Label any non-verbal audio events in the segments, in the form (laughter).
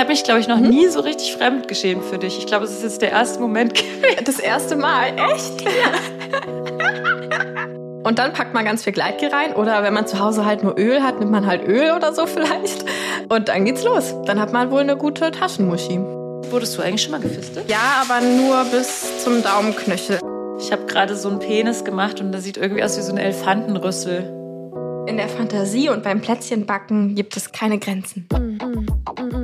habe mich, glaube ich, noch nie so richtig fremdgeschämt für dich. Ich glaube, es ist jetzt der erste Moment (laughs) gewesen. Das erste Mal, echt? (laughs) Und dann packt man ganz viel Gleitgel rein oder wenn man zu Hause halt nur Öl hat, nimmt man halt Öl oder so (laughs) vielleicht. Und dann geht's los. Dann hat man wohl eine gute Taschenmuschi. Wurdest du eigentlich schon mal gefistet? Ja, aber nur bis zum Daumenknöchel. Ich habe gerade so einen Penis gemacht und der sieht irgendwie aus wie so ein Elefantenrüssel. In der Fantasie und beim Plätzchenbacken gibt es keine Grenzen. Warum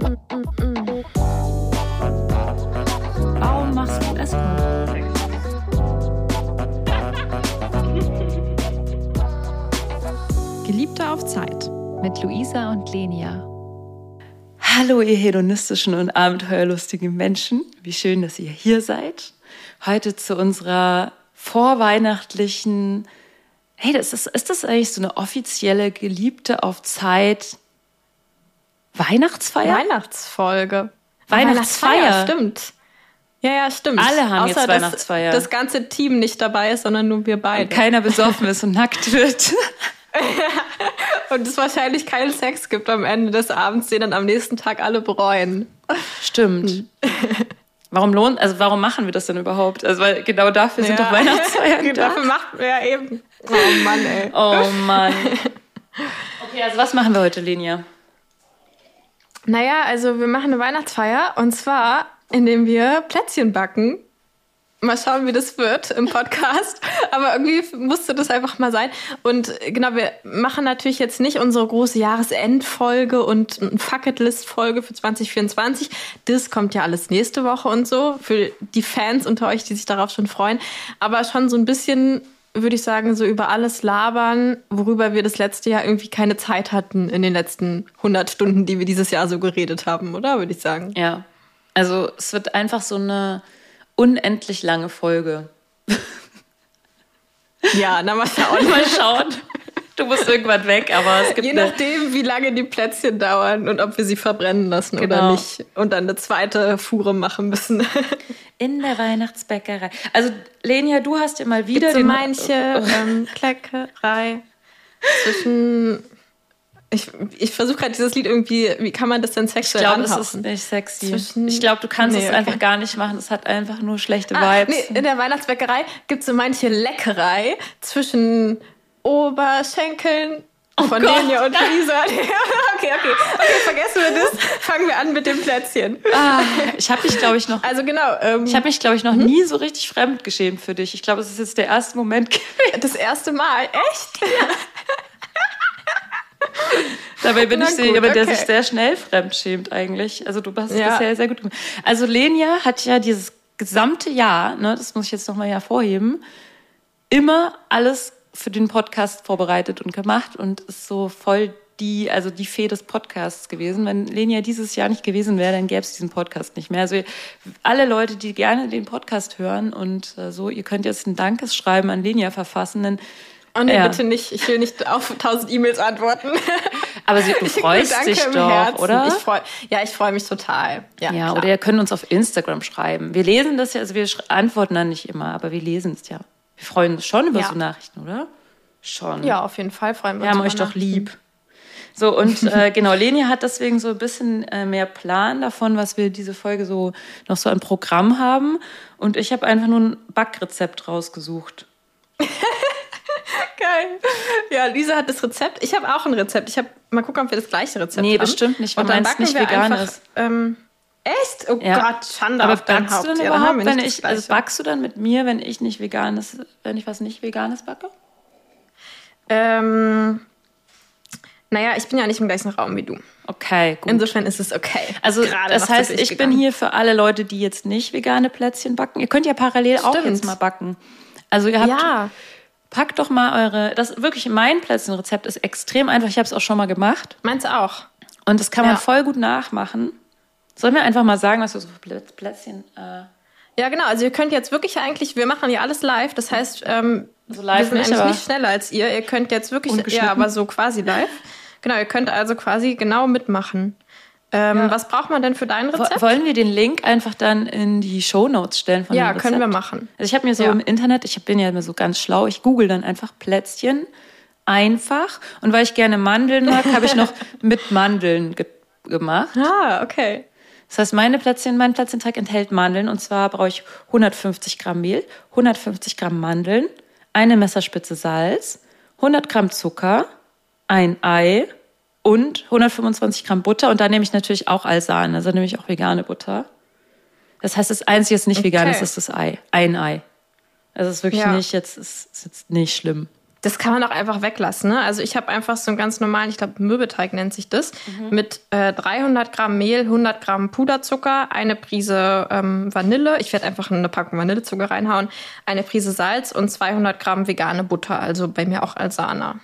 machst du es? Geliebte auf Zeit mit Luisa und Lenia. Hallo, ihr hedonistischen und abenteuerlustigen Menschen. Wie schön, dass ihr hier seid. Heute zu unserer vorweihnachtlichen, hey, das ist, ist das eigentlich so eine offizielle Geliebte auf Zeit Weihnachtsfeier? Weihnachtsfolge. Weihnachtsfeier. stimmt. Ja, ja, stimmt. Alle haben Außer, jetzt dass Weihnachtsfeier. Das ganze Team nicht dabei ist, sondern nur wir beide. Und keiner besoffen ist und nackt wird. (laughs) Und es wahrscheinlich keinen Sex gibt am Ende des Abends, den dann am nächsten Tag alle bereuen. Stimmt. (laughs) Warum lohnt, also warum machen wir das denn überhaupt? Also weil genau dafür sind doch Weihnachtsfeiern (laughs) da. Dafür macht ja eben. Oh Mann, ey. Oh Mann. Okay, also was machen wir heute, Lenia? Naja, also wir machen eine Weihnachtsfeier und zwar, indem wir Plätzchen backen. Mal schauen, wie das wird im Podcast. (laughs) Aber irgendwie musste das einfach mal sein. Und genau, wir machen natürlich jetzt nicht unsere große Jahresendfolge und eine Fucketlist-Folge für 2024. Das kommt ja alles nächste Woche und so. Für die Fans unter euch, die sich darauf schon freuen. Aber schon so ein bisschen würde ich sagen, so über alles labern, worüber wir das letzte Jahr irgendwie keine Zeit hatten in den letzten 100 Stunden, die wir dieses Jahr so geredet haben, oder? Würde ich sagen. Ja. Also es wird einfach so eine unendlich lange Folge. Ja, na mal (laughs) schauen. Mal schauen. Du musst irgendwann weg, aber es gibt Je nachdem, wie lange die Plätzchen dauern und ob wir sie verbrennen lassen oder Genau. nicht. Und dann eine zweite Fuhre machen müssen. (laughs) in der Weihnachtsbäckerei. Also Lenia, du hast ja mal wieder so den manche (laughs) ähm, Kleckerei zwischen. Ich, ich versuche gerade dieses Lied irgendwie, wie kann man das denn Ich sexuell glaube, es ist nicht sexy. Zwischen- ich glaube, du kannst Nee, es okay. einfach gar nicht machen. Es hat einfach nur schlechte Ah, Vibes. nee, in der Weihnachtsbäckerei gibt es so manche Leckerei zwischen Oberschenkeln von Gott. Lenia und (laughs) Lisa. (laughs) okay, okay. Okay, vergessen wir das. Fangen wir an mit dem Plätzchen. Ah, ich habe mich, glaube ich, noch. Also genau, ähm, Ich habe mich, glaube ich, noch nie so richtig fremdgeschämt für dich. Ich glaube, es ist jetzt der erste Moment gewesen. das erste Mal, echt? Dabei bin Na ich so jemand, der okay. sich sehr schnell fremdschämt eigentlich. Also du hast es Ja. bisher sehr gut gemacht. Also Lenia hat ja dieses gesamte Jahr, ne, das muss ich jetzt nochmal hervorheben, immer alles für den Podcast vorbereitet und gemacht und ist so voll die, also die Fee des Podcasts gewesen. Wenn Lenia dieses Jahr nicht gewesen wäre, dann gäbe es diesen Podcast nicht mehr. Also alle Leute, die gerne den Podcast hören und äh, so, ihr könnt jetzt ein Dankesschreiben an Lenia verfassen, denn Oh nee, Ja. bitte nicht. Ich will nicht auf tausend E-Mails antworten. (laughs) aber sie, du freust dich doch, Herzen. oder? Ich freu, ja, ich freue mich total. Ja, Ja, oder ihr könnt uns auf Instagram schreiben. Wir lesen das ja, also wir antworten dann nicht immer, aber wir lesen es ja. Wir freuen uns schon über Ja. so Nachrichten, oder? Schon. ja, auf jeden Fall freuen wir Wir haben uns. euch über doch lieb. So, und äh, (laughs) genau, Lenia hat deswegen so ein bisschen äh, mehr Plan davon, was wir diese Folge so noch so an Programm haben. Und ich habe einfach nur ein Backrezept rausgesucht. (laughs) Geil. Ja, Lisa hat das Rezept. Ich habe auch ein Rezept. Ich habe mal gucken, ob wir das gleiche Rezept Nee, haben. bestimmt nicht, weil meins nicht wir vegan einfach, ist. Ähm, echt? Oh Ja. Gott, Schande Aber auf dein backst Haupt. du denn Ja, überhaupt, wir wenn ich, also backst du dann mit mir, wenn ich nicht veganes, wenn ich was nicht veganes backe? Ähm, naja, ich bin ja nicht im gleichen Raum wie du. Okay, gut. Insofern ist es okay. Also Gerade das heißt, ich bin hier für alle Leute, die jetzt nicht vegane Plätzchen backen. Ihr könnt ja parallel auch Stimmt. jetzt mal backen. Also ihr habt, Ja, packt doch mal eure, das wirklich mein Plätzchenrezept ist extrem einfach. Ich habe es auch schon mal gemacht meinst du auch? und das kann man Ja. voll gut nachmachen. Sollen wir einfach mal sagen, was wir so für Plä- Plätzchen äh, Ja, genau. Also ihr könnt jetzt wirklich eigentlich, wir machen ja alles live. Das heißt, ähm, So live wir sind nicht, eigentlich nicht schneller als ihr. Ihr könnt jetzt wirklich, ja, aber so quasi live. (laughs) Genau, ihr könnt also quasi genau mitmachen. Ähm, Was braucht man denn für dein Rezept? Wollen wir den Link einfach dann in die Shownotes stellen von Ja, dem können wir Rezept? machen. Also ich habe mir so Ja. im Internet, ich bin ja immer so ganz schlau, ich google dann einfach Plätzchen einfach und weil ich gerne Mandeln mag, habe ich noch (laughs) mit Mandeln ge gemacht. Ah, okay. Das heißt, meine Plätzchen, mein Plätzchenteig enthält Mandeln und zwar brauche ich 150 Gramm Mehl, 150 Gramm Mandeln, eine Messerspitze Salz, 100 Gramm Zucker, ein Ei und 125 Gramm Butter und da nehme ich natürlich auch Alsan, also nehme ich auch vegane Butter. Das heißt, das Einzige, was nicht vegan ist, ist das Ei. Ein Ei. Also es ist wirklich Ja. nicht, jetzt ist, ist jetzt nicht schlimm. Das kann man auch einfach weglassen. Ne? Also ich habe einfach so einen ganz normalen, ich glaube Mürbeteig nennt sich das, mit äh, 300 Gramm Mehl, 100 Gramm Puderzucker, eine Prise ähm, Vanille. Ich werde einfach eine Packung Vanillezucker reinhauen, eine Prise Salz und 200 Gramm vegane Butter. Also bei mir auch Alsana.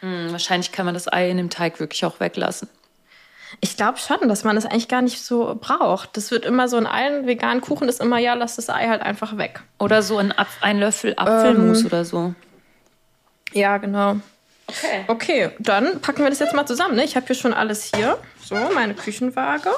Hm, Wahrscheinlich kann man das Ei in dem Teig wirklich auch weglassen. Ich glaube schon, dass man das eigentlich gar nicht so braucht. Das wird immer so in allen veganen Kuchen ist immer, ja, lass das Ei halt einfach weg. Oder so ein, Apf ein Löffel Apfelmus oder so. Ja, genau. Okay. Okay, dann packen wir das jetzt mal zusammen. Ne? Ich habe hier schon alles hier. So, meine Küchenwaage.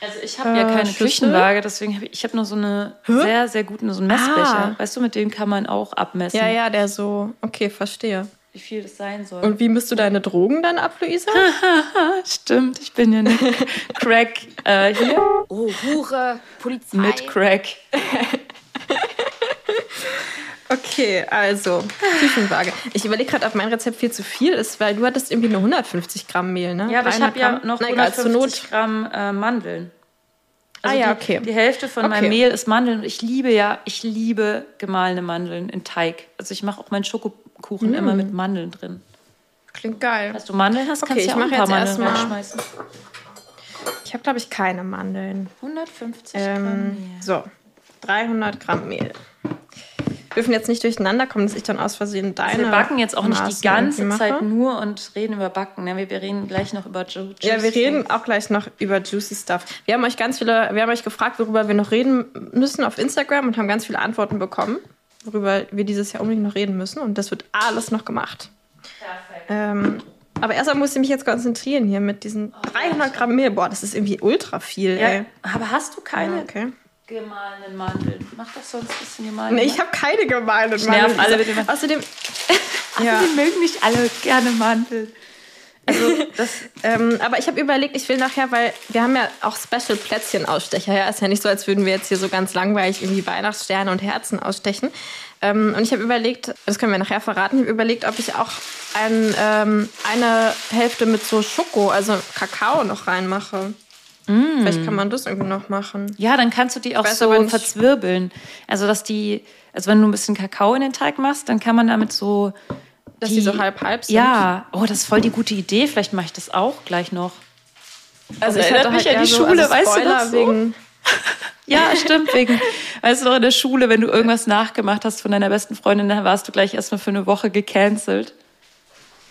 Also ich habe ja Äh, keine Schüssel? Küchenwaage, deswegen habe ich, ich habe nur so eine sehr, sehr guten, so einen Messbecher. Ah. Weißt du, mit dem kann man auch abmessen, Ja, ja, der so. Okay, verstehe. wie viel das sein soll. Und wie misst du deine Drogen dann ab, Luisa? (laughs) Stimmt, ich bin ja eine (laughs) Crack äh, hier Oh, Hure, Polizei. mit Crack. (laughs) Okay, also Küchenwaage. Ich überlege gerade, ob mein Rezept viel zu viel ist, weil du hattest irgendwie nur 150 Gramm Mehl, ne? Ja, aber ich 300 habe ja Gramm? noch zur 150 Gramm äh, Mandeln. Also Ah ja, die, okay. Die Hälfte von meinem Okay. Mehl ist Mandeln. Ich liebe ja, ich liebe gemahlene Mandeln in Teig. Also ich mache auch meinen Schokokuchen Mm. immer mit Mandeln drin. Klingt geil. Falls du Mandeln hast, Okay, kannst du ja auch ein paar Mandeln reinschmeißen. Ich habe, glaube ich, keine Mandeln. 150 Gramm Ähm, Mehl. so, 300 Gramm Mehl. Dürfen jetzt nicht durcheinander kommen, dass ich dann aus Versehen deine. Also wir backen jetzt auch nicht die Maßen ganze Zeit nur und reden über Backen. Ne? Wir, wir reden gleich noch über Ju Juicy Ja, wir reden auch gleich noch über Juicy Stuff. Wir haben euch ganz viele, wir haben euch gefragt, worüber wir noch reden müssen auf Instagram und haben ganz viele Antworten bekommen, worüber wir dieses Jahr unbedingt noch reden müssen. Und das wird alles noch gemacht. Ähm, aber erstmal muss ich mich jetzt konzentrieren hier mit diesen 300 Gramm Mehl. Boah, das ist irgendwie ultra viel, Ja, ey. aber hast du keine Okay. Gemahlenen Mandeln? Mach doch sonst ein bisschen gemahlene Nee, ich habe keine gemeinen nerv alle mit dem- Außerdem, (laughs) ja. Die mögen nicht alle gerne Mandeln. Also das (laughs) Ähm, aber ich habe überlegt, ich will nachher, weil wir haben ja auch Special Plätzchen-Ausstecher. Ja, ist ja nicht so, als würden wir jetzt hier so ganz langweilig irgendwie Weihnachtssterne und Herzen ausstechen. Ähm, und ich habe überlegt, das können wir nachher verraten, ich habe überlegt, ob ich auch ein, ähm, eine Hälfte mit so Schoko, also Kakao noch reinmache. Vielleicht kann man das irgendwie noch machen. Ja, dann kannst du die auch weiß so verzwirbeln. Also, dass die, also wenn du ein bisschen Kakao in den Teig machst, dann kann man damit so. Dass die so halb-halb sind. Ja, oh, das ist voll die gute Idee. Vielleicht mache ich das auch gleich noch. also Das erinnert mich an eher die Schule, weißt du noch so? wegen (laughs) Ja, stimmt. Wegen, weißt du noch, in der Schule, wenn du irgendwas nachgemacht hast von deiner besten Freundin, dann warst du gleich erstmal für eine Woche gecancelt.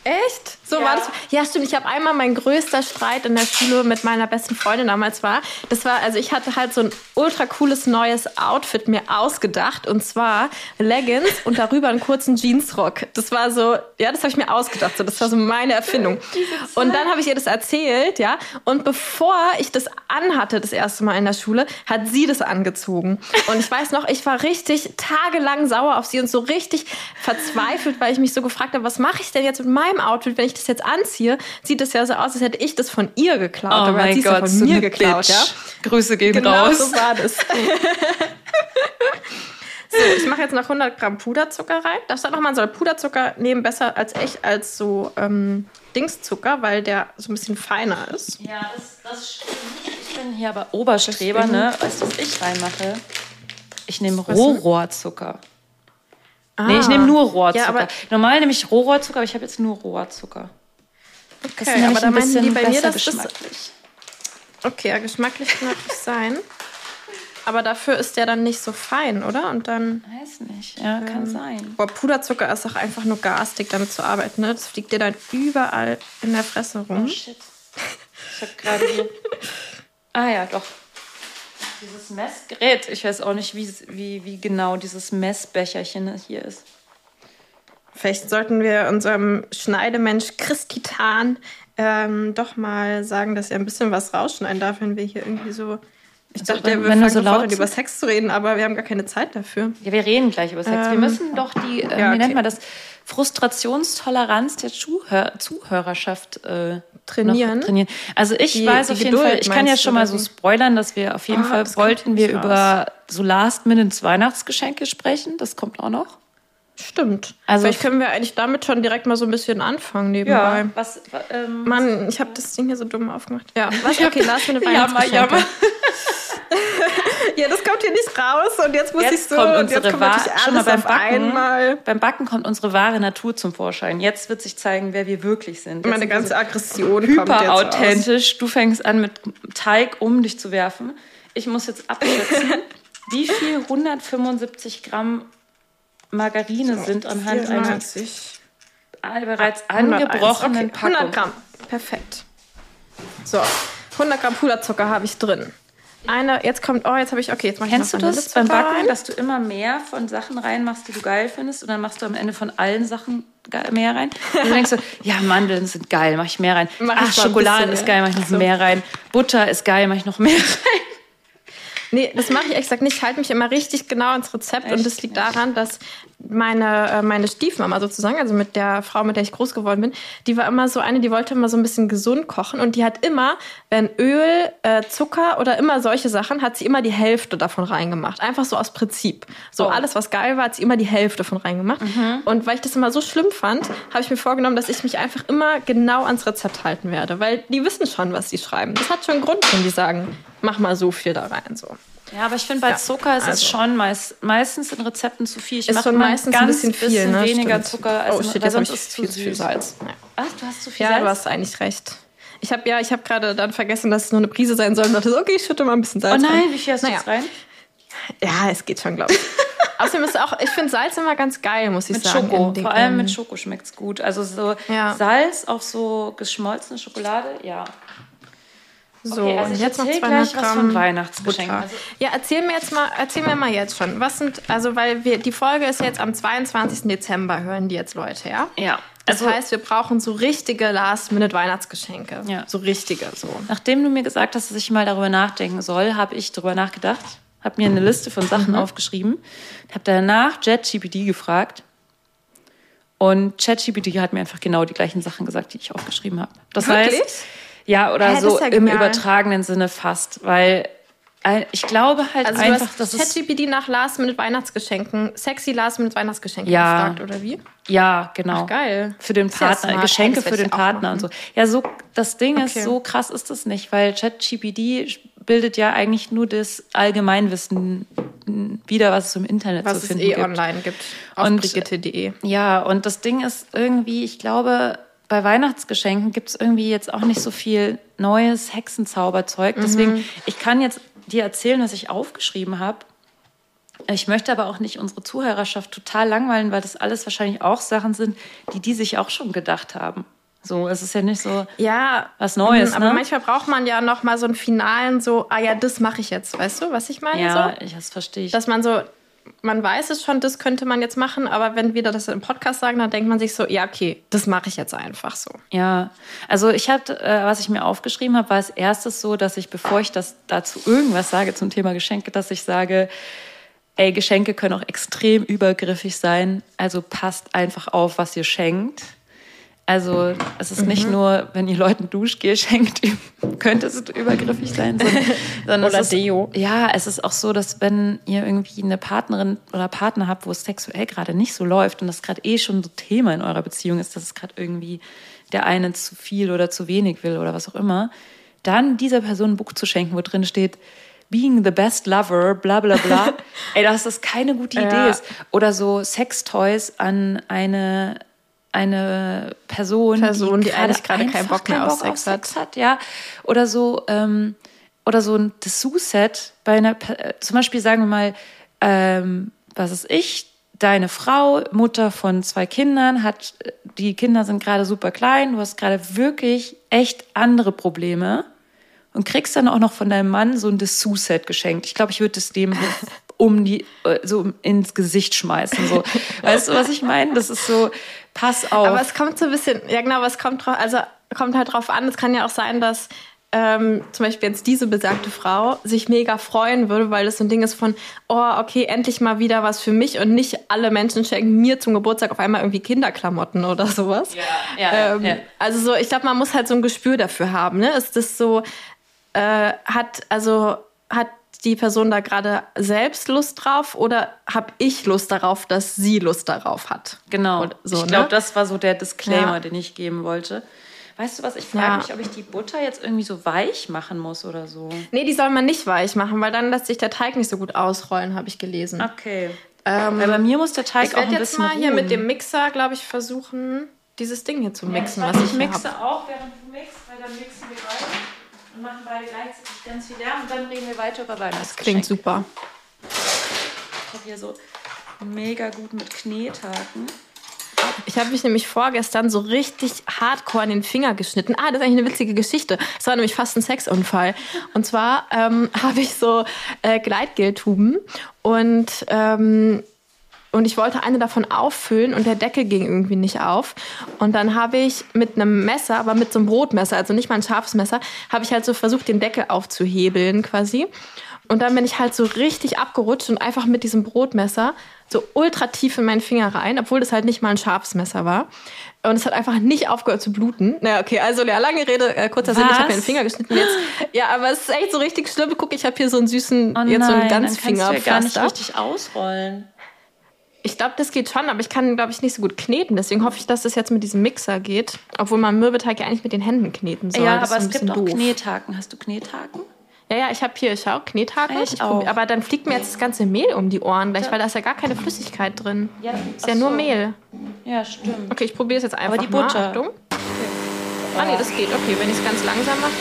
Echt? So Ja. war das? Ja, stimmt. Ich habe einmal mein größter Streit in der Schule mit meiner besten Freundin damals war. Das war, also ich hatte halt so ein ultra cooles neues Outfit mir ausgedacht und zwar Leggings und darüber einen kurzen Jeansrock. Das war so, ja, das habe ich mir ausgedacht. So, das war so meine Erfindung. (laughs) Und dann habe ich ihr das erzählt, ja. Und bevor ich das anhatte, das erste Mal in der Schule, hat sie das angezogen. Und ich weiß noch, ich war richtig tagelang sauer auf sie und so richtig verzweifelt, weil ich mich so gefragt habe, was mache ich denn jetzt mit meinem Outfit, wenn ich das jetzt anziehe? Sieht das ja so aus, als hätte ich das von ihr geklaut. Oh aber hat mein es Gott, von so mir geklaut, Bitch. ja. Grüße gehen Genau raus. so war das. (laughs) so, ich mache jetzt noch 100 Gramm Puderzucker rein. Das sagt noch, man soll Puderzucker nehmen besser als echt als so ähm, Dingszucker, weil der so ein bisschen feiner ist. Ja, das, das stimmt. Ich bin hier aber Oberstreber, ne? Weißt du, was ich reinmache? Ich nehme? Rohrohrzucker. Ah. Nee, ich nehme nur Rohrzucker. Ja, Normal nehme ich Rohrohrzucker, aber ich habe jetzt nur Rohrzucker. Das okay, ist nämlich aber da bisschen die bei mir, das geschmacklich. Okay, ja, geschmacklich kann natürlich sein. Aber dafür ist der dann nicht so fein, oder? Und dann. Weiß nicht, ja, Ähm. kann sein. Boah, Puderzucker ist auch einfach nur garstig, damit zu arbeiten. Ne? Das fliegt dir dann überall in der Fresse Oh rum. shit. Ich habe gerade. (laughs) Ah ja, doch. Dieses Messgerät, ich weiß auch nicht, wie, wie, wie genau dieses Messbecherchen hier ist. Vielleicht sollten wir unserem Schneidemensch Christitan ähm, doch mal sagen, dass er ein bisschen was rausschneiden darf, wenn wir hier irgendwie so Ich Also, dachte, wenn- wir wenn fangen so laut über. Sex zu reden, aber wir haben gar keine Zeit dafür. Ja, wir reden gleich über Sex. wir Ähm, müssen doch die, äh, ja, wie nennt man das, Frustrationstoleranz der Zuhör Zuhörerschaft äh, Trainieren? Trainieren. Also ich Die- weiß die auf jeden Geduld, Fall, ich kann ja schon mal so spoilern, dass wir auf jeden Ah, Fall wollten wir nicht über so Last-Minute-Weihnachtsgeschenke sprechen. Das kommt auch noch. Stimmt. Also- Vielleicht können wir eigentlich damit schon direkt mal so ein bisschen anfangen nebenbei. Was, ähm, Mann, ich habe das Ding hier so dumm aufgemacht. Ja, (laughs) was? Okay, lass mir eine Jammer, jammer. (laughs) Ja, das kommt hier nicht raus und jetzt muss Jetzt ich so kommt und jetzt kommt natürlich schon mal alles beim auf Backen. einmal. Beim Backen kommt unsere wahre Natur zum Vorschein. Jetzt wird sich zeigen, wer wir wirklich sind. Jetzt Meine ganze so Aggression kommt hyper jetzt raus. authentisch. Du fängst an mit Teig um dich zu werfen. Ich muss jetzt abschätzen, (laughs) wie viel 175 Gramm Margarine sind anhand einer 94. bereits 101. angebrochenen okay, Packung. 100 Gramm. Perfekt. So, 100 Gramm Puderzucker habe ich drin. Eine, jetzt kommt, oh, jetzt habe ich, okay, jetzt mache ich Kennst du noch das beim Backen, rein. dass du immer mehr von Sachen reinmachst, die du geil findest, und dann machst du am Ende von allen Sachen mehr rein? Und du denkst (laughs) so, ja, Mandeln sind geil, mach ich mehr rein. Mach ich Ach, Schokolade ist geil, mach ich noch So. mehr rein. Butter ist geil, mach ich noch mehr (laughs) rein. Nee, das mache ich gesagt nicht. Ich halte mich immer richtig genau ans Rezept und Echt? das liegt daran, dass meine, äh, meine Stiefmama sozusagen, also mit der Frau, mit der ich groß geworden bin, die war immer so eine, die wollte immer so ein bisschen gesund kochen und die hat immer, wenn Öl, äh, Zucker oder immer solche Sachen, hat sie immer die Hälfte davon reingemacht. Einfach so aus Prinzip. So Oh. alles, was geil war, hat sie immer die Hälfte davon reingemacht. Und weil ich das immer so schlimm fand, habe ich mir vorgenommen, dass ich mich einfach immer genau ans Rezept halten werde, weil die wissen schon, was sie schreiben. Das hat schon einen Grund, wenn die sagen, mach mal so viel da rein, so. Ja, aber ich finde, bei Ja, Zucker ist es also. schon meist, meistens in Rezepten zu viel. Ich Ist mache meistens ganz ein bisschen viel, ne? weniger Stimmt. Zucker als oh shit, weil sonst ist es viel zu viel. Salz. Ja. Was? Du hast zu viel Ja, Salz? du hast eigentlich recht. Ich habe ja, ich habe gerade dann vergessen, dass es nur eine Prise sein soll und dachte so, okay, ich schütte mal ein bisschen Oh Salz nein, rein. wie viel hast du Naja. jetzt rein? Ja, es geht schon, glaube ich. (laughs) Außerdem ist auch, ich finde Salz immer ganz geil, muss ich Mit sagen. Schoko. in den- Vor allem mit Schoko schmeckt es gut. Also so Ja. Salz auf so geschmolzene Schokolade, ja. So, Okay, also und jetzt noch erzähl 200 gleich was Gramm von. Butter. Also- ja, erzähl mir jetzt mal, erzähl mir mal jetzt schon. Was sind, also weil wir, die Folge ist jetzt am 22. Dezember, hören die jetzt Leute, ja? Ja. Das Also, heißt, wir brauchen so richtige Last-Minute-Weihnachtsgeschenke. Ja. So richtige, so. nachdem du mir gesagt hast, dass ich mal darüber nachdenken soll, habe ich darüber nachgedacht, habe mir eine Liste von Sachen Mhm. aufgeschrieben, habe danach ChatGPT gefragt und ChatGPT hat mir einfach genau die gleichen Sachen gesagt, die ich aufgeschrieben habe. Das Wirklich? heißt, ja, oder das so ist ja im genial. übertragenen Sinne fast, weil äh, ich glaube halt Also einfach, du hast dass es ChatGPT nach Last-Minute-Weihnachtsgeschenken, sexy Last-Minute-Weihnachtsgeschenke Ja. gefragt, oder wie? Ja, genau. Ach, geil. Für den Ist ja Partner, smart. Geschenke für den Partner und so. Ja, so das Ding ist, Okay. so krass ist das nicht, weil ChatGPT bildet ja eigentlich nur das Allgemeinwissen wieder, was es im Internet Was zu es finden eh gibt. online gibt. Auf Und- brigitte.de. Ja, und das Ding ist irgendwie, ich glaube, bei Weihnachtsgeschenken gibt es irgendwie jetzt auch nicht so viel neues Hexenzauberzeug. Deswegen, Mhm. ich kann jetzt dir erzählen, was ich aufgeschrieben habe. Ich möchte aber auch nicht unsere Zuhörerschaft total langweilen, weil das alles wahrscheinlich auch Sachen sind, die die sich auch schon gedacht haben. So, es ist ja nicht so. Ja. Was Neues, mm, Aber ne? manchmal braucht man ja noch mal so einen finalen so, ah ja, das mache ich jetzt. Weißt du, was ich meine? Ja, So? ich, das verstehe ich. Dass man so, man weiß es schon, das könnte man jetzt machen, aber wenn wir das im Podcast sagen, dann denkt man sich so, ja, okay, das mache ich jetzt einfach so. Ja, also ich hatte, äh, was ich mir aufgeschrieben habe, war als erstes so, dass ich, bevor ich das dazu irgendwas sage zum Thema Geschenke, dass ich sage, ey, Geschenke können auch extrem übergriffig sein. Also passt einfach auf, was ihr schenkt. Also es ist Mhm. nicht nur, wenn ihr Leuten Duschgel (laughs) schenkt, könnte es übergriffig sein, sondern, sondern Oder es ist, Deo. Ja, es ist auch so, dass wenn ihr irgendwie eine Partnerin oder Partner habt, wo es sexuell gerade nicht so läuft und das gerade eh schon so Thema in eurer Beziehung ist, dass es gerade irgendwie der eine zu viel oder zu wenig will oder was auch immer, dann dieser Person ein Buch zu schenken, wo drin steht, Being the best lover, bla bla bla. (laughs) Ey, dass das keine gute Idee Ja. ist. Oder so Sextoys an eine, eine Person, Person, die eigentlich gerade keinen Bock mehr auf Sex hat. Ja. Oder so, ähm, oder so ein Dessous-Set bei einer, zum Beispiel sagen wir mal, ähm, was ist ich, deine Frau, Mutter von zwei Kindern, hat, die Kinder sind gerade super klein, du hast gerade wirklich echt andere Probleme und kriegst dann auch noch von deinem Mann so ein Dessous-Set geschenkt. Ich glaube, ich würde es dem (laughs) um die, äh, so ins Gesicht schmeißen. So. Weißt du, was ich meine? Das ist so, pass auf. Aber es kommt so ein bisschen, ja genau, aber es kommt drauf, also kommt halt drauf an. Es kann ja auch sein, dass ähm, zum Beispiel jetzt diese besagte Frau sich mega freuen würde, weil das so ein Ding ist von, oh, okay, endlich mal wieder was für mich und nicht alle Menschen schenken mir zum Geburtstag auf einmal irgendwie Kinderklamotten oder sowas. Ja, ja, ähm, ja. Also so, ich glaube, man muss halt so ein Gespür dafür haben. Ne? Ist das so, äh, hat, also hat die Person da gerade selbst Lust drauf oder habe ich Lust darauf, dass sie Lust darauf hat? Genau. So, ich glaube, ne? das war so der Disclaimer, Ja. den ich geben wollte. Weißt du was? Ich frage Ja. mich, ob ich die Butter jetzt irgendwie so weich machen muss oder so. Nee, die soll man nicht weich machen, weil dann lässt sich der Teig nicht so gut ausrollen, habe ich gelesen. Okay. Ähm, Weil bei mir muss der Teig ich auch ein werde jetzt bisschen mal hier ruhen. mit dem Mixer, glaube ich, versuchen, dieses Ding hier zu mixen, Ja, was ich ich hier mixe habe. auch, während du mixst, weil dann mixen wir weiter und machen beide gleichzeitig ganz viel Lärm und dann reden wir weiter über Weihnachtsgeschenke. Klingt super. Ich habe hier so mega gut mit Knethaken. Ich habe mich nämlich vorgestern so richtig hardcore an den Finger geschnitten. Ah, das ist eigentlich eine witzige Geschichte. Es war nämlich fast ein Sexunfall. Und zwar ähm, (laughs) habe ich so äh, Gleitgeltuben und ähm, und ich wollte eine davon auffüllen und der Deckel ging irgendwie nicht auf. Und dann habe ich mit einem Messer, aber mit so einem Brotmesser, also nicht mal ein scharfes Messer, habe ich halt so versucht, den Deckel aufzuhebeln quasi. Und dann bin ich halt so richtig abgerutscht und einfach mit diesem Brotmesser so ultra tief in meinen Finger rein, obwohl das halt nicht mal ein scharfes Messer war. Und es hat einfach nicht aufgehört zu bluten. Naja, okay, also ja, lange Rede, äh, kurzer Sinn, ich habe mir den? Finger geschnitten jetzt. Ja, aber es ist echt so richtig schlimm. Guck, ich habe hier so einen süßen, Oh jetzt so einen nein, dann kannst du ja gar nicht richtig ausrollen. Ich glaube, das geht schon, aber ich kann, glaube ich, nicht so gut kneten. Deswegen hoffe ich, dass das jetzt mit diesem Mixer geht. Obwohl man Mürbeteig ja eigentlich mit den Händen kneten soll. ja, Das aber es gibt auch doof. Knethaken. Hast du Knethaken? Ja, ja, ich habe hier, schau, Knethaken. Ich auch. Aber dann fliegt mir jetzt das ganze Mehl um die Ohren gleich, weil da ist ja gar keine Flüssigkeit drin. Ja, Ist ja nur Mehl. Ja, stimmt. Okay, ich probiere es jetzt einfach die mal. Butter. Achtung. Ah, nee, das geht. Okay, wenn ich es ganz langsam mache.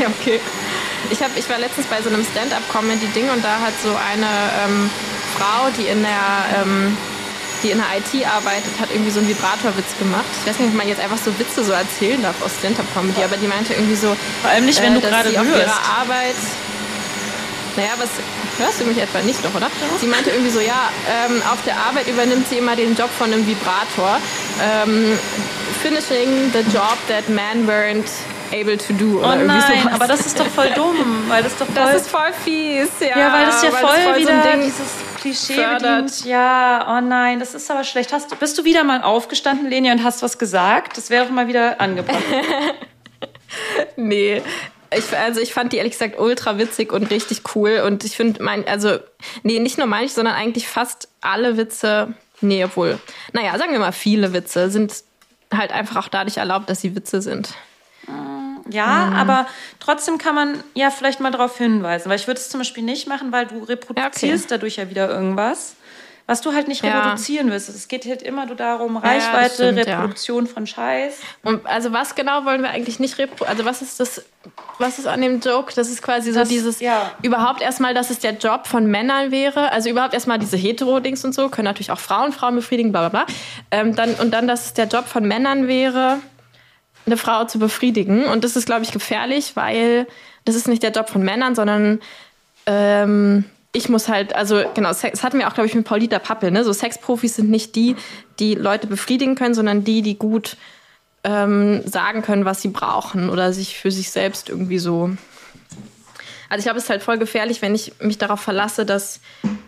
ja, (laughs) okay. Ich, hab, ich war letztens bei so einem Stand-up-Comedy-Ding und da hat so eine ähm, Frau, die in der ähm, die in der IT arbeitet, hat irgendwie so einen Vibratorwitz gemacht. Ich weiß nicht, ob man jetzt einfach so Witze so erzählen darf aus Stand-up-Comedy, aber die meinte irgendwie so, Vor allem nicht, wenn äh, du gerade auf ihrer Arbeit. Naja, was hörst du mich etwa nicht noch, oder? Sie meinte irgendwie so, ja, ähm, auf der Arbeit übernimmt sie immer den Job von einem Vibrator. Ähm, finishing the job that men weren't able to do. Oder Oh irgendwie nein, sowas. aber das ist doch voll dumm, weil das doch (laughs) voll... Das ist voll fies, ja. ja, weil das ja voll, so ein wieder Ding- dieses Klischee fördert. bedient. Ja, oh nein, das ist aber schlecht. Hast, bist du wieder mal aufgestanden, Leni, und hast was gesagt? Das wäre doch mal wieder angebracht. (laughs) Nee. Ich, also ich fand die ehrlich gesagt ultra witzig und richtig cool. Und ich finde, mein, also, nee, nicht nur manche, sondern eigentlich fast alle Witze, nee, obwohl, naja, sagen wir mal, viele Witze sind halt einfach auch dadurch erlaubt, dass sie Witze sind. Ja, Mhm. aber trotzdem kann man ja vielleicht mal darauf hinweisen. Weil ich würde es zum Beispiel nicht machen, weil du reproduzierst dadurch ja wieder irgendwas, was du halt nicht Ja. reproduzieren willst. Es geht halt immer nur darum, Ja, Reichweite, stimmt, ja. Reproduktion von Scheiß. Und also was genau wollen wir eigentlich nicht repro Also was ist das, was ist an dem Joke? Das ist quasi so Das- dieses, ja. überhaupt erstmal, dass es der Job von Männern wäre. Also überhaupt erstmal diese Hetero-Dings und so, können natürlich auch Frauen Frauen befriedigen, bla bla bla. Ähm, dann, und dann, dass es der Job von Männern wäre, eine Frau zu befriedigen. Und das ist, glaube ich, gefährlich, weil das ist nicht der Job von Männern, sondern ähm, ich muss halt, also genau, Sex, das hatten wir auch, glaube ich, mit Paulita Pappel, ne? So Sexprofis sind nicht die, die Leute befriedigen können, sondern die, die gut ähm, sagen können, was sie brauchen oder sich für sich selbst irgendwie so. Also ich glaube, es ist halt voll gefährlich, wenn ich mich darauf verlasse, dass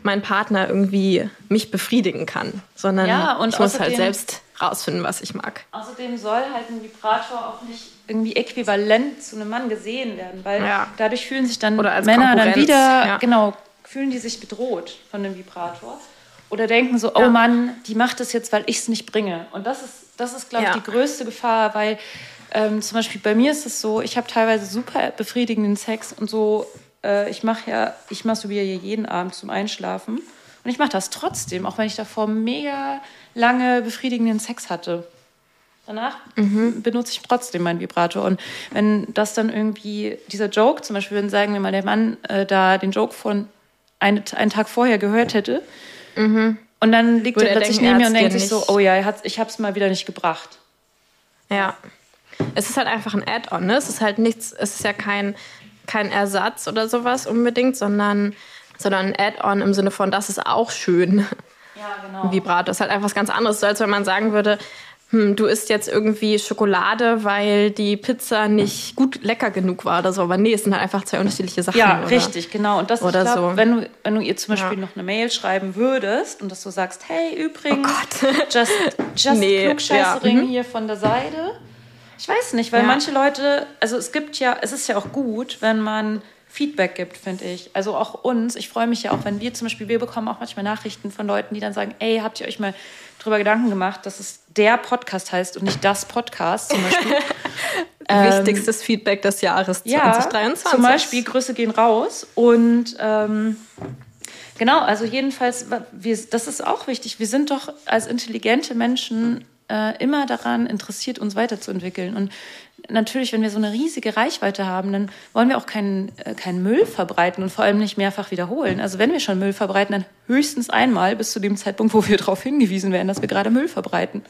mein Partner irgendwie mich befriedigen kann, sondern Ja, ich muss halt selbst rausfinden, was ich mag. Außerdem soll halt ein Vibrator auch nicht irgendwie äquivalent zu einem Mann gesehen werden, weil Ja. dadurch fühlen sich dann Männer dann Konkurrenz, wieder, ja. genau, fühlen die sich bedroht von dem Vibrator oder denken so, Ja. oh Mann, die macht das jetzt, weil ich es nicht bringe. Und das ist, das ist glaube ich, Ja. die größte Gefahr, weil ähm, zum Beispiel bei mir ist es so, ich habe teilweise super befriedigenden Sex und so, äh, ich mache ja, ich masturbiere ja jeden Abend zum Einschlafen und ich mache das trotzdem, auch wenn ich davor mega lange befriedigenden Sex hatte. Danach benutze ich trotzdem meinen Vibrator. Und wenn das dann irgendwie, dieser Joke, zum Beispiel, wenn sagen wir mal, der Mann äh, da den Joke von ein, einen Tag vorher gehört hätte, und dann liegt Würde er plötzlich neben mir und denkt sich so, oh ja, ich habe es mal wieder nicht gebracht. Ja. Es ist halt einfach ein Add-on, ne? Es ist halt nichts, es ist ja kein, kein Ersatz oder sowas unbedingt, sondern, sondern ein Add-on im Sinne von, das ist auch schön. Ja, genau. Ein Vibrator ist halt einfach was ganz anderes, als wenn man sagen würde, hm, du isst jetzt irgendwie Schokolade, weil die Pizza nicht gut lecker genug war oder so. Aber nee, es sind halt einfach zwei unterschiedliche Sachen. Ja, oder? richtig, genau. Und das Oder ich glaub, so. wenn du, wenn du ihr zum Beispiel Ja. noch eine Mail schreiben würdest und dass du sagst, hey, übrigens, Oh Gott. (laughs) just, just Nee, Klugscheißering ja, mhm. hier von der Seite. Ich weiß nicht, weil Ja. manche Leute, also es gibt ja, es ist ja auch gut, wenn man Feedback gibt, finde ich. Also auch uns. Ich freue mich ja auch, wenn wir zum Beispiel, wir bekommen auch manchmal Nachrichten von Leuten, die dann sagen, ey, habt ihr euch mal drüber Gedanken gemacht, dass es der Podcast heißt und nicht das Podcast zum Beispiel. (laughs) Wichtigstes Feedback des Jahres 2023. Ja, zum Beispiel Grüße gehen raus und ähm, genau, also jedenfalls, wir, das ist auch wichtig. Wir sind doch als intelligente Menschen äh, immer daran interessiert, uns weiterzuentwickeln. Und natürlich, wenn wir so eine riesige Reichweite haben, dann wollen wir auch keinen, äh, keinen Müll verbreiten und vor allem nicht mehrfach wiederholen. Also wenn wir schon Müll verbreiten, dann höchstens einmal bis zu dem Zeitpunkt, wo wir (laughs) darauf hingewiesen werden, dass wir gerade Müll verbreiten.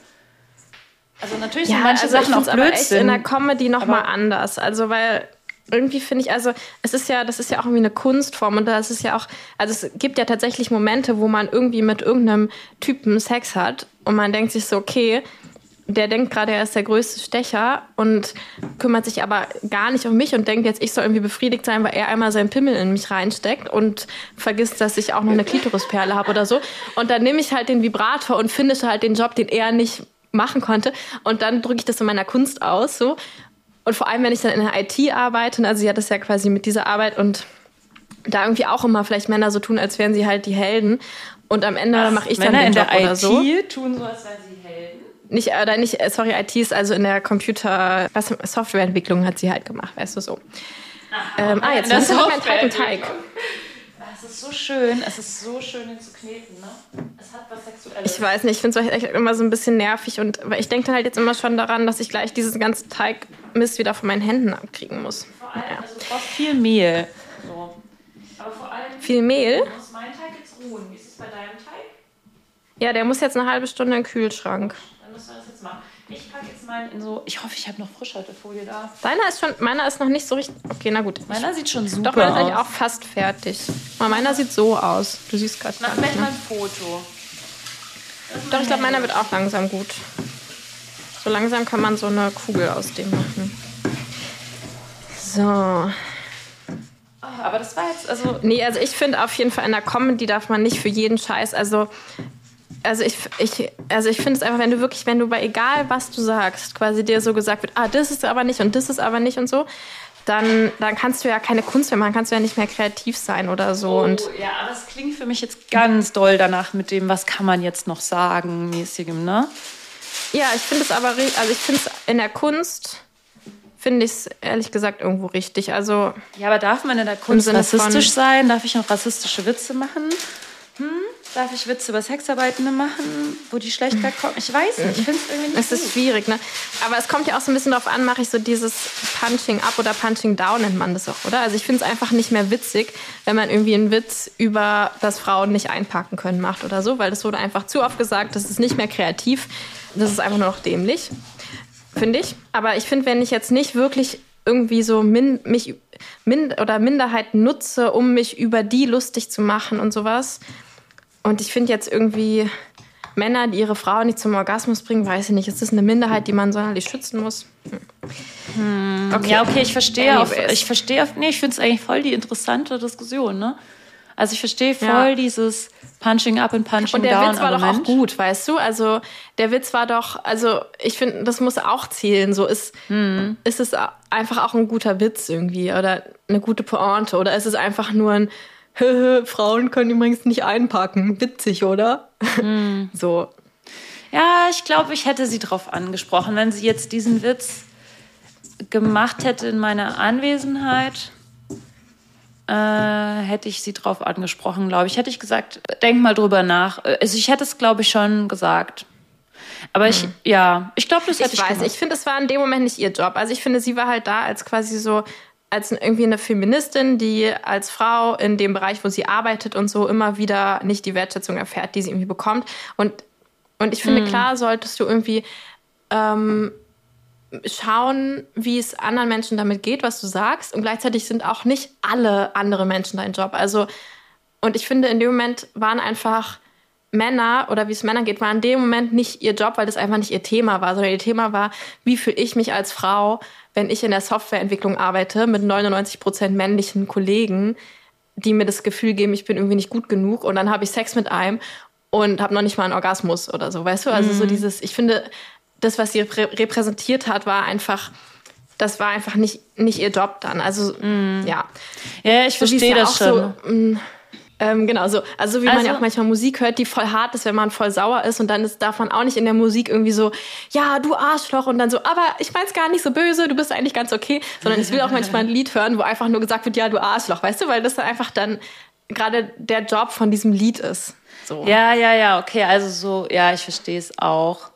Also natürlich sind manche also Sachen auch find's aber echt in Blödsinn. der Comedy noch mal Aber- anders. Also weil irgendwie finde ich, also es ist ja, das ist ja auch irgendwie eine Kunstform und das ist ja auch, also es gibt ja tatsächlich Momente, wo man irgendwie mit irgendeinem Typen Sex hat und man denkt sich so, okay, der denkt gerade, er ist der größte Stecher und kümmert sich aber gar nicht um mich und denkt jetzt, ich soll irgendwie befriedigt sein, weil er einmal seinen Pimmel in mich reinsteckt und vergisst, dass ich auch noch eine Klitorisperle habe oder so. Und dann nehme ich halt den Vibrator und finde halt den Job, den er nicht machen konnte. Und dann drücke ich das in meiner Kunst aus, so. Und vor allem, wenn ich dann in der IT arbeite, also sie hat das ja quasi mit dieser Arbeit und da irgendwie auch immer vielleicht Männer so tun, als wären sie halt die Helden. Und am Ende mache ich dann Männer den in Job der oder IT so. tun so, als wären sie. Nicht, oder nicht, äh, sorry, IT ist also in der Computer, was, Softwareentwicklung hat sie halt gemacht, weißt du so. Ähm, ah, jetzt der ist mein Teig ein Teig. Es ist so schön, es ist so schön, ihn zu kneten, ne? Es hat was Sexuelles. Ich weiß nicht, ich finde es echt immer so ein bisschen nervig und ich denke dann halt jetzt immer schon daran, dass ich gleich diesen ganzen Teigmist wieder von meinen Händen abkriegen muss. vor allem, also du brauchst viel Mehl. So. Aber vor allem Viel Mehl? muss mein Teig jetzt ruhen. Wie ist es bei deinem Teig? Ja, der muss jetzt eine halbe Stunde in den Kühlschrank. Dann müssen wir das jetzt machen. Ich packe jetzt meinen in so. Ich hoffe, ich habe noch Frischhaltefolie da. Deiner ist schon, meiner ist noch nicht so richtig. Okay, na gut. Meiner sieht schon super Doch, meiner ist aus. eigentlich auch fast fertig. Aber meiner sieht so aus. Du siehst gerade. Mach vielleicht nicht, mal ne? ein Foto. Doch, ich glaube, meiner wird auch langsam gut. So langsam kann man so eine Kugel aus dem machen. So. Aber das war jetzt, also. Nee, also ich finde auf jeden Fall in der Comedy darf man nicht für jeden Scheiß, also also ich, ich, also ich finde es einfach, wenn du wirklich, wenn du bei egal was du sagst, quasi dir so gesagt wird, ah, das ist aber nicht und das ist aber nicht und so, dann, dann kannst du ja keine Kunst mehr machen, kannst du ja nicht mehr kreativ sein oder so. Und oh, ja, aber es klingt für mich jetzt ganz doll danach mit dem, was kann man jetzt noch sagen, mäßigem, ne? ja, ich finde es aber, also ich finde es in der Kunst, finde ich es ehrlich gesagt irgendwo richtig. Also Ja, aber darf man in der Kunst rassistisch sein? Darf ich noch rassistische Witze machen? Hm? Darf ich Witze über Sexarbeitende machen, wo die schlecht wegkommen? Ich weiß nicht, ich finde es irgendwie nicht Es ist schwierig, ne? Aber es kommt ja auch so ein bisschen darauf an, mache ich so dieses Punching up oder Punching down nennt man das auch, oder? Also ich finde es einfach nicht mehr witzig, wenn man irgendwie einen Witz über, dass Frauen nicht einparken können macht oder so, weil das wurde einfach zu oft gesagt, das ist nicht mehr kreativ, das ist einfach nur noch dämlich, finde ich. Aber ich finde, wenn ich jetzt nicht wirklich irgendwie so min, mich min, oder Minderheiten nutze, um mich über die lustig zu machen und sowas, und ich finde jetzt irgendwie Männer, die ihre Frauen nicht zum Orgasmus bringen, weiß ich nicht. Ist das eine Minderheit, die man sonderlich schützen muss? Hm. Okay. Ja, okay, ich verstehe. Auf, ich verstehe. Auf, nee, ich finde es eigentlich voll die interessante Diskussion, ne? Also ich verstehe voll Ja. dieses Punching up und Punching Und der down Witz war doch auch gut, weißt du? Also der Witz war doch, also ich finde, das muss auch zählen. So ist, Hm. ist es einfach auch ein guter Witz irgendwie oder eine gute Pointe oder ist es einfach nur ein Frauen können übrigens nicht einpacken. Witzig, oder? Hm. (laughs) So. Ja, ich glaube, ich hätte sie drauf angesprochen, wenn sie jetzt diesen Witz gemacht hätte in meiner Anwesenheit. Äh, hätte ich sie drauf angesprochen, glaube ich. Hätte ich gesagt, denk mal drüber nach. Also ich hätte es, glaube ich, schon gesagt. Aber ich, ja, ich glaube, das hätte Ich ich, weiß, ich finde, es war in dem Moment nicht ihr Job. Also ich finde, sie war halt da als quasi so, als irgendwie eine Feministin, die als Frau in dem Bereich, wo sie arbeitet und so immer wieder nicht die Wertschätzung erfährt, die sie irgendwie bekommt. Und, und ich finde, klar solltest du irgendwie ähm, schauen, wie es anderen Menschen damit geht, was du sagst. Und gleichzeitig sind auch nicht alle andere Menschen dein Job. Also, und ich finde, in dem Moment waren einfach Männer oder wie es Männern geht, war in dem Moment nicht ihr Job, weil das einfach nicht ihr Thema war, sondern ihr Thema war, wie fühle ich mich als Frau, wenn ich in der Softwareentwicklung arbeite mit 99 Prozent männlichen Kollegen, die mir das Gefühl geben, ich bin irgendwie nicht gut genug und dann habe ich Sex mit einem und habe noch nicht mal einen Orgasmus oder so, weißt du? Also so dieses, ich finde, das, was sie reprä- repräsentiert hat, war einfach, das war einfach nicht, nicht ihr Job dann. Also, ja. Ja, ich So verstehe ja das auch schon. So, mm, ähm, genau, so. Also, so wie man Also- ja auch manchmal Musik hört, die voll hart ist, wenn man voll sauer ist. Und dann ist, darf man auch nicht in der Musik irgendwie so, ja, du Arschloch. Und dann so, aber ich mein's gar nicht so böse, du bist eigentlich ganz okay. Sondern ich will auch manchmal ein Lied hören, wo einfach nur gesagt wird, ja, du Arschloch, weißt du? Weil das dann einfach dann gerade der Job von diesem Lied ist. So. Ja, ja, ja, okay, also so, ja, ich verstehe es auch.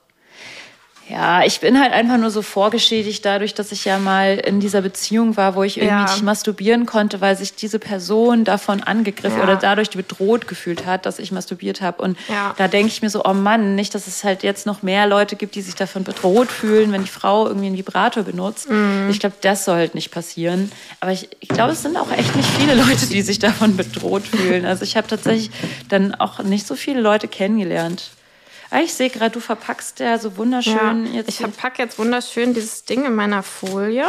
Ja, ich bin halt einfach nur so vorgeschädigt dadurch, dass ich ja mal in dieser Beziehung war, wo ich irgendwie Ja. nicht masturbieren konnte, weil sich diese Person davon angegriffen Ja. oder dadurch bedroht gefühlt hat, dass ich masturbiert habe. Und Ja. da denke ich mir so, oh Mann, nicht, dass es halt jetzt noch mehr Leute gibt, die sich davon bedroht fühlen, wenn die Frau irgendwie einen Vibrator benutzt. Mhm. Ich glaube, das soll halt nicht passieren. Aber ich, ich glaube, es sind auch echt nicht viele Leute, die sich davon bedroht fühlen. Also ich habe tatsächlich dann auch nicht so viele Leute kennengelernt. Ah, ich sehe gerade, du verpackst ja so Ja. wunderschön jetzt Ich verpacke jetzt wunderschön dieses Ding in meiner Folie.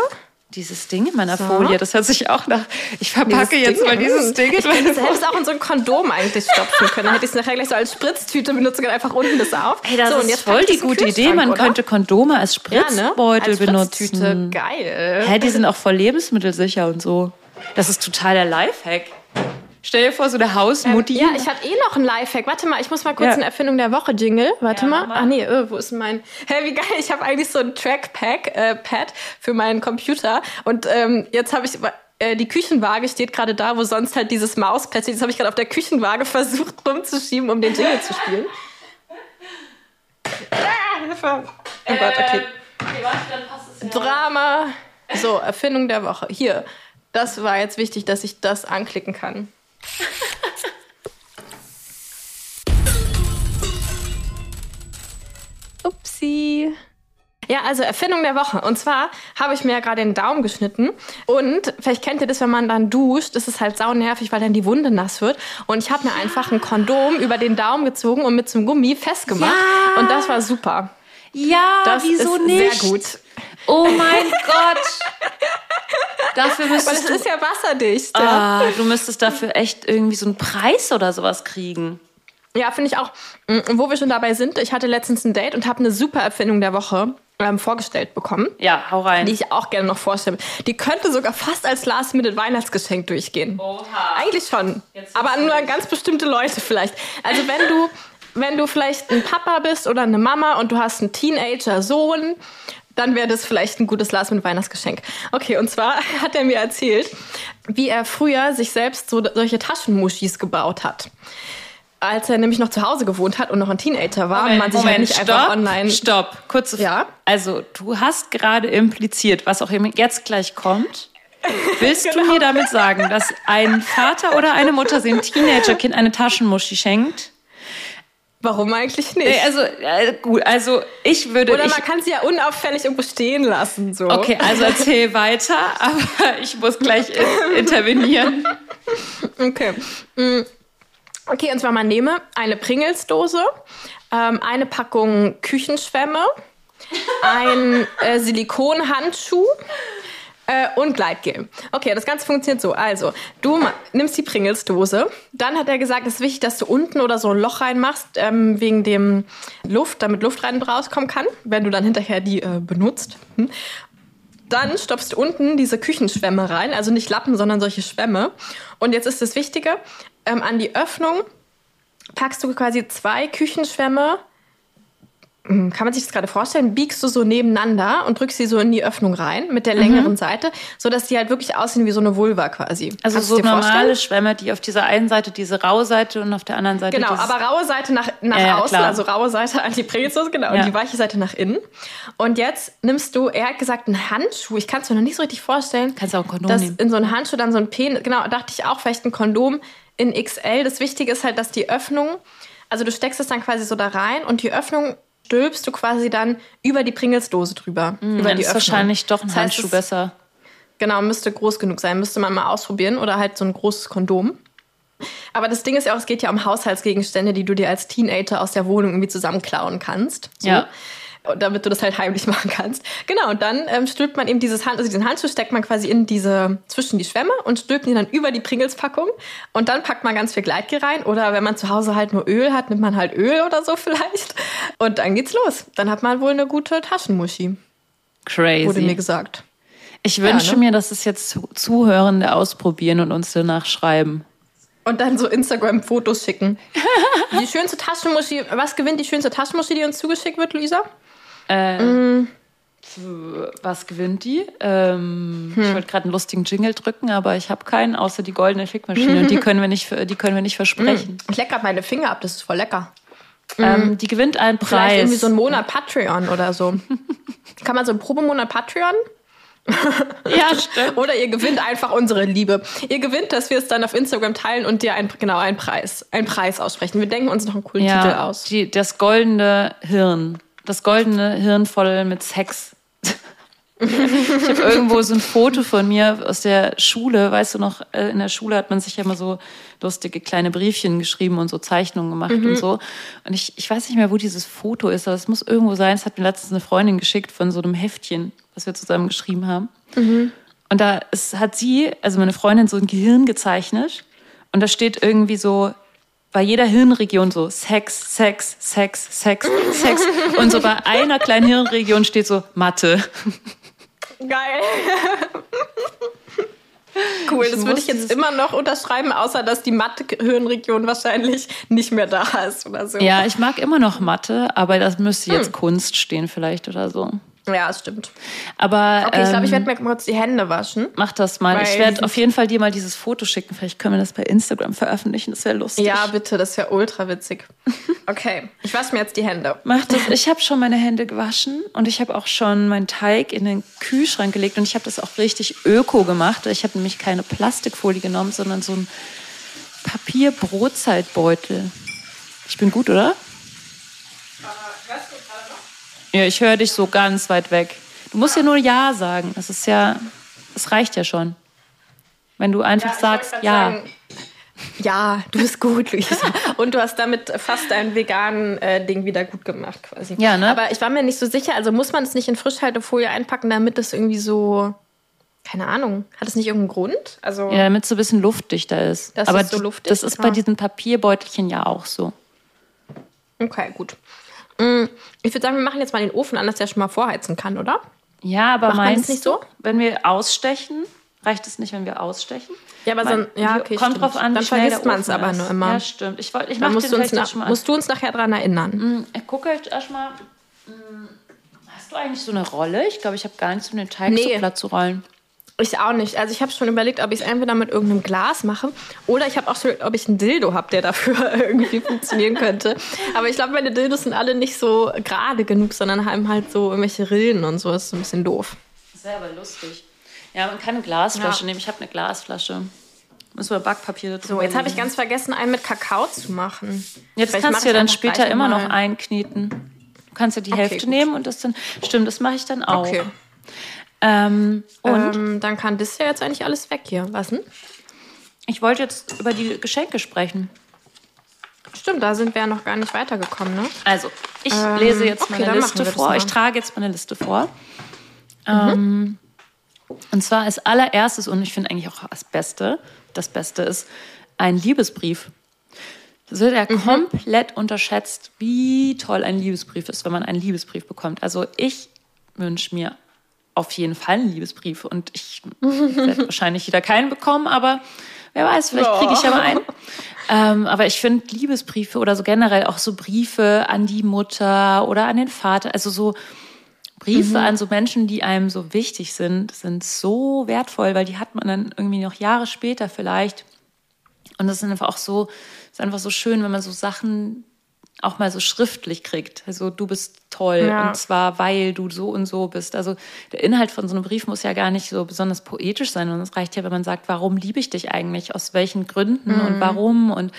dieses Ding in meiner So. Folie. Das hört sich auch nach. Ich verpacke Dieses jetzt mal Ding. dieses Ding in Ich hätte es selbst auch in so ein Kondom eigentlich stopfen können. Dann hätte ich es nachher gleich so als Spritztüte benutzen können, einfach unten das auf. Hey, das so, und ist jetzt voll die gute Idee. Man oder? könnte Kondome als ja, ne? Spritzbeutel als Spritztüte. benutzen. Geil. Hä, die sind auch voll lebensmittelsicher und so. Das ist total der Lifehack. Stell dir vor, so eine Hausmutti. Ja, ich habe eh noch einen Lifehack. Warte mal, ich muss mal kurz Ja. eine Erfindung der Woche Jingle. Warte Ja, mal. Ach nee, äh, wo ist mein? Hä, wie geil! Ich habe eigentlich so ein Trackpack äh, Pad für meinen Computer und ähm, jetzt habe ich äh, die Küchenwaage steht gerade da, wo sonst halt dieses Mauspad steht. Das habe ich gerade auf der Küchenwaage (laughs) versucht rumzuschieben, um den Jingle zu spielen. Ah, Hilfe. Oh Gott, okay. Drama. So, Erfindung der Woche. Hier. Das war jetzt wichtig, dass ich das anklicken kann. (laughs) Upsi. Ja, also Erfindung der Woche. Und zwar habe ich mir ja gerade den Daumen geschnitten. Und vielleicht kennt ihr das, wenn man dann duscht, ist es halt saunervig, weil dann die Wunde nass wird. Und ich habe mir einfach ein Kondom über den Daumen gezogen und mit zum Gummi festgemacht. Ja. Und das war super. Ja, Das wieso ist nicht? sehr gut. Oh mein (laughs) Gott. Dafür Weil es müsstest du. ist ja wasserdicht. Ah, du müsstest dafür echt irgendwie so einen Preis oder sowas kriegen. Ja, finde ich auch. Mm, Wo wir schon dabei sind, ich hatte letztens ein Date und habe eine super Erfindung der Woche ähm, vorgestellt bekommen. Ja, hau rein. Die ich auch gerne noch vorstelle. Die könnte sogar fast als Last-Minute-Weihnachtsgeschenk durchgehen. Oha. Eigentlich schon. Aber nur an ganz bestimmte Leute vielleicht. Also wenn du, wenn du vielleicht ein Papa bist oder eine Mama und du hast einen Teenager-Sohn, dann wäre das vielleicht ein gutes Last-Minute-Weihnachtsgeschenk. Okay, und zwar (laughs) hat er mir erzählt, wie er früher sich selbst so solche Taschenmuschis gebaut hat. Als er nämlich noch zu Hause gewohnt hat und noch ein Teenager war und man sich halt nicht einfach stopp, online. Stopp, Frage. Ja? Also, du hast gerade impliziert, was auch immer jetzt gleich kommt. Willst (laughs) Genau. du mir damit sagen, dass ein Vater oder eine Mutter dem Teenagerkind eine Taschenmuschi schenkt? Warum eigentlich nicht? Nee, also, äh, gut, also ich würde. Oder ich, man kann sie ja unauffällig irgendwo stehen lassen. So. okay, also erzähl (laughs) weiter, aber ich muss gleich in, intervenieren. Okay. Mm. Okay, und zwar man nehme eine Pringles-Dose, ähm, eine Packung Küchenschwämme, ein äh, Silikonhandschuh äh, und Gleitgel. Okay, das Ganze funktioniert so. Also, du nimmst die Pringles-Dose. Dann hat er gesagt, es ist wichtig, dass du unten oder so ein Loch reinmachst, ähm, wegen dem Luft, damit Luft rein und rauskommen kann, wenn du dann hinterher die äh, benutzt. Hm. Dann stopfst du unten diese Küchenschwämme rein, also nicht Lappen, sondern solche Schwämme. Und jetzt ist das Wichtige, ähm, an die Öffnung packst du quasi zwei Küchenschwämme, kann man sich das gerade vorstellen, biegst du so nebeneinander und drückst sie so in die Öffnung rein mit der längeren Seite, sodass die halt wirklich aussehen wie so eine Vulva quasi. Also Kannst so dir vorstellen? normale Schwämme, die auf dieser einen Seite diese raue Seite und auf der anderen Seite Genau, aber raue Seite nach, nach ja, außen, klar. also raue Seite an die Pringelsdose, genau, Ja. und die weiche Seite nach innen. Und jetzt nimmst du, er hat gesagt, einen Handschuh, ich kann es mir noch nicht so richtig vorstellen. Kannst du auch ein Kondom dass nehmen. in so einen Handschuh dann so ein Penis, genau, dachte ich auch, vielleicht ein Kondom in XL. Das Wichtige ist halt, dass die Öffnung, also du steckst es dann quasi so da rein und die Öffnung stülpst du quasi dann über die Pringelsdose drüber. über Dann die ist Öffnung. wahrscheinlich doch ein Das heißt, Handschuh es- besser. Genau, müsste groß genug sein, müsste man mal ausprobieren oder halt so ein großes Kondom. Aber das Ding ist ja auch, es geht ja um Haushaltsgegenstände, die du dir als Teenager aus der Wohnung irgendwie zusammenklauen kannst. So. Ja. Damit du das halt heimlich (laughs) machen kannst. Genau, und dann ähm, stülpt man eben dieses Hand, also diesen Handschuh steckt man quasi in diese, zwischen die Schwämme und stülpt ihn dann über die Pringles-Packung. Und dann packt man ganz viel Gleitgel rein. Oder wenn man zu Hause halt nur Öl hat, nimmt man halt Öl oder so (laughs) vielleicht. Und dann geht's los. Dann hat man wohl eine gute Taschenmuschi, Crazy. wurde mir gesagt. Ich wünsche ne? mir, dass es jetzt Zu- Zuhörende ausprobieren und uns danach schreiben. Und dann so Instagram-Fotos schicken. (laughs) die schönste Taschenmuschi, was gewinnt die schönste Taschenmuschi, die uns zugeschickt wird, Luisa? Was gewinnt die? Ähm, Hm. Ich wollte gerade einen lustigen Jingle drücken, aber ich habe keinen, außer die goldene Fickmaschine. Und die (laughs) können wir nicht, die können wir nicht versprechen. Ich leck meine Finger ab, das ist voll lecker. Ähm, die gewinnt einen Mhm. Vielleicht irgendwie Preis. so einen Monat Patreon oder so. (laughs) Kann man so einen Probemonat Patreon? (laughs) ja, stimmt. Oder ihr gewinnt einfach unsere Liebe. Ihr gewinnt, dass wir es dann auf Instagram teilen und dir ein, genau einen Preis, einen Preis aussprechen. Wir denken uns noch einen coolen Titel Ja, aus. die, das goldene Hirn. Das goldene Hirn voll mit Sex. ich habe irgendwo so ein Foto von mir aus der Schule. Weißt du noch, äh, in der Schule hat man sich ja immer so lustige kleine Briefchen geschrieben und so Zeichnungen gemacht und so. Und ich, ich weiß nicht mehr, wo dieses Foto ist, aber es muss irgendwo sein. Es hat mir letztens eine Freundin geschickt von so einem Heftchen, was wir zusammen geschrieben haben. Und da ist, hat sie, also meine Freundin, so ein Gehirn gezeichnet. Und da steht irgendwie so bei jeder Hirnregion so Sex, Sex, Sex, Sex, Sex. Und so bei einer kleinen Hirnregion steht so Mathe. Geil. Cool, Ich das würde ich jetzt immer noch unterschreiben, außer dass die Mathe-Hirnregion wahrscheinlich nicht mehr da ist oder so. Ja, ich mag immer noch Mathe, aber das müsste jetzt Kunst stehen vielleicht oder so. Ja, das stimmt. Aber Okay, ich glaube, ich ähm, werde mir kurz die Hände waschen. mach das mal. ich werde auf jeden Fall dir mal dieses Foto schicken. Vielleicht können wir das bei Instagram veröffentlichen. Das wäre lustig. Ja, bitte, das ja ultra witzig. Okay, ich wasche mir jetzt die Hände. Mach das. Ich habe schon meine Hände gewaschen und ich habe auch schon meinen Teig in den Kühlschrank gelegt und ich habe das auch richtig öko gemacht. Ich habe nämlich keine Plastikfolie genommen, sondern so ein Papier-Brotzeitbeutel. Ich bin gut, oder? Ja, ich höre dich so ganz weit weg. Du musst ja nur Ja sagen. Das ist ja, das reicht ja schon. Wenn du einfach sagst, ja. Ja, du bist gut, Luisa. Und du hast damit fast dein veganen äh, Ding wieder gut gemacht, quasi. Ja, ne? Aber ich war mir nicht so sicher. Also muss man es nicht in Frischhaltefolie einpacken, damit es irgendwie so. Keine Ahnung. Hat es nicht irgendeinen Grund? Also. Ja, damit es so ein bisschen luftdichter ist. Das Aber ist so luftig? das ist bei Ah. diesen Papierbeutelchen ja auch so. Okay, gut. Mm, Ich würde sagen, wir machen jetzt mal den Ofen an, dass der schon mal vorheizen kann, oder? Ja, aber Macht meinst nicht so? wenn wir ausstechen, reicht es nicht, wenn wir ausstechen? Ja, aber Weil- so, ja, okay, kommt stimmt. drauf an, Dann vergisst man es aber nur immer. Ja, stimmt. Ich, wollt- ich Dann mach musst den du, uns nach, jetzt musst du uns nachher dran erinnern. Ich gucke halt erstmal. mm, Hast du eigentlich so eine Rolle? Ich glaube, ich habe gar nichts, um den Teig Nee. so platt zu rollen. Ich auch nicht. Also ich habe schon überlegt, ob ich es entweder mit irgendeinem Glas mache oder ich habe auch schon, ob ich einen Dildo habe, der dafür (laughs) irgendwie funktionieren könnte. Aber ich glaube, meine Dildos sind alle nicht so gerade genug, sondern haben halt so irgendwelche Rillen und so. Das ist so ein bisschen doof. Das wäre aber lustig. Ja, man kann eine Glasflasche Ja. nehmen. Ich habe eine Glasflasche. Müssen wir Backpapier dazu So, jetzt habe ich ganz vergessen, einen mit Kakao zu machen. Jetzt Vielleicht kannst du ja dann später immer noch einkneten. Du kannst ja die Okay, Hälfte gut. nehmen und das dann. Stimmt, das mache ich dann auch. Okay. Ähm, und Ähm, dann kann das ja jetzt eigentlich alles weg hier. Was denn? ich wollte jetzt über die Geschenke sprechen. Stimmt, da sind wir ja noch gar nicht weitergekommen, ne? Also, ich Ähm, lese jetzt okay, meine Liste vor. Ich trage jetzt meine Liste vor. Ähm, und zwar als allererstes, und ich finde eigentlich auch das Beste, das Beste ist ein Liebesbrief. Das wird ja Mhm. komplett unterschätzt, wie toll ein Liebesbrief ist, wenn man einen Liebesbrief bekommt. Also ich wünsche mir auf jeden Fall einen Liebesbrief und ich werde (laughs) wahrscheinlich wieder keinen bekommen, aber wer weiß, vielleicht kriege ich ja mal einen. Ähm, aber ich finde Liebesbriefe oder so generell auch so Briefe an die Mutter oder an den Vater, also so Briefe an so Menschen, die einem so wichtig sind, sind so wertvoll, weil die hat man dann irgendwie noch Jahre später vielleicht. Und das ist einfach auch so, ist einfach so schön, wenn man so Sachen auch mal so schriftlich kriegt. Also du bist toll. Ja. und zwar weil du so und so bist. Also der Inhalt von so einem Brief muss ja gar nicht so besonders poetisch sein, sondern es reicht ja, wenn man sagt, warum liebe ich dich eigentlich, aus welchen Gründen und warum? Und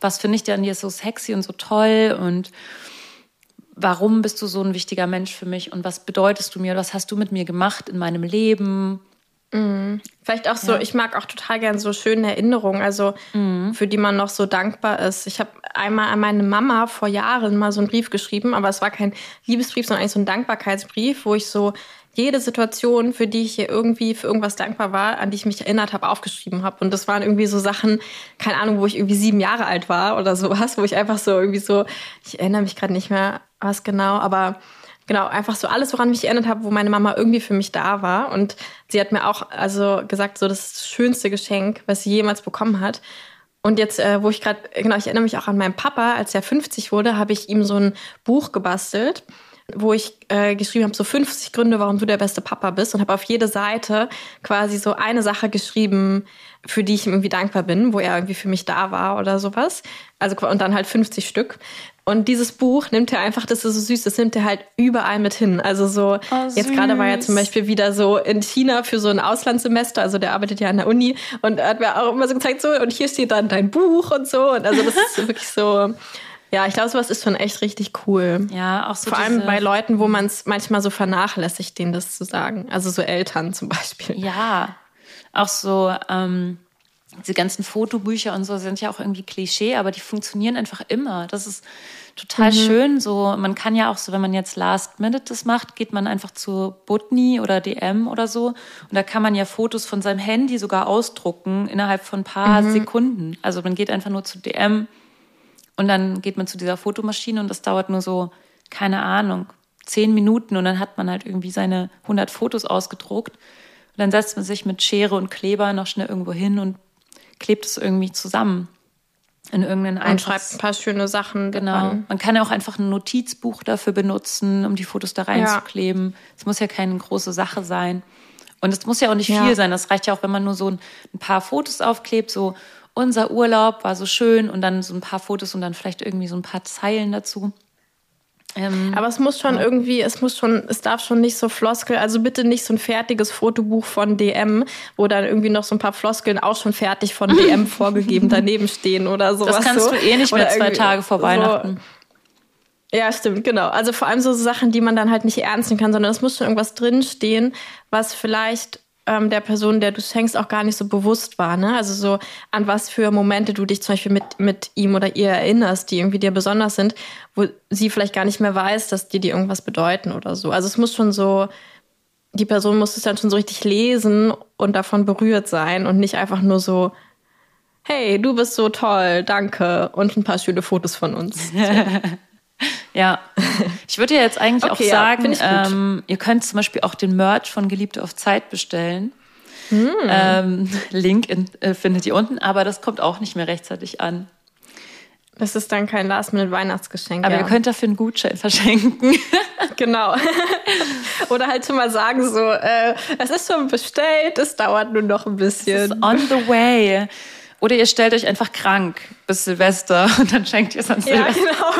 was finde ich an dir so sexy und so toll? Und warum bist du so ein wichtiger Mensch für mich? Und was bedeutest du mir, was hast du mit mir gemacht in meinem Leben? Fände Vielleicht auch so, ja. ich mag auch total gern so schöne Erinnerungen, also mhm. für die man noch so dankbar ist. Ich habe einmal an meine Mama vor Jahren mal so einen Brief geschrieben, aber es war kein Liebesbrief, sondern eigentlich so ein Dankbarkeitsbrief, wo ich so jede Situation, für die ich hier irgendwie für irgendwas dankbar war, an die ich mich erinnert habe, aufgeschrieben habe. Und das waren irgendwie so Sachen, keine Ahnung, wo ich irgendwie sieben Jahre alt war oder sowas, wo ich einfach so irgendwie so, ich erinnere mich gerade nicht mehr, was genau, aber genau, einfach so alles, woran ich mich erinnert habe, wo meine Mama irgendwie für mich da war. Und sie hat mir auch also gesagt, so das, schönste Geschenk, was sie jemals bekommen hat. Und jetzt, äh, wo ich gerade, genau, ich erinnere mich auch an meinen Papa, als er 50 wurde, habe ich ihm so ein Buch gebastelt wo ich äh, geschrieben habe, so 50 Gründe, warum du der beste Papa bist und habe auf jede Seite quasi so eine Sache geschrieben, für die ich ihm irgendwie dankbar bin, wo er irgendwie für mich da war oder sowas. Also und dann halt 50 Stück. Und dieses Buch nimmt er einfach, das ist so süß, das nimmt er halt überall mit hin. Also so, oh, jetzt gerade war er zum Beispiel wieder so in China für so ein Auslandssemester, also der arbeitet ja an der Uni und hat mir auch immer so gezeigt, so, und hier steht dann dein Buch und so. Und also das ist (laughs) wirklich so, ja, ich glaube, sowas ist schon echt richtig cool. Ja, auch so. Vor allem bei Leuten, wo man es manchmal so vernachlässigt, denen das zu sagen. Also so Eltern zum Beispiel. Ja, auch so ähm, diese ganzen Fotobücher und so sind ja auch irgendwie Klischee, aber die funktionieren einfach immer. Das ist total mhm. schön. So, man kann ja auch so, wenn man jetzt Last Minute das macht, geht man einfach zu Butni oder DM oder so. Und da kann man ja Fotos von seinem Handy sogar ausdrucken innerhalb von ein paar mhm. Sekunden. Also man geht einfach nur zu DM und dann geht man zu dieser Fotomaschine und das dauert nur so, keine Ahnung, zehn Minuten und dann hat man halt irgendwie seine 100 Fotos ausgedruckt. Und dann setzt man sich mit Schere und Kleber noch schnell irgendwo hin und klebt es irgendwie zusammen. In irgendeinen Und schreibt ein paar schöne Sachen. Genau. Daran. Man kann ja auch einfach ein Notizbuch dafür benutzen, um die Fotos da reinzukleben. Es ja. muss ja keine große Sache sein. Und es muss ja auch nicht viel ja. sein. Das reicht ja auch, wenn man nur so ein, ein paar Fotos aufklebt, so unser Urlaub war so schön und dann so ein paar Fotos und dann vielleicht irgendwie so ein paar Zeilen dazu. Ähm, Aber es muss schon ja. irgendwie, es muss schon, es darf schon nicht so Floskel, also bitte nicht so ein fertiges Fotobuch von DM, wo dann irgendwie noch so ein paar Floskeln auch schon fertig von DM (laughs) vorgegeben daneben stehen oder sowas. Das kannst so. du eh nicht mehr zwei Tage vor Weihnachten. So. Ja, stimmt, genau. Also vor allem so Sachen, die man dann halt nicht ernst nehmen kann, sondern es muss schon irgendwas drinstehen, was vielleicht ähm, der Person, der du schenkst, auch gar nicht so bewusst war. Ne? Also so an was für Momente du dich zum Beispiel mit, mit ihm oder ihr erinnerst, die irgendwie dir besonders sind, wo sie vielleicht gar nicht mehr weiß, dass dir die irgendwas bedeuten oder so. Also es muss schon so, die Person muss es dann schon so richtig lesen und davon berührt sein und nicht einfach nur so, hey, du bist so toll, danke und ein paar schöne Fotos von uns. (laughs) Ja, ich würde ja jetzt eigentlich okay, auch sagen, ja, ähm, ihr könnt zum Beispiel auch den Merch von Geliebte auf Zeit bestellen. Mm. Ähm, (laughs) Link in, äh, findet ihr unten, aber das kommt auch nicht mehr rechtzeitig an. Das ist dann kein Last-Minute-Weihnachtsgeschenk. Aber ja. ihr könnt dafür einen Gutschein verschenken. (laughs) (laughs) genau. Oder halt schon mal sagen so, äh, es ist schon bestellt, es dauert nur noch ein bisschen. Es ist on the way. Oder ihr stellt euch einfach krank bis Silvester (laughs) und dann schenkt ihr es an Silvester. Ja, genau.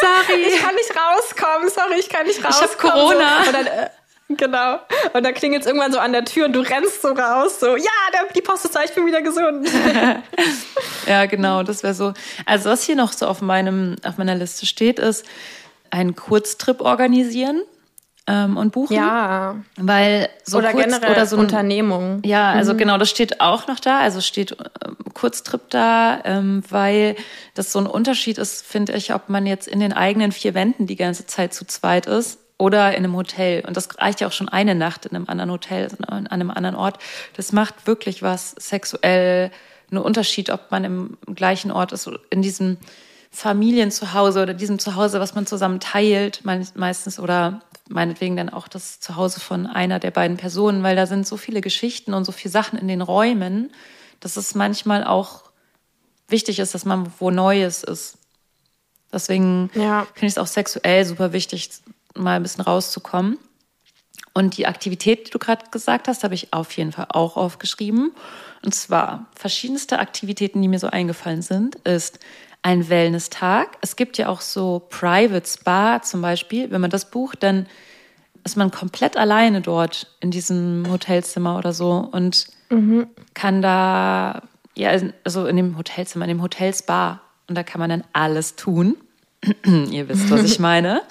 Sorry. Ich kann nicht rauskommen. Sorry, ich kann nicht rauskommen. Ich habe Corona. So. Dann, äh, genau. Und dann klingelt es irgendwann so an der Tür und du rennst so raus. So, ja, die Post ist da, ich bin wieder gesund. (laughs) ja, genau. Das wäre so. Also was hier noch so auf, meinem, auf meiner Liste steht, ist einen Kurztrip organisieren ähm, und buchen. Ja. Weil so oder kurz, generell oder so ein, Unternehmung. Ja, also mhm. genau, das steht auch noch da. Also steht äh, Kurztrip da, ähm, weil das so ein Unterschied ist, finde ich, ob man jetzt in den eigenen vier Wänden die ganze Zeit zu zweit ist oder in einem Hotel. Und das reicht ja auch schon eine Nacht in einem anderen Hotel, an einem anderen Ort. Das macht wirklich was sexuell, einen Unterschied, ob man im gleichen Ort ist, in diesem Familienzuhause oder diesem Zuhause, was man zusammen teilt, meistens oder meinetwegen dann auch das Zuhause von einer der beiden Personen, weil da sind so viele Geschichten und so viele Sachen in den Räumen, dass es manchmal auch wichtig ist, dass man wo Neues ist. Deswegen ja. finde ich es auch sexuell super wichtig, mal ein bisschen rauszukommen. Und die Aktivität, die du gerade gesagt hast, habe ich auf jeden Fall auch aufgeschrieben. Und zwar verschiedenste Aktivitäten, die mir so eingefallen sind, ist ein Wellness-Tag. Es gibt ja auch so Private Spa zum Beispiel. Wenn man das bucht, dann ist man komplett alleine dort in diesem Hotelzimmer oder so und mhm. kann da, ja, also in dem Hotelzimmer, in dem Hotelspa. Und da kann man dann alles tun. (clears throat) Ihr wisst, was ich (laughs) meine.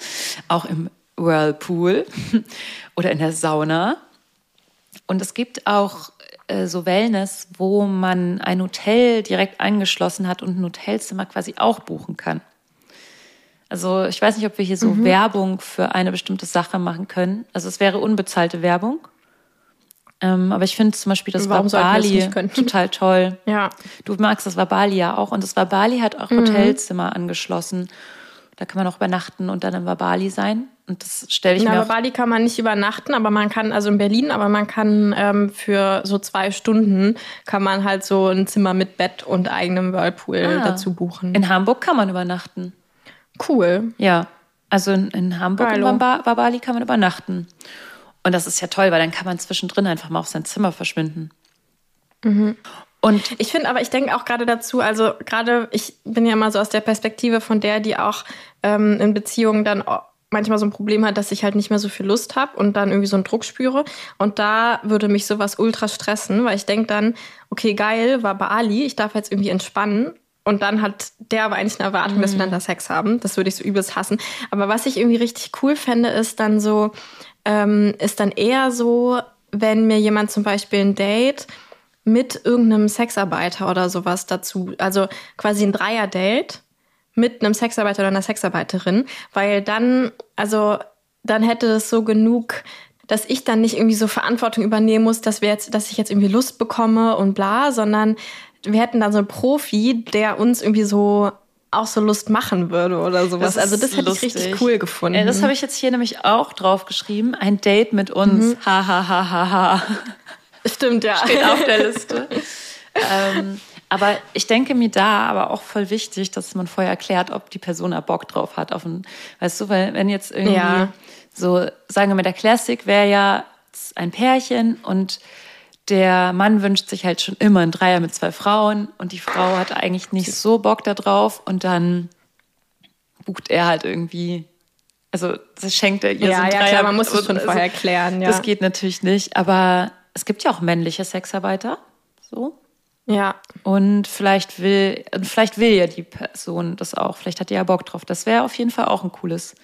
Auch im Whirlpool oder in der Sauna. Und es gibt auch äh, so Wellness, wo man ein Hotel direkt angeschlossen hat und ein Hotelzimmer quasi auch buchen kann. Also ich weiß nicht, ob wir hier so mhm. Werbung für eine bestimmte Sache machen können. Also es wäre unbezahlte Werbung. Ähm, aber ich finde zum Beispiel das Warum Bali total toll. Ja. Du magst das Bali ja auch. Und das Bali hat auch mhm. Hotelzimmer angeschlossen. Da kann man auch übernachten und dann in Bali sein. Und das stelle ich Na, mir. In Bali kann man nicht übernachten, aber man kann, also in Berlin, aber man kann ähm, für so zwei Stunden kann man halt so ein Zimmer mit Bett und eigenem Whirlpool ah, dazu buchen. In Hamburg kann man übernachten. Cool. Ja. Also in, in Hamburg Hallo. und Bali kann man übernachten. Und das ist ja toll, weil dann kann man zwischendrin einfach mal auf sein Zimmer verschwinden. Mhm. Und ich finde aber, ich denke auch gerade dazu, also gerade, ich bin ja mal so aus der Perspektive von der, die auch ähm, in Beziehungen dann manchmal so ein Problem hat, dass ich halt nicht mehr so viel Lust habe und dann irgendwie so einen Druck spüre. Und da würde mich sowas ultra stressen, weil ich denke dann, okay, geil, war bei Ali, ich darf jetzt irgendwie entspannen. Und dann hat der aber eigentlich eine Erwartung, mhm. dass wir dann mhm. da Sex haben. Das würde ich so übelst hassen. Aber was ich irgendwie richtig cool fände, ist dann so, ähm, ist dann eher so, wenn mir jemand zum Beispiel ein Date mit irgendeinem Sexarbeiter oder sowas dazu, also quasi ein Dreier-Date mit einem Sexarbeiter oder einer Sexarbeiterin, weil dann, also dann hätte es so genug, dass ich dann nicht irgendwie so Verantwortung übernehmen muss, dass wir jetzt, dass ich jetzt irgendwie Lust bekomme und bla, sondern wir hätten dann so einen Profi, der uns irgendwie so auch so Lust machen würde oder sowas. Das also das hätte lustig. ich richtig cool gefunden. Ja, das habe ich jetzt hier nämlich auch drauf geschrieben. Ein Date mit uns. Mhm. Ha ha ha ha ha. Stimmt, ja. Steht auf der Liste. (laughs) ähm, aber ich denke mir da aber auch voll wichtig, dass man vorher erklärt, ob die Person da Bock drauf hat. Auf ein, weißt du, weil wenn jetzt irgendwie ja. so, sagen wir mal, der Classic wäre ja ein Pärchen und der Mann wünscht sich halt schon immer einen Dreier mit zwei Frauen und die Frau hat eigentlich nicht so Bock da drauf und dann bucht er halt irgendwie, also das schenkt er ihr ja, so einen ja, Dreier. Klar, man muss es schon also, vorher klären, ja. Das geht natürlich nicht, aber es gibt ja auch männliche Sexarbeiter, so. Ja. Und vielleicht will, vielleicht will ja die Person das auch. Vielleicht hat die ja Bock drauf. Das wäre auf jeden Fall auch ein cooles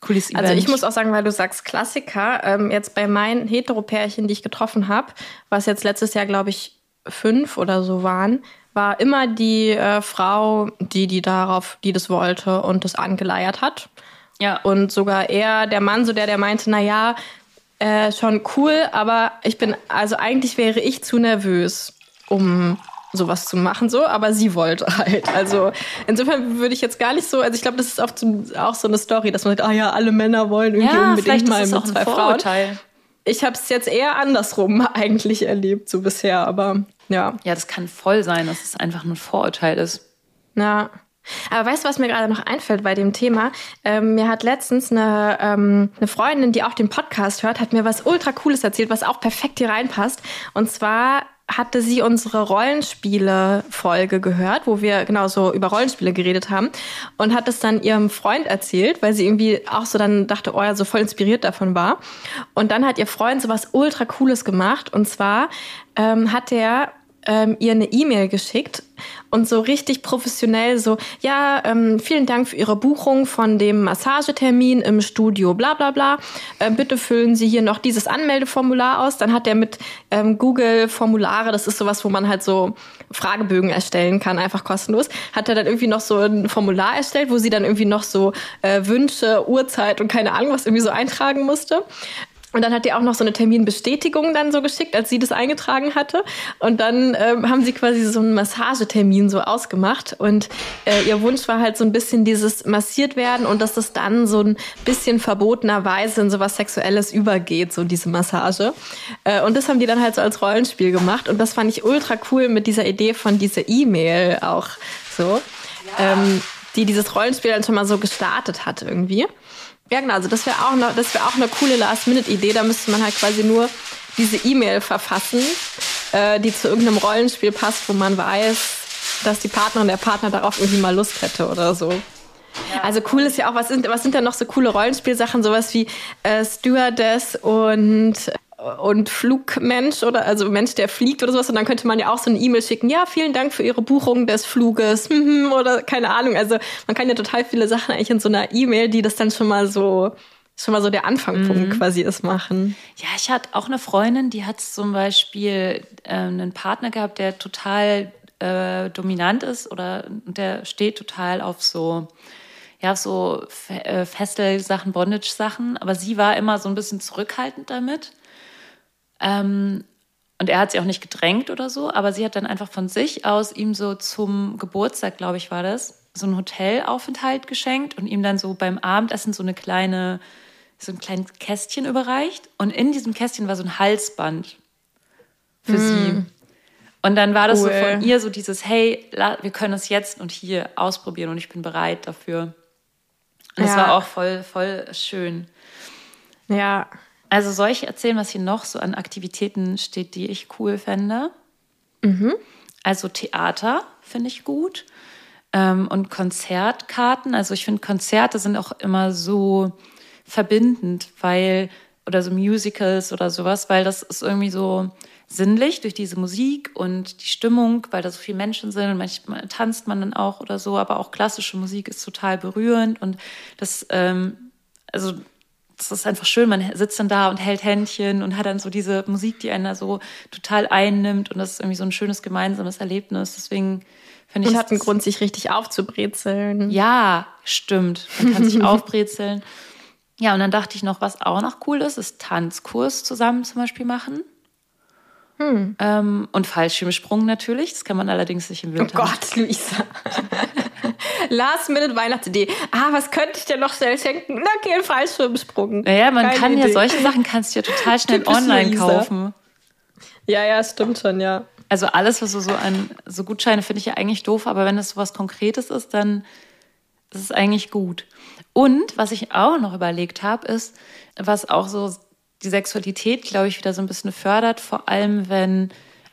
cooles Event. Also ich muss auch sagen, weil du sagst Klassiker, ähm, jetzt bei meinen Heteropärchen, die ich getroffen habe, was jetzt letztes Jahr, glaube ich, fünf oder so waren, war immer die äh, Frau, die, die darauf, die das wollte und das angeleiert hat. Ja. Und sogar eher der Mann, so der, der meinte, na ja, äh, schon cool, aber ich bin, also eigentlich wäre ich zu nervös, um sowas zu machen, so, aber sie wollte halt. Also insofern würde ich jetzt gar nicht so, also ich glaube, das ist auch, auch so eine Story, dass man sagt, ah ja, alle Männer wollen irgendwie ja, unbedingt mal mit zwei Frauen. Ich habe es jetzt eher andersrum (laughs) eigentlich erlebt, so bisher, aber ja. Ja, das kann voll sein, dass es einfach ein Vorurteil ist. Ja. Aber weißt du, was mir gerade noch einfällt bei dem Thema? Ähm, mir hat letztens eine, ähm, eine Freundin, die auch den Podcast hört, hat mir was ultra Cooles erzählt, was auch perfekt hier reinpasst. Und zwar hatte sie unsere Rollenspiele-Folge gehört, wo wir genau so über Rollenspiele geredet haben und hat es dann ihrem Freund erzählt, weil sie irgendwie auch so dann dachte, oh ja, so voll inspiriert davon war. Und dann hat ihr Freund so was ultra Cooles gemacht und zwar ähm, hat er ähm, ihr eine E-Mail geschickt und so richtig professionell so, ja, ähm, vielen Dank für Ihre Buchung von dem Massagetermin im Studio, bla bla bla. Äh, bitte füllen Sie hier noch dieses Anmeldeformular aus. Dann hat er mit ähm, Google Formulare, das ist sowas, wo man halt so Fragebögen erstellen kann, einfach kostenlos, hat er dann irgendwie noch so ein Formular erstellt, wo sie dann irgendwie noch so äh, Wünsche, Uhrzeit und keine Ahnung was irgendwie so eintragen musste. Und dann hat die auch noch so eine Terminbestätigung dann so geschickt, als sie das eingetragen hatte. Und dann ähm, haben sie quasi so einen Massagetermin so ausgemacht. Und äh, ihr Wunsch war halt so ein bisschen dieses massiert werden und dass das dann so ein bisschen verbotenerweise in so was Sexuelles übergeht, so diese Massage. Äh, und das haben die dann halt so als Rollenspiel gemacht. Und das fand ich ultra cool mit dieser Idee von dieser E-Mail auch so. Ja. Ähm, die dieses Rollenspiel dann schon mal so gestartet hat irgendwie. Ja, genau. Also das wäre auch, das wär auch eine coole Last-Minute-Idee. Da müsste man halt quasi nur diese E-Mail verfassen, äh, die zu irgendeinem Rollenspiel passt, wo man weiß, dass die Partnerin der Partner darauf irgendwie mal Lust hätte oder so. Ja. Also cool ist ja auch, was sind, was sind denn noch so coole Rollenspielsachen, sowas wie äh, Stewardess und und Flugmensch oder also Mensch, der fliegt oder sowas. Und dann könnte man ja auch so eine E-Mail schicken, ja, vielen Dank für Ihre Buchung des Fluges oder keine Ahnung. Also man kann ja total viele Sachen eigentlich in so einer E-Mail, die das dann schon mal so schon mal so der Anfangspunkt Mhm. quasi ist machen. Ja, ich hatte auch eine Freundin, die hat zum Beispiel äh, einen Partner gehabt, der total äh, dominant ist oder der steht total auf so, ja, so äh, Festel-Sachen, Bondage-Sachen, aber sie war immer so ein bisschen zurückhaltend damit. Ähm, und er hat sie auch nicht gedrängt oder so, aber sie hat dann einfach von sich aus ihm so zum Geburtstag, glaube ich, war das, so einen Hotelaufenthalt geschenkt und ihm dann so beim Abendessen so eine kleine, so ein kleines Kästchen überreicht. Und in diesem Kästchen war so ein Halsband für sie. Und dann war das so Cool. von ihr so dieses, hey, wir können es jetzt und hier ausprobieren und ich bin bereit dafür. Und das Ja. war auch voll, voll schön. Ja. Also soll ich erzählen, was hier noch so an Aktivitäten steht, die ich cool fände? Also Theater finde ich gut ähm, und Konzertkarten. Also ich finde Konzerte sind auch immer so verbindend, weil oder so Musicals oder sowas, weil das ist irgendwie so sinnlich durch diese Musik und die Stimmung, weil da so viele Menschen sind und manchmal tanzt man dann auch oder so, aber auch klassische Musik ist total berührend und das, ähm, also das ist einfach schön, man sitzt dann da und hält Händchen und hat dann so diese Musik, die einen da so total einnimmt und das ist irgendwie so ein schönes gemeinsames Erlebnis. Deswegen finde ich Und hat einen Grund, sich richtig aufzubrezeln. ja, stimmt. Man kann sich (laughs) aufbrezeln. Ja, und dann dachte ich noch, was auch noch cool ist, ist Tanzkurs zusammen zum Beispiel machen. Ähm, und Fallschirmsprung natürlich. Das kann man allerdings nicht im Oh Winter. Gott, Luisa. (laughs) Last-Minute-Weihnachtsidee. Ah, was könnte ich dir noch schnell schenken? Na, okay, ein Fallschirmsprung. Naja, man Geile kann ja Idee. solche Sachen kannst du ja total schnell online kaufen. Ja, ja, stimmt schon, ja. Also alles, was so, so an so Gutscheine finde ich ja eigentlich doof, aber wenn es so was Konkretes ist, dann ist es eigentlich gut. Und was ich auch noch überlegt habe, ist, was auch so die Sexualität, glaube ich, wieder so ein bisschen fördert, vor allem wenn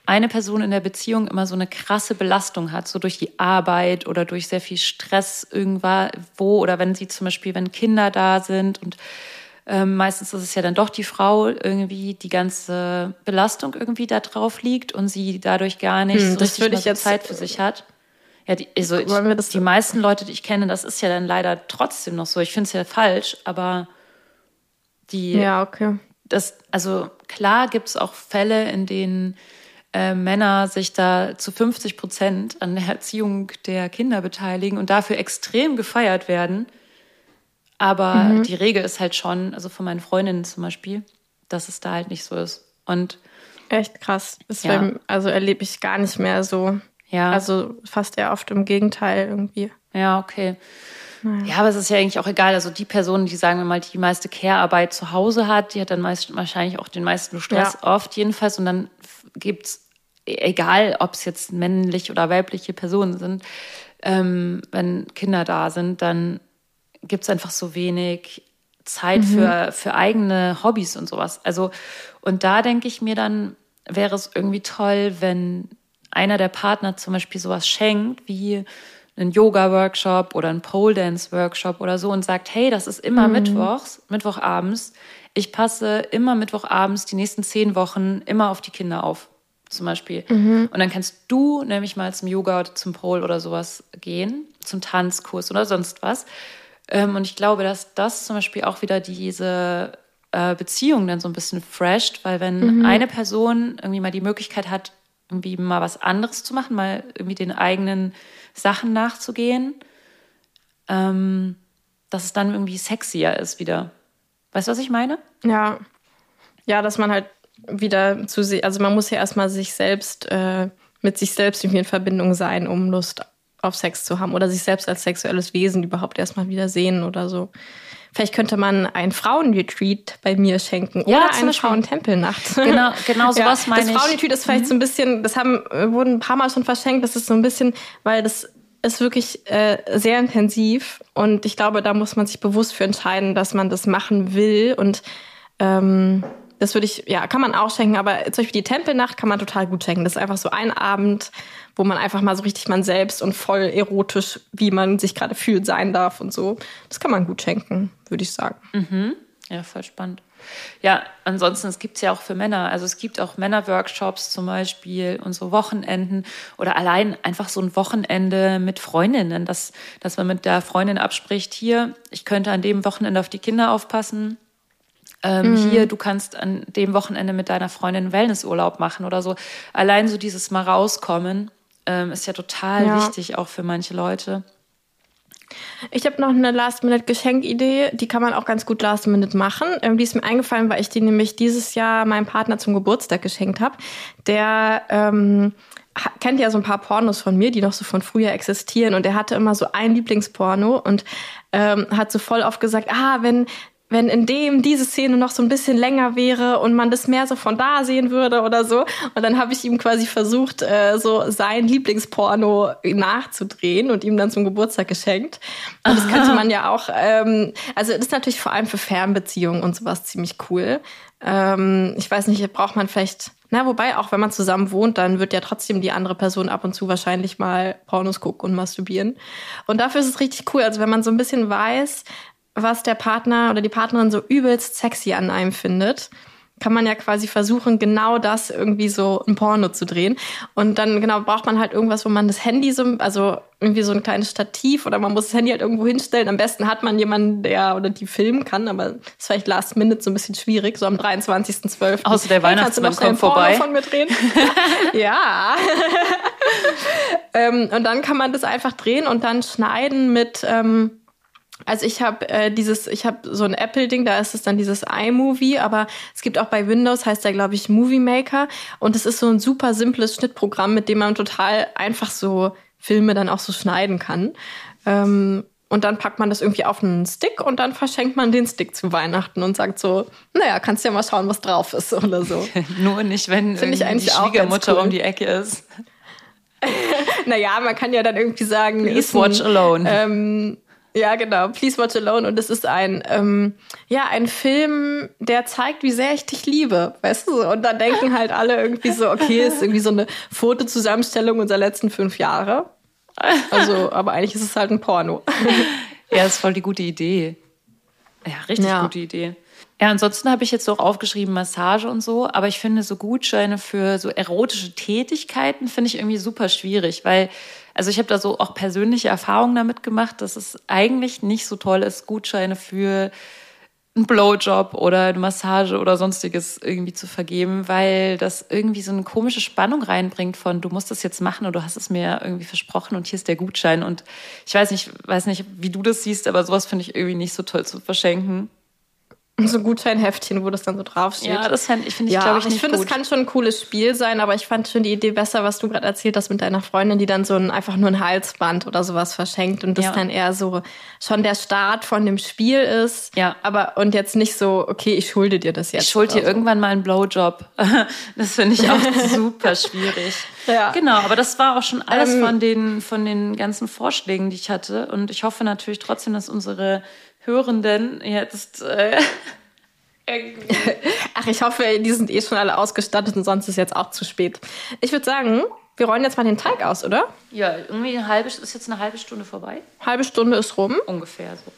eine Person in der Beziehung immer so eine krasse Belastung hat, so durch die Arbeit oder durch sehr viel Stress irgendwo oder wenn sie zum Beispiel, wenn Kinder da sind und ähm, meistens ist es ja dann doch die Frau irgendwie die ganze Belastung irgendwie da drauf liegt und sie dadurch gar nicht Hm, so das richtig so Zeit für sich hat. Ja, die, also ich, die meisten Leute, die ich kenne, das ist ja dann leider trotzdem noch so. Ich finde es ja falsch, aber die, Ja, okay. das, also klar gibt es auch Fälle, in denen äh, Männer sich da zu 50 Prozent an der Erziehung der Kinder beteiligen und dafür extrem gefeiert werden. Aber Mhm. die Regel ist halt schon, also von meinen Freundinnen zum Beispiel, dass es da halt nicht so ist. Und Echt krass. Das Ja. beim- also erlebe ich gar nicht mehr so. ja, Also fast eher oft im Gegenteil irgendwie. ja, okay. Ja, aber es ist ja eigentlich auch egal. Also die Person, die sagen wir mal die meiste Care-Arbeit zu Hause hat, die hat dann meist, wahrscheinlich auch den meisten Stress, Ja. oft jedenfalls. Und dann f- gibt's egal ob es jetzt männlich oder weibliche Personen sind, ähm, wenn Kinder da sind, dann gibt's einfach so wenig Zeit für, für eigene Hobbys und sowas. Also, und da denke ich mir dann, wäre es irgendwie toll, wenn einer der Partner zum Beispiel sowas schenkt, wie einen Yoga-Workshop oder einen Pole-Dance-Workshop oder so und sagt, hey, das ist immer mittwochs, mittwochabends. Ich passe immer mittwochabends die nächsten zehn Wochen immer auf die Kinder auf, zum Beispiel. Und dann kannst du nämlich mal zum Yoga oder zum Pole oder sowas gehen, zum Tanzkurs oder sonst was. Ähm, und ich glaube, dass das zum Beispiel auch wieder diese äh, Beziehung dann so ein bisschen fresht, weil wenn eine Person irgendwie mal die Möglichkeit hat, irgendwie mal was anderes zu machen, mal irgendwie den eigenen Sachen nachzugehen, ähm, dass es dann irgendwie sexier ist wieder. Weißt du, was ich meine? Ja. Ja, dass man halt wieder zu sich, also man muss ja erstmal sich selbst, äh, mit sich selbst irgendwie in Verbindung sein, um Lust auf Sex zu haben oder sich selbst als sexuelles Wesen überhaupt erstmal wieder sehen oder so. Vielleicht könnte man ein Frauenretreat bei mir schenken Ja, oder eine. Frauentempelnacht. Genau- genau (laughs) sowas meine Das ich. Mhm. Frauenretreat ist vielleicht so ein bisschen, das haben, äh, wurden ein paar Mal schon verschenkt, das ist so ein bisschen, weil das ist wirklich äh, sehr intensiv und ich glaube, da muss man sich bewusst für entscheiden, dass man das machen will und ähm, das würde ich, ja, kann man auch schenken, aber zum Beispiel die Tempelnacht kann man total gut schenken. Das ist einfach so ein Abend, wo man einfach mal so richtig man selbst und voll erotisch, wie man sich gerade fühlt, sein darf und so. Das kann man gut schenken, würde ich sagen. Ja, voll spannend. Ja, ansonsten, es gibt es ja auch für Männer. Also es gibt auch Männerworkshops zum Beispiel und so Wochenenden oder allein einfach so ein Wochenende mit Freundinnen, dass, dass man mit der Freundin abspricht, hier, ich könnte an dem Wochenende auf die Kinder aufpassen. Ähm, mhm. Hier, du kannst an dem Wochenende mit deiner Freundin Wellnessurlaub machen oder so. Allein so dieses Mal rauskommen ähm, ist ja total ja. wichtig, auch für manche Leute. Ich habe noch eine Last-Minute-Geschenkidee, die kann man auch ganz gut Last-Minute machen. Ähm, die ist mir eingefallen, weil ich die nämlich dieses Jahr meinem Partner zum Geburtstag geschenkt habe. Der ähm, kennt ja so ein paar Pornos von mir, die noch so von früher existieren. Und er hatte immer so ein Lieblingsporno und ähm, hat so voll oft gesagt, ah, wenn wenn in dem diese Szene noch so ein bisschen länger wäre und man das mehr so von da sehen würde oder so. Und dann habe ich ihm quasi versucht, äh, so sein Lieblingsporno nachzudrehen und ihm dann zum Geburtstag geschenkt. Und das könnte man ja auch, ähm, also das ist natürlich vor allem für Fernbeziehungen und sowas ziemlich cool. Ähm, ich weiß nicht, braucht man vielleicht, na, wobei auch wenn man zusammen wohnt, dann wird ja trotzdem die andere Person ab und zu wahrscheinlich mal Pornos gucken und masturbieren. Und dafür ist es richtig cool. Also wenn man so ein bisschen weiß, was der Partner oder die Partnerin so übelst sexy an einem findet, kann man ja quasi versuchen, genau das irgendwie so ein Porno zu drehen. Und dann genau braucht man halt irgendwas, wo man das Handy so, also irgendwie so ein kleines Stativ oder man muss das Handy halt irgendwo hinstellen. Am besten hat man jemanden, der oder die filmen kann, aber ist vielleicht last minute so ein bisschen schwierig, so am 23.12. Außer der Weihnachtsmann kommt vorbei. von mir drehen? (laughs) ja. (laughs) ähm, und dann kann man das einfach drehen und dann schneiden mit, ähm, also ich habe äh, dieses, ich habe so ein Apple-Ding, da ist es dann dieses iMovie, aber es gibt auch bei Windows, heißt der, glaube ich, Movie Maker. Und es ist so ein super simples Schnittprogramm, mit dem man total einfach so Filme dann auch so schneiden kann. Ähm, und dann packt man das irgendwie auf einen Stick und dann verschenkt man den Stick zu Weihnachten und sagt so, naja, kannst ja mal schauen, was drauf ist oder so. (laughs) Nur nicht, wenn ich eigentlich die Schwiegermutter cool. um die Ecke ist. (laughs) naja, man kann ja dann irgendwie sagen, Please watch alone. Ähm, ja, genau. Please Watch Alone. Und es ist ein, ähm, ja, ein Film, der zeigt, wie sehr ich dich liebe. Weißt du? Und dann denken halt alle irgendwie so, okay, ist irgendwie so eine Fotozusammenstellung unserer letzten fünf Jahre. Also, aber eigentlich ist es halt ein Porno. (laughs) Ja, ist voll die gute Idee. Ja, richtig ja. gute Idee. Ja, ansonsten habe ich jetzt auch aufgeschrieben Massage und so, aber ich finde so Gutscheine für so erotische Tätigkeiten finde ich irgendwie super schwierig, weil also ich habe da so auch persönliche Erfahrungen damit gemacht, dass es eigentlich nicht so toll ist, Gutscheine für einen Blowjob oder eine Massage oder sonstiges irgendwie zu vergeben, weil das irgendwie so eine komische Spannung reinbringt von du musst das jetzt machen oder du hast es mir irgendwie versprochen und hier ist der Gutschein und ich weiß nicht, weiß nicht, wie du das siehst, aber sowas finde ich irgendwie nicht so toll zu verschenken. (laughs) so ein Gutscheinheftchen, wo das dann so draufsteht. Ja, das finde ich, find ich ja, glaube ich, nicht Ich finde, es kann schon ein cooles Spiel sein, aber ich fand schon die Idee besser, was du gerade erzählt hast mit deiner Freundin, die dann so ein, einfach nur ein Halsband oder sowas verschenkt und das ja. dann eher so schon der Start von dem Spiel ist. Ja. Aber, und jetzt nicht so, okay, ich schulde dir das jetzt. Ich schulde dir so. irgendwann mal einen Blowjob. (laughs) Das finde ich auch (laughs) super schwierig. Ja. Genau, aber das war auch schon alles ähm, von den, von den ganzen Vorschlägen, die ich hatte. Und ich hoffe natürlich trotzdem, dass unsere Hörenden jetzt. Äh, (laughs) Ach, ich hoffe, die sind eh schon alle ausgestattet und sonst ist jetzt auch zu spät. Ich würde sagen, wir rollen jetzt mal den Teig aus, oder? Ja, irgendwie eine halbe, ist jetzt eine halbe Stunde vorbei. Halbe Stunde ist rum. Ungefähr so.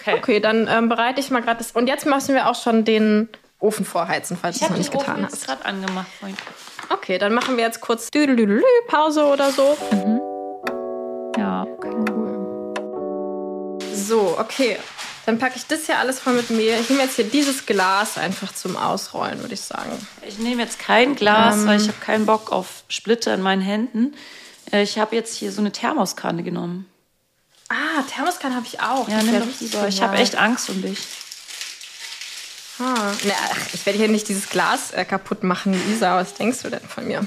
Okay. Okay, dann ähm, bereite ich mal gerade das. Und jetzt müssen wir auch schon den Ofen vorheizen, falls du es noch nicht getan hast. Ich habe gerade angemacht vorhin. Okay, dann machen wir jetzt kurz Pause oder so. Mhm. Ja, okay. Cool. So, okay. Dann packe ich das hier alles voll mit Mehl. Ich nehme jetzt hier dieses Glas einfach zum Ausrollen, würde ich sagen. Ich nehme jetzt kein Glas, ähm, weil ich habe keinen Bock auf Splitter in meinen Händen. Äh, ich habe jetzt hier so eine Thermoskanne genommen. Ah, Thermoskanne habe ich auch. Ja, nimm doch lieber. Ich habe echt Angst um dich. Ah, na, ach, ich werde hier nicht dieses Glas äh, kaputt machen, Lisa. Was denkst du denn von mir?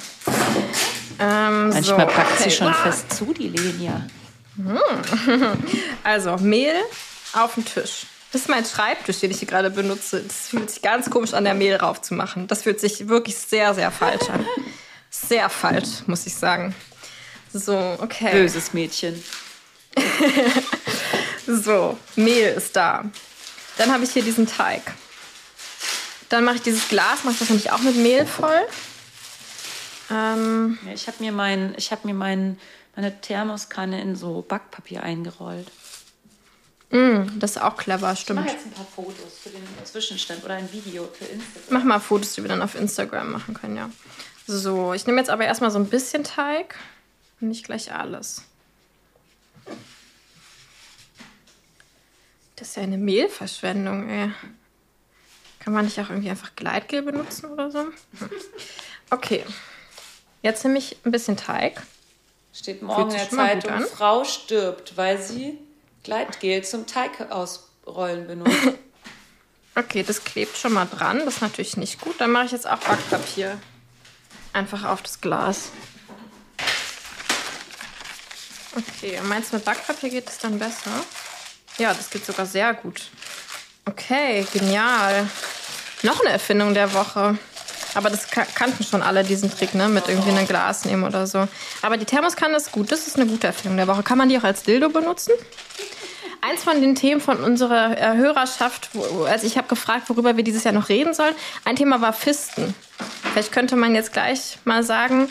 Ähm, Manchmal so, packt okay. sie schon fest zu, die Lenia. Hm. (laughs) Also, Mehl, auf den Tisch. Das ist mein Schreibtisch, den ich hier gerade benutze. Das fühlt sich ganz komisch an, der Mehl raufzumachen. Das fühlt sich wirklich sehr, sehr falsch an. (laughs) Sehr falsch, muss ich sagen. So, okay. Böses Mädchen. (laughs) so, Mehl ist da. Dann habe ich hier diesen Teig. Dann mache ich dieses Glas, mache ich das nämlich auch mit Mehl voll. Ähm, ich habe mir, mein, hab mir mein, meine Thermoskanne in so Backpapier eingerollt. Mm, das ist auch clever, Ich stimmt. mache jetzt ein paar Fotos für den Zwischenstand oder ein Video für Instagram. Mach mal Fotos, die wir dann auf Instagram machen können, ja. So, ich nehme jetzt aber erstmal so ein bisschen Teig und nicht gleich alles. Das ist ja eine Mehlverschwendung, ey. Kann man nicht auch irgendwie einfach Gleitgel benutzen oder so? Hm. Okay. Jetzt nehme ich ein bisschen Teig. Steht morgen in der Zeitung. Frau stirbt, weil sie Gleitgel zum Teig ausrollen benutzt. (laughs) Okay, das klebt schon mal dran. Das ist natürlich nicht gut. Dann mache ich jetzt auch Backpapier einfach auf das Glas. Okay, meinst du mit Backpapier geht es dann besser? Ja, das geht sogar sehr gut. Okay, genial. Noch eine Erfindung der Woche. Aber das ka- kannten schon alle, diesen Trick, ne? Mit irgendwie einem Glas nehmen oder so. Aber die Thermoskanne ist gut. Das ist eine gute Erfindung der Woche. Kann man die auch als Dildo benutzen? Eins von den Themen von unserer äh, Hörerschaft, also ich habe gefragt, worüber wir dieses Jahr noch reden sollen. Ein Thema war Fisten. Vielleicht könnte man jetzt gleich mal sagen,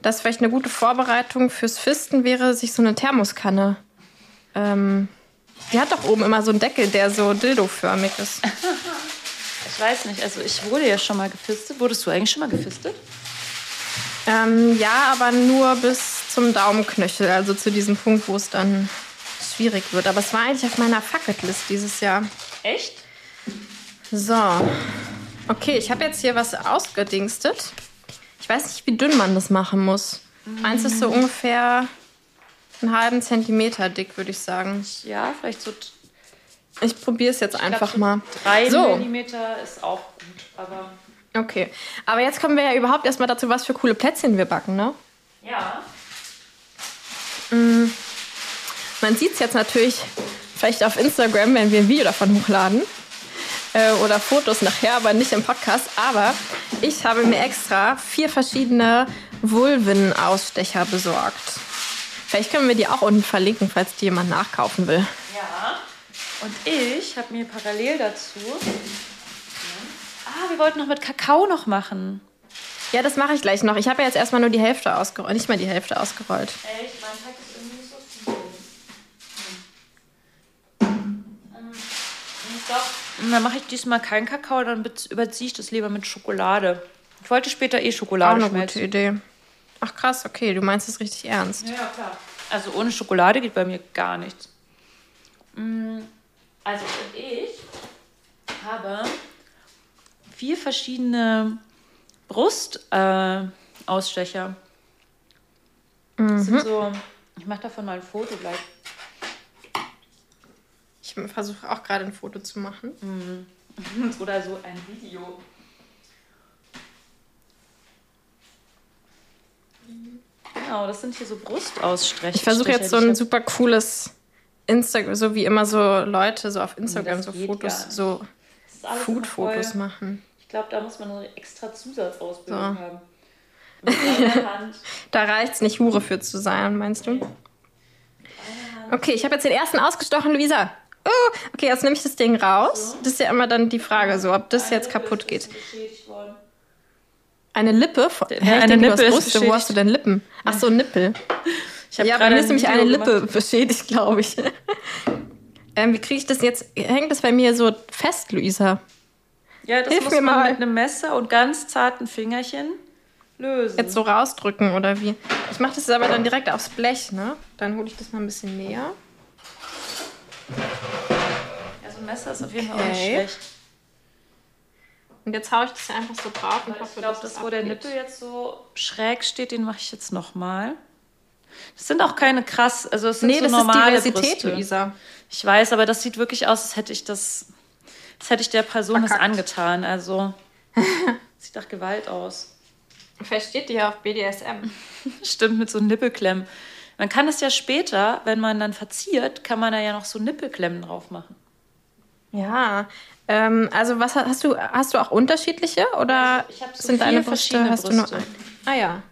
dass vielleicht eine gute Vorbereitung fürs Fisten wäre, sich so eine Thermoskanne. Ähm, die hat doch oben immer so einen Deckel, der so dildoförmig ist. (laughs) Ich weiß nicht, also ich wurde ja schon mal gefistet. Wurdest du eigentlich schon mal gefistet? Ähm, ja, aber nur bis zum Daumenknöchel, also zu diesem Punkt, wo es dann schwierig wird. Aber es war eigentlich auf meiner Fucketlist dieses Jahr. Echt? So. Okay, ich habe jetzt hier was ausgedingstet. Ich weiß nicht, wie dünn man das machen muss. Eins ist so ungefähr einen halben Zentimeter dick, würde ich sagen. Ja, vielleicht so Ich probiere es jetzt einfach so mal. drei So. Millimeter ist auch gut, aber Okay. Aber jetzt kommen wir ja überhaupt erstmal dazu, was für coole Plätzchen wir backen, ne? ja. Man sieht es jetzt natürlich vielleicht auf Instagram, wenn wir ein Video davon hochladen. Äh, oder Fotos nachher, aber nicht im Podcast. Aber ich habe mir extra vier verschiedene Vulven-Ausstecher besorgt. Vielleicht können wir die auch unten verlinken, falls die jemand nachkaufen will. Ja. Und ich habe mir parallel dazu. Ah, wir wollten noch mit Kakao noch machen. Ja, das mache ich gleich noch. Ich habe ja jetzt erstmal nur die Hälfte ausgerollt. Nicht mal die Hälfte ausgerollt. Echt? Mein Tag ist irgendwie nicht so viel. Ähm, dann mache ich diesmal keinen Kakao, dann überziehe ich das lieber mit Schokolade. Ich wollte später eh Auch Schokolade eine schmelzen. gute Idee. Ach krass, okay, du meinst es richtig ernst. Ja, klar. Also ohne Schokolade geht bei mir gar nichts. Mm, Also ich habe vier verschiedene Brustausstecher. Äh, sind so, ich mache davon mal ein Foto gleich. Ich versuche auch gerade ein Foto zu machen. (laughs) Oder so ein Video. Genau, das sind hier so Brustausstecher. Ich versuche jetzt so ein super cooles Instagram, so wie immer so Leute so auf Instagram so Fotos, so Food-Fotos machen. Ich glaube, da muss man eine extra Zusatzausbildung So. haben. Mit (laughs) einer Hand. Da reicht es nicht, Hure für zu sein, meinst du? Okay, ich habe jetzt den ersten ausgestochen, Luisa. Oh, okay, jetzt nehme ich das Ding raus. Das ist ja immer dann die Frage, so, ob das jetzt kaputt geht. Eine Lippe? Von, ich eine denke, du hast Nippe ist Brüste. Wo hast du denn Lippen? Ach so, Nippel. (laughs) Ich habe Ja, gerade mir ist nämlich eine Lippe gemacht. beschädigt, (laughs) glaube ich. ähm, wie kriege ich das jetzt? Hängt das bei mir so fest, Luisa? Ja, das Hilf muss mir man mal. mit einem Messer und ganz zarten Fingerchen lösen. Jetzt so rausdrücken oder wie? Ich mache das aber dann direkt aufs Blech, ne? Dann hole ich das mal ein bisschen näher. Ja, so ein Messer ist auf jeden Fall auch nicht schlecht. Und jetzt haue ich das einfach so drauf und Ich hoffe, glaube, dass das, es wo der. Nippel jetzt so schräg steht, den mache ich jetzt nochmal. Das sind auch keine krass, also es sind Nee, so das ist normale Diversität, Brüste. Luisa. Ich weiß, aber das sieht wirklich aus, als hätte ich das, als hätte ich der Person das Verkackt. angetan. Also (laughs) sieht nach Gewalt aus. Vielleicht steht die ja auf BDSM. (laughs) Stimmt, mit so Nippelklemmen. Man kann es ja später, wenn man dann verziert, kann man da ja noch so Nippelklemmen drauf machen. Ja. Ähm, also was ha- hast du? Hast du auch unterschiedliche oder ich hab so sind deine Brüste? verschiedene Hast du nur Brüste. ein? Ah ja.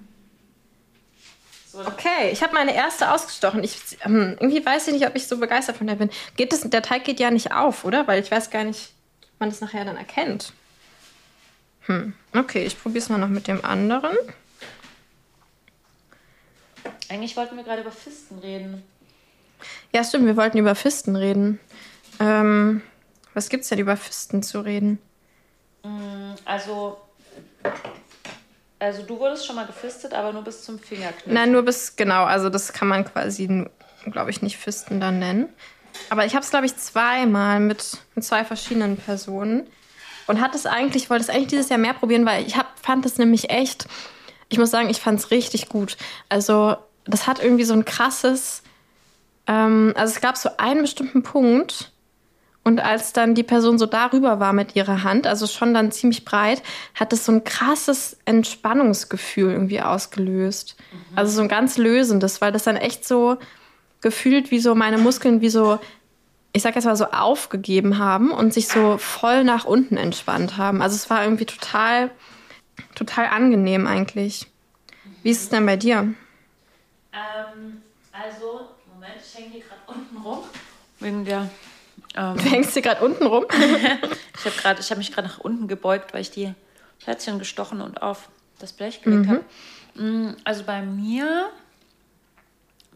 Okay, ich habe meine erste ausgestochen. Ich, ähm, irgendwie weiß ich nicht, ob ich so begeistert von der bin. Geht das, der Teig geht ja nicht auf, oder? Weil ich weiß gar nicht, ob man das nachher dann erkennt. Hm. Okay, ich probiere es mal noch mit dem anderen. Eigentlich wollten wir gerade über Fisten reden. Ja, stimmt, wir wollten über Fisten reden. Ähm, was gibt's denn über Fisten zu reden? Also, also du wurdest schon mal gefistet, aber nur bis zum Fingerknick. Nein, nur bis, genau, also das kann man quasi, glaube ich, nicht Fisten dann nennen. Aber ich habe es, glaube ich, zweimal mit, mit zwei verschiedenen Personen. Und hatte es eigentlich, wollte es eigentlich dieses Jahr mehr probieren, weil ich hab, fand es nämlich echt, ich muss sagen, ich fand es richtig gut. Also, das hat irgendwie so ein krasses, ähm, also es gab so einen bestimmten Punkt, und als dann die Person so darüber war mit ihrer Hand, also schon dann ziemlich breit, hat es so ein krasses Entspannungsgefühl irgendwie ausgelöst. Also so ein ganz lösendes, weil das dann echt so gefühlt wie so meine Muskeln wie so, ich sag jetzt mal so aufgegeben haben und sich so voll nach unten entspannt haben. Also es war irgendwie total, total angenehm eigentlich. Wie ist es denn bei dir? Ähm, also, Moment, ich hänge hier gerade unten rum. Wegen der. Ähm, Du hängst hier gerade unten rum. (laughs) ich habe gerade, ich habe mich gerade nach unten gebeugt, weil ich die Plätzchen gestochen und auf das Blech gelegt habe. Mm, Also bei mir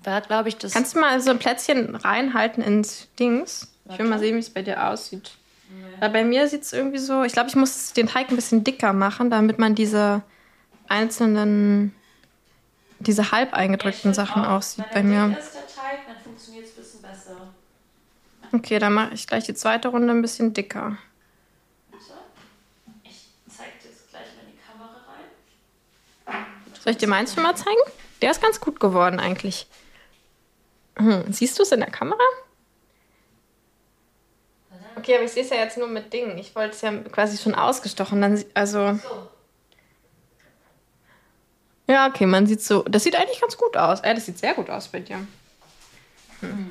war, glaube ich, das. Kannst du mal so ein Plätzchen reinhalten ins Dings? Ich will mal sehen, wie es bei dir aussieht. Weil bei mir sieht es irgendwie so, ich glaube, ich muss den Teig ein bisschen dicker machen, damit man diese einzelnen, diese halb eingedrückten Sachen auch sieht bei mir. ist der Teig, dann funktioniert es besser. Okay, dann mache ich gleich die zweite Runde ein bisschen dicker. Ich zeige dir jetzt gleich mal in die Kamera rein. Soll ich dir meins schon mal zeigen? Der ist ganz gut geworden eigentlich. Hm, siehst du es in der Kamera? Okay, aber ich sehe es ja jetzt nur mit Dingen. Ich wollte es ja quasi schon ausgestochen. Dann, also. Ja, okay, man sieht so. Das sieht eigentlich ganz gut aus. Äh, das sieht sehr gut aus bei dir. Hm.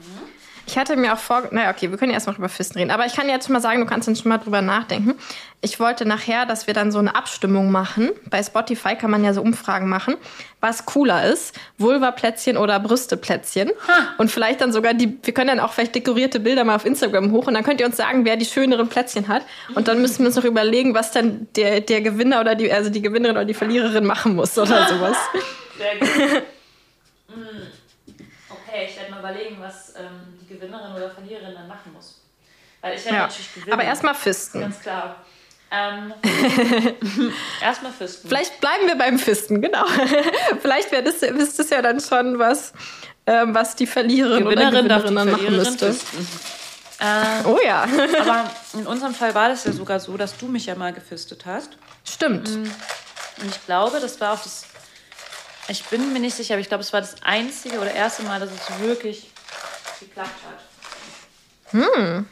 Ich hatte mir auch vor. Naja, okay, wir können ja erst noch über Fisten reden. Aber ich kann jetzt schon mal sagen, du kannst dann schon mal drüber nachdenken. Ich wollte nachher, dass wir dann so eine Abstimmung machen. Bei Spotify kann man ja so Umfragen machen, was cooler ist. Vulva-Plätzchen oder Brüste-Plätzchen. Und vielleicht dann sogar die. Wir können dann auch vielleicht dekorierte Bilder mal auf Instagram hoch. Und dann könnt ihr uns sagen, wer die schöneren Plätzchen hat. Und dann müssen wir uns noch überlegen, was dann der, der Gewinner oder die, also die Gewinnerin oder die Verliererin machen muss oder sowas. Sehr gut. (laughs) Mm. okay, ich werde mal überlegen, was ähm, die Gewinnerin oder Verliererin dann machen muss. Weil ich werde Ja. natürlich gewinnen. Aber erstmal Fisten. Ganz klar. Ähm, (laughs) erstmal Fisten. Vielleicht bleiben wir beim Fisten, genau. (laughs) Vielleicht wäre das, ist das ja dann schon was, ähm, was die Verliererin Gewinnerin oder die Gewinnerin dann machen müsste. Äh, Oh ja, (laughs) aber in unserem Fall war das ja sogar so, dass du mich ja mal gefistet hast. stimmt. Und ich glaube, das war auch das. Ich bin mir nicht sicher, aber ich glaube, es war das einzige oder erste Mal, dass es wirklich geklappt hat. Hm.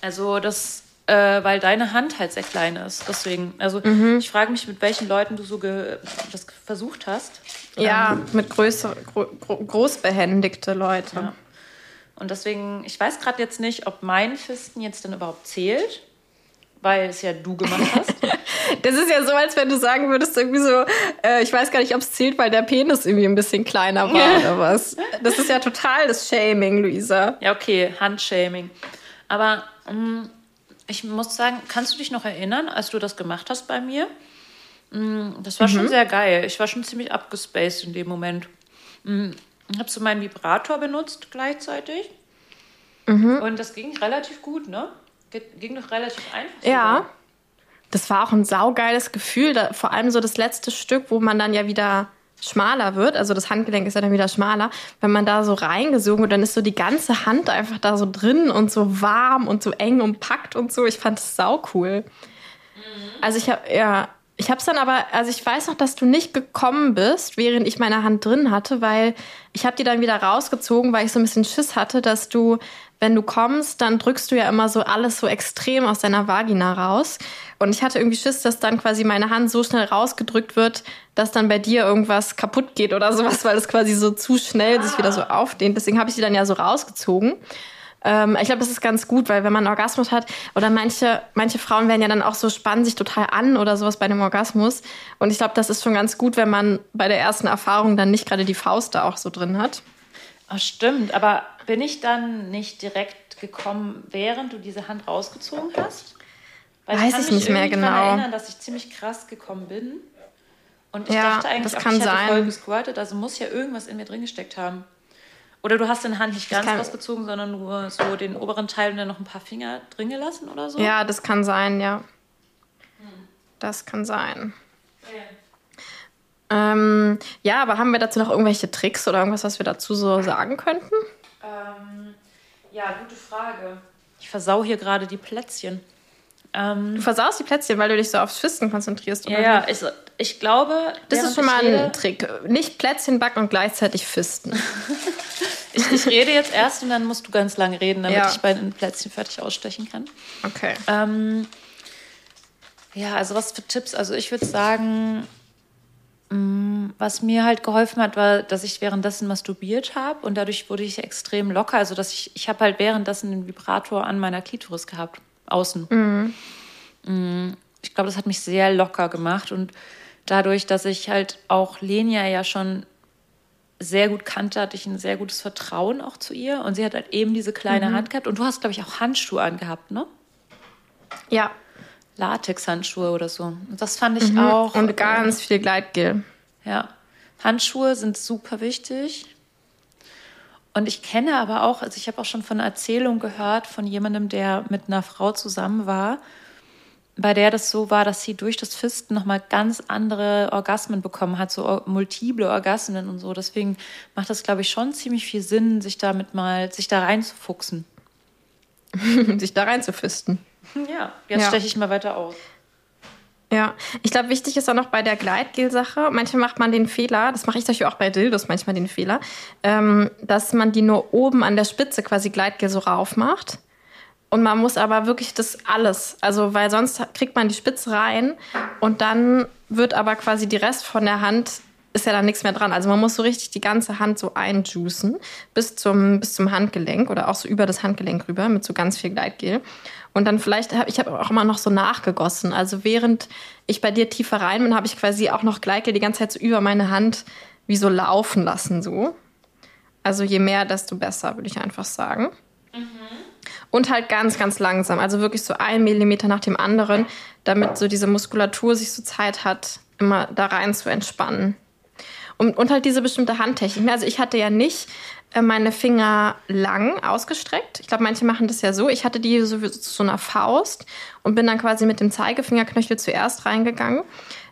Also das, äh, weil deine Hand halt sehr klein ist. Deswegen, also ich frage mich, mit welchen Leuten du so das versucht hast. Ja, mit größer, gro gro großbehändigte Leute. Ja. Und deswegen, ich weiß gerade jetzt nicht, ob mein Fisten jetzt denn überhaupt zählt, weil es ja du gemacht hast. (laughs) Das ist ja so, als wenn du sagen würdest, irgendwie so, äh, ich weiß gar nicht, ob es zählt, weil der Penis irgendwie ein bisschen kleiner war oder was. Das ist ja total das Shaming, Luisa. Ja, okay, Handshaming. Aber mm, ich muss sagen, kannst du dich noch erinnern, als du das gemacht hast bei mir? Mm, das war schon sehr geil. Ich war schon ziemlich abgespaced in dem Moment. Mm, ich habe so meinen Vibrator benutzt gleichzeitig. Und das ging relativ gut, ne? Ging doch relativ einfach. Ja. sogar. Das war auch ein saugeiles Gefühl. Da, vor allem so das letzte Stück, wo man dann ja wieder schmaler wird. Also das Handgelenk ist ja dann wieder schmaler. Wenn man da so reingesogen wird, dann ist so die ganze Hand einfach da so drin und so warm und so eng umpackt und so. Ich fand es sau cool. Also ich habe ja, ich habe es dann aber, also ich weiß noch, dass du nicht gekommen bist, während ich meine Hand drin hatte, weil ich habe die dann wieder rausgezogen, weil ich so ein bisschen Schiss hatte, dass du, wenn du kommst, dann drückst du ja immer so alles so extrem aus deiner Vagina raus. Und ich hatte irgendwie Schiss, dass dann quasi meine Hand so schnell rausgedrückt wird, dass dann bei dir irgendwas kaputt geht oder sowas, (laughs) weil es quasi so zu schnell sich wieder so aufdehnt. Deswegen habe ich die dann ja so rausgezogen. Ähm, ich glaube, das ist ganz gut, weil wenn man einen Orgasmus hat, oder manche, manche Frauen werden ja dann auch so, spannen sich total an oder sowas bei dem Orgasmus. Und ich glaube, das ist schon ganz gut, wenn man bei der ersten Erfahrung dann nicht gerade die Faust da auch so drin hat. Ach, stimmt, aber bin ich dann nicht direkt gekommen, während du diese Hand rausgezogen hast? Weil Weiß kann ich mich nicht mehr irgendwie dran genau. erinnern, dass ich ziemlich krass gekommen bin. Und ich Ja, dachte eigentlich, das auch, kann ich hätte sein. voll gesquirtet, also muss ja irgendwas in mir drin gesteckt haben. Oder du hast deine Hand nicht ganz kann- rausgezogen, sondern nur so den oberen Teil und dann noch ein paar Finger drin gelassen oder so? Ja, das kann sein, ja. Das kann sein. Ähm, ja, aber haben wir dazu noch irgendwelche Tricks oder irgendwas, was wir dazu so sagen könnten? Ähm, ja, gute Frage. Ich versau hier gerade die Plätzchen. Ähm, Du versaust die Plätzchen, weil du dich so aufs Fisten konzentrierst. ja, oder ja, ich, ich glaube. Das ist schon mal rede, ein Trick. Nicht Plätzchen backen und gleichzeitig fisten. (laughs) Ich, ich rede jetzt erst und dann musst du ganz lange reden, damit Ja. ich bei den Plätzchen fertig ausstechen kann. Okay. Ähm, ja, also was für Tipps? Also ich würde sagen, was mir halt geholfen hat, war, dass ich währenddessen masturbiert habe und dadurch wurde ich extrem locker. Also dass ich, ich habe halt währenddessen den Vibrator an meiner Klitoris gehabt, außen. Mm, Ich glaube, das hat mich sehr locker gemacht und dadurch, dass ich halt auch Lenia ja schon sehr gut kannte, hatte ich ein sehr gutes Vertrauen auch zu ihr und sie hat halt eben diese kleine Hand gehabt und du hast, glaube ich, auch Handschuhe angehabt, ne? Ja. Latexhandschuhe oder so. Und das fand ich auch. Mhm. Und ganz viel Gleitgel. Ja. Handschuhe sind super wichtig. Und ich kenne aber auch, also ich habe auch schon von einer Erzählung gehört von jemandem, der mit einer Frau zusammen war, bei der das so war, dass sie durch das Fisten nochmal ganz andere Orgasmen bekommen hat, so multiple Orgasmen und so. Deswegen macht das, glaube ich, schon ziemlich viel Sinn, sich damit mal, sich da reinzufuchsen. (laughs) sich da reinzufisten. (laughs) Ja, jetzt Ja. steche ich mal weiter aus. Ja, ich glaube, wichtig ist auch noch bei der Gleitgel-Sache. Manchmal macht man den Fehler, das mache ich Beispiel auch bei Dildos manchmal den Fehler, ähm, dass man die nur oben an der Spitze quasi Gleitgel so rauf macht. Und man muss aber wirklich das alles, also weil sonst kriegt man die Spitze rein und dann wird aber quasi die Rest von der Hand ist ja dann nichts mehr dran. Also man muss so richtig die ganze Hand so einjuicen bis zum, bis zum Handgelenk oder auch so über das Handgelenk rüber mit so ganz viel Gleitgel. Und dann vielleicht habe ich hab auch immer noch so nachgegossen. Also während ich bei dir tiefer rein bin, habe ich quasi auch noch Gleitgel die ganze Zeit so über meine Hand wie so laufen lassen so. Also je mehr, desto besser, würde ich einfach sagen. Und halt ganz, ganz langsam. Also wirklich so ein Millimeter nach dem anderen, damit so diese Muskulatur sich so Zeit hat, immer da rein zu entspannen. Und, und halt diese bestimmte Handtechnik. Also ich hatte ja nicht meine Finger lang ausgestreckt. Ich glaube, manche machen das ja so. Ich hatte die so zu so einer Faust und bin dann quasi mit dem Zeigefingerknöchel zuerst reingegangen.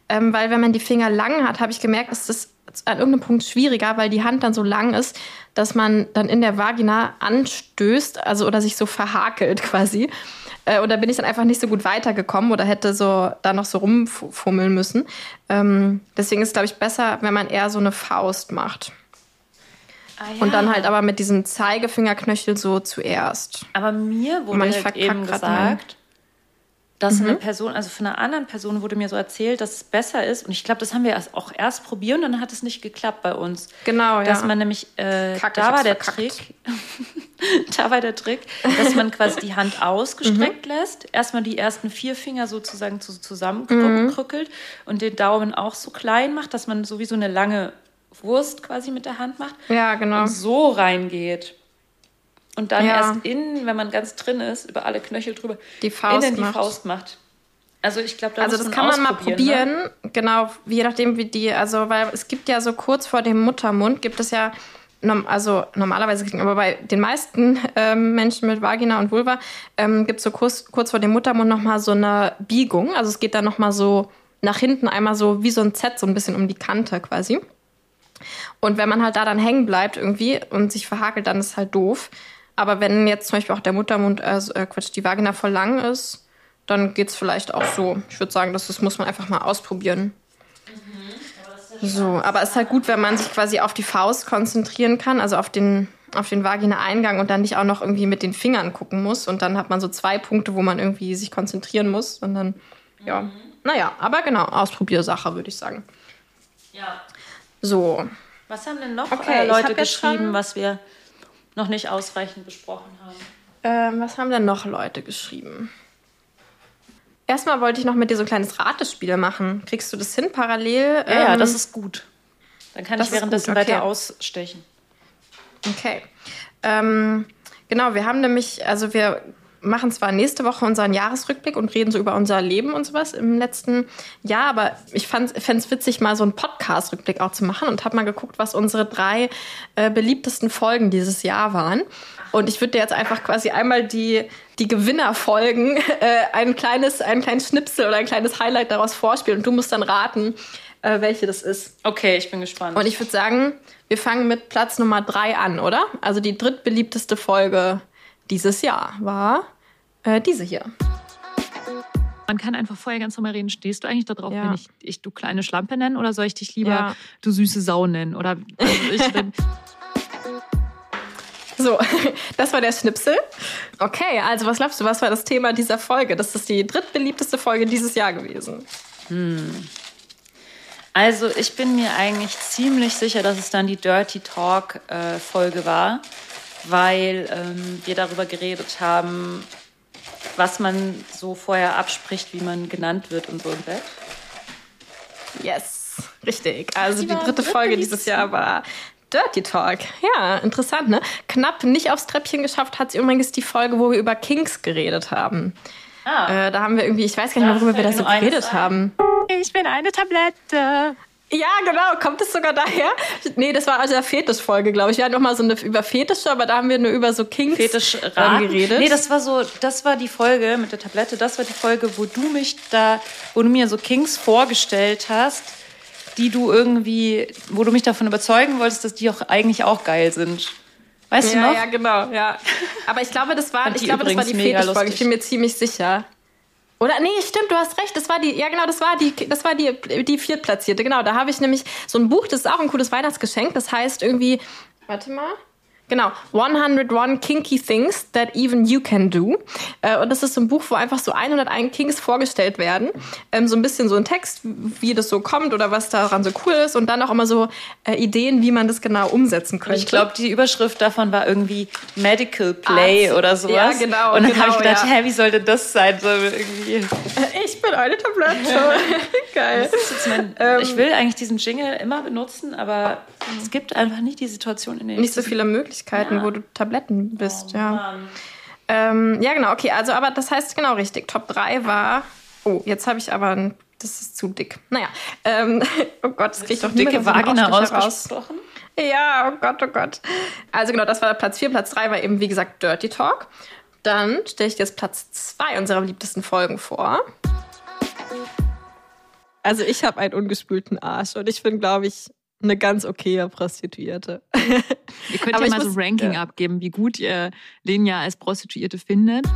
Ähm, weil wenn man die Finger lang hat, habe ich gemerkt, ist das an irgendeinem Punkt schwieriger, weil die Hand dann so lang ist, dass man dann in der Vagina anstößt, also oder sich so verhakelt quasi. Äh, da bin ich dann einfach nicht so gut weitergekommen oder hätte so da noch so rumfummeln müssen. Ähm, deswegen ist es, glaube ich, besser, wenn man eher so eine Faust macht. Ah, ja. Und dann halt aber mit diesem Zeigefingerknöchel so zuerst. Aber mir wurde Man halt eben gesagt, dass eine Person, also von einer anderen Person wurde mir so erzählt, dass es besser ist. Und ich glaube, das haben wir auch erst probiert und dann hat es nicht geklappt bei uns. Genau, ja. Dass man nämlich, äh, Kack, da war der verkackt. Trick, (laughs) da war der Trick, dass man quasi die Hand ausgestreckt lässt, erstmal die ersten vier Finger sozusagen zu, zusammenkrückelt und den Daumen auch so klein macht, dass man so wie so eine lange Wurst quasi mit der Hand macht ja, genau. und so reingeht. Und dann Ja. erst innen, wenn man ganz drin ist, über alle Knöchel drüber, Die Faust innen die macht. Faust macht. Also ich glaube, da Also das kann man mal Ne? probieren, genau, je nachdem wie die, also weil es gibt ja so kurz vor dem Muttermund gibt es ja, also normalerweise, aber bei den meisten (laughs) ähm, Menschen mit Vagina und Vulva ähm, gibt es so kurz, kurz vor dem Muttermund nochmal so eine Biegung, also es geht dann nochmal so nach hinten einmal so wie so ein Z, so ein bisschen um die Kante quasi. Und wenn man halt da dann hängen bleibt irgendwie und sich verhakelt, dann ist es halt doof. Aber wenn jetzt zum Beispiel auch der Muttermund, also, äh, Quatsch, die Vagina voll lang ist, dann geht's vielleicht auch so. Ich würde sagen, das, das muss man einfach mal ausprobieren. So, aber es ist halt gut, wenn man sich quasi auf die Faust konzentrieren kann, also auf den, auf den Vagina-Eingang und dann nicht auch noch irgendwie mit den Fingern gucken muss. Und dann hat man so zwei Punkte, wo man irgendwie sich konzentrieren muss. Und dann, ja. Naja, aber genau, Ausprobiersache, würde ich sagen. Ja. So, Was haben denn noch Okay, äh, Leute geschrieben, was wir noch nicht ausreichend besprochen haben? Ähm, was haben denn noch Leute geschrieben? Erstmal wollte ich noch mit dir so ein kleines Ratespiel machen. Kriegst du das hin parallel? Ja, ja, Ähm, das ist gut. Dann kann das ich währenddessen okay. weiter ausstechen. Okay. Ähm, genau, wir haben nämlich, also wir machen zwar nächste Woche unseren Jahresrückblick und reden so über unser Leben und sowas im letzten Jahr, aber ich fände es witzig, mal so einen Podcast-Rückblick auch zu machen und habe mal geguckt, was unsere drei äh, beliebtesten Folgen dieses Jahr waren. Und ich würde dir jetzt einfach quasi einmal die, die Gewinnerfolgen, äh, ein, kleines, ein kleines Schnipsel oder ein kleines Highlight daraus vorspielen und du musst dann raten, äh, welche das ist. Okay, ich bin gespannt. Und ich würde sagen, wir fangen mit Platz Nummer drei an, oder? Also die drittbeliebteste Folge dieses Jahr war äh, diese hier. Man kann einfach vorher ganz normal reden. Stehst du eigentlich darauf, Ja. wenn ich, ich du kleine Schlampe nenne oder soll ich dich lieber Ja. du süße Sau nennen? Oder also ich bin, (laughs) So, (laughs) das war der Schnipsel. Okay, also was glaubst du, was war das Thema dieser Folge? Das ist die drittbeliebteste Folge dieses Jahr gewesen. Also ich bin mir eigentlich ziemlich sicher, dass es dann die Dirty Talk äh, Folge war, weil ähm, wir darüber geredet haben, was man so vorher abspricht, wie man genannt wird und so im Bett. Yes, richtig. Also die die, war dritte Folge dieses Jahr war Dirty Talk. Ja, interessant, ne? Knapp nicht aufs Treppchen geschafft hat sie übrigens die Folge, wo wir über Kings geredet haben. Ah. Äh, da haben wir irgendwie, ich weiß gar nicht mehr, worüber wir da so geredet haben. Ich bin eine Tablette. Ja, genau. Kommt es sogar daher? Nee, das war also der Fetisch-Folge, glaube ich. Wir hatten noch mal so eine über Fetische, aber da haben wir nur über so Kings Fetisch ähm, raten. geredet. Nee, das war so, das war die Folge mit der Tablette, das war die Folge, wo du mich da, wo du mir so Kings vorgestellt hast, die du irgendwie, wo du mich davon überzeugen wolltest, dass die auch eigentlich auch geil sind. Weißt du ja, noch? ja, genau, ja. Aber ich glaube, das war, ich die glaube, das war die Fetischfolge. Ich bin mir ziemlich sicher. Oder nee, stimmt, du hast recht. Das war die, ja genau, das war die, das war die, die viertplatzierte. Genau, da habe ich nämlich so ein Buch. Das ist auch ein cooles Weihnachtsgeschenk. Das heißt irgendwie, warte mal. Genau, 101 Kinky Things That Even You Can Do. Äh, Und das ist so ein Buch, wo einfach so 101 Kinks vorgestellt werden. Ähm, So ein bisschen so ein Text, wie das so kommt oder was daran so cool ist. Und dann auch immer so äh, Ideen, wie man das genau umsetzen könnte. Ich glaube, die Überschrift davon war irgendwie Medical Play Ah, oder sowas. ja, genau, Und dann habe genau, ich gedacht, ja. hä, wie sollte das sein? So irgendwie. Ich bin eine Tablette. (laughs) Geil. Mein, Ähm. ich will eigentlich diesen Jingle immer benutzen, aber es gibt einfach nicht die Situation, in der Nicht ich so das- viele Möglichkeiten, wo du Tabletten bist, Oh, ja. Ähm, ja, genau, okay. Also, aber das heißt genau richtig. Top 3 war. Oh, jetzt habe ich aber. Ein, das ist zu dick. Naja. Ähm, (laughs) oh Gott, das kriege ich doch Dicke Vagina Ausstecher raus. ausgesprochen. Ja, oh Gott, oh Gott. Also genau, das war Platz 4. Platz 3 war eben, wie gesagt, Dirty Talk. Dann stelle ich dir jetzt Platz 2 unserer beliebtesten Folgen vor. Also ich habe einen ungespülten Arsch und ich bin, glaube ich, eine ganz okaye Prostituierte. (laughs) Ihr könnt Aber ja mal so muss- ein Ranking ja. abgeben, wie gut ihr Lenia als Prostituierte findet.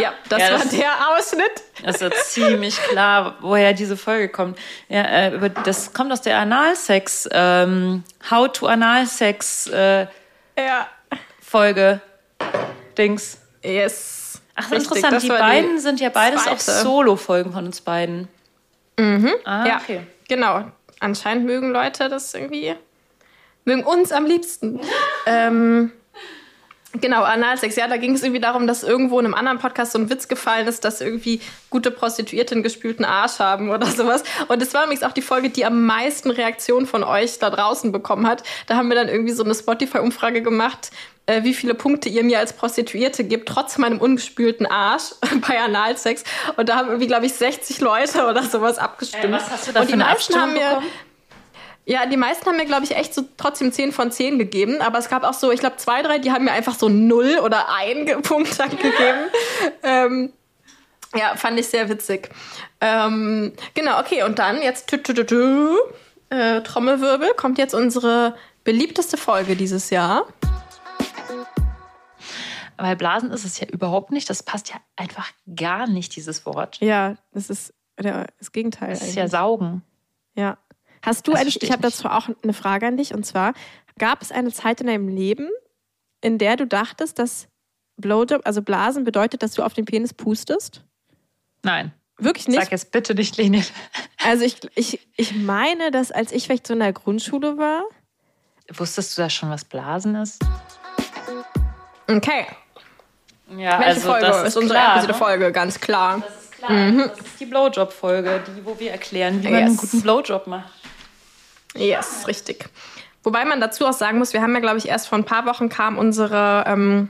Ja, das Ja, war das- der Ausschnitt. Das ist ja ziemlich klar, woher diese Folge kommt. Ja, äh, das kommt aus der Analsex, ähm, How to Analsex äh, Ja. Folge. Dings. Yes. Ach, Richtig, interessant. Die beiden sind ja beides auch zweite. Solo-Folgen von uns beiden. Mhm. Ah, Ja, okay. genau. Anscheinend mögen Leute das irgendwie, mögen uns am liebsten. (laughs) ähm, genau, Analsex. Ja, da ging es irgendwie darum, dass irgendwo in einem anderen Podcast so ein Witz gefallen ist, dass irgendwie gute Prostituierte einen gespülten Arsch haben oder sowas. Und es war übrigens auch die Folge, die am meisten Reaktionen von euch da draußen bekommen hat. Da haben wir dann irgendwie so eine Spotify-Umfrage gemacht, wie viele Punkte ihr mir als Prostituierte gebt, trotz meinem ungespülten Arsch (laughs) bei Analsex. Und da haben irgendwie, glaube ich, 60 Leute oder sowas abgestimmt. Äh, was hast du da Und für die meisten haben mir, bekommen? ja, die meisten haben mir, glaube ich, echt so trotzdem 10 von 10 gegeben. Aber es gab auch so, ich glaube, zwei, drei, die haben mir einfach so 0 oder 1 (laughs) Punkt gegeben. ähm, ja, fand ich sehr witzig. Ähm, genau, okay, und dann jetzt tü, tü, tü, äh, Trommelwirbel kommt jetzt unsere beliebteste Folge dieses Jahr. Weil Blasen ist es ja überhaupt nicht. Das passt ja einfach gar nicht, dieses Wort. Ja, das ist das Gegenteil. Das ist ja saugen. Ja. Hast du Das eigentlich, verstehe ich habe dazu auch eine Frage an dich, und zwar, gab es eine Zeit in deinem Leben, in der du dachtest, dass Blowjob, also Blasen, bedeutet, dass du auf den Penis pustest? Nein. Wirklich nicht? Sag jetzt bitte nicht, Leni. (laughs) Also ich, ich, ich meine, dass als ich vielleicht so in der Grundschule war. Wusstest du da schon, was Blasen ist? Okay. Ja, Welche also Folge das ist ist unsere klar, erste ne? Folge, ganz klar. Das ist klar. Das ist die Blowjob-Folge, die, wo wir erklären, wie man Yes. einen guten Blowjob macht. Yes, richtig. Wobei man dazu auch sagen muss, wir haben ja, glaube ich, erst vor ein paar Wochen kam unsere ähm,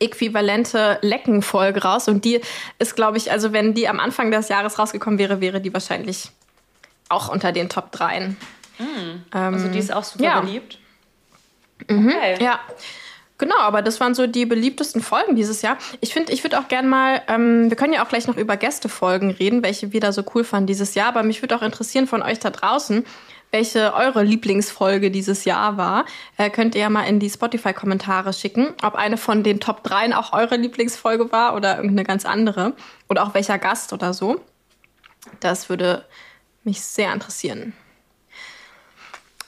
äquivalente Lecken-Folge raus. Und die ist, glaube ich, also wenn die am Anfang des Jahres rausgekommen wäre, wäre die wahrscheinlich auch unter den Top 3. Also die ist auch super ja. beliebt. Okay. Ja. Genau, aber das waren so die beliebtesten Folgen dieses Jahr. Ich finde, ich würde auch gern mal, ähm, wir können ja auch gleich noch über Gästefolgen reden, welche wir da so cool fanden dieses Jahr, aber mich würde auch interessieren von euch da draußen, welche eure Lieblingsfolge dieses Jahr war. Äh, könnt ihr ja mal in die Spotify-Kommentare schicken, ob eine von den Top 3 auch eure Lieblingsfolge war oder irgendeine ganz andere. Oder auch welcher Gast oder so. Das würde mich sehr interessieren.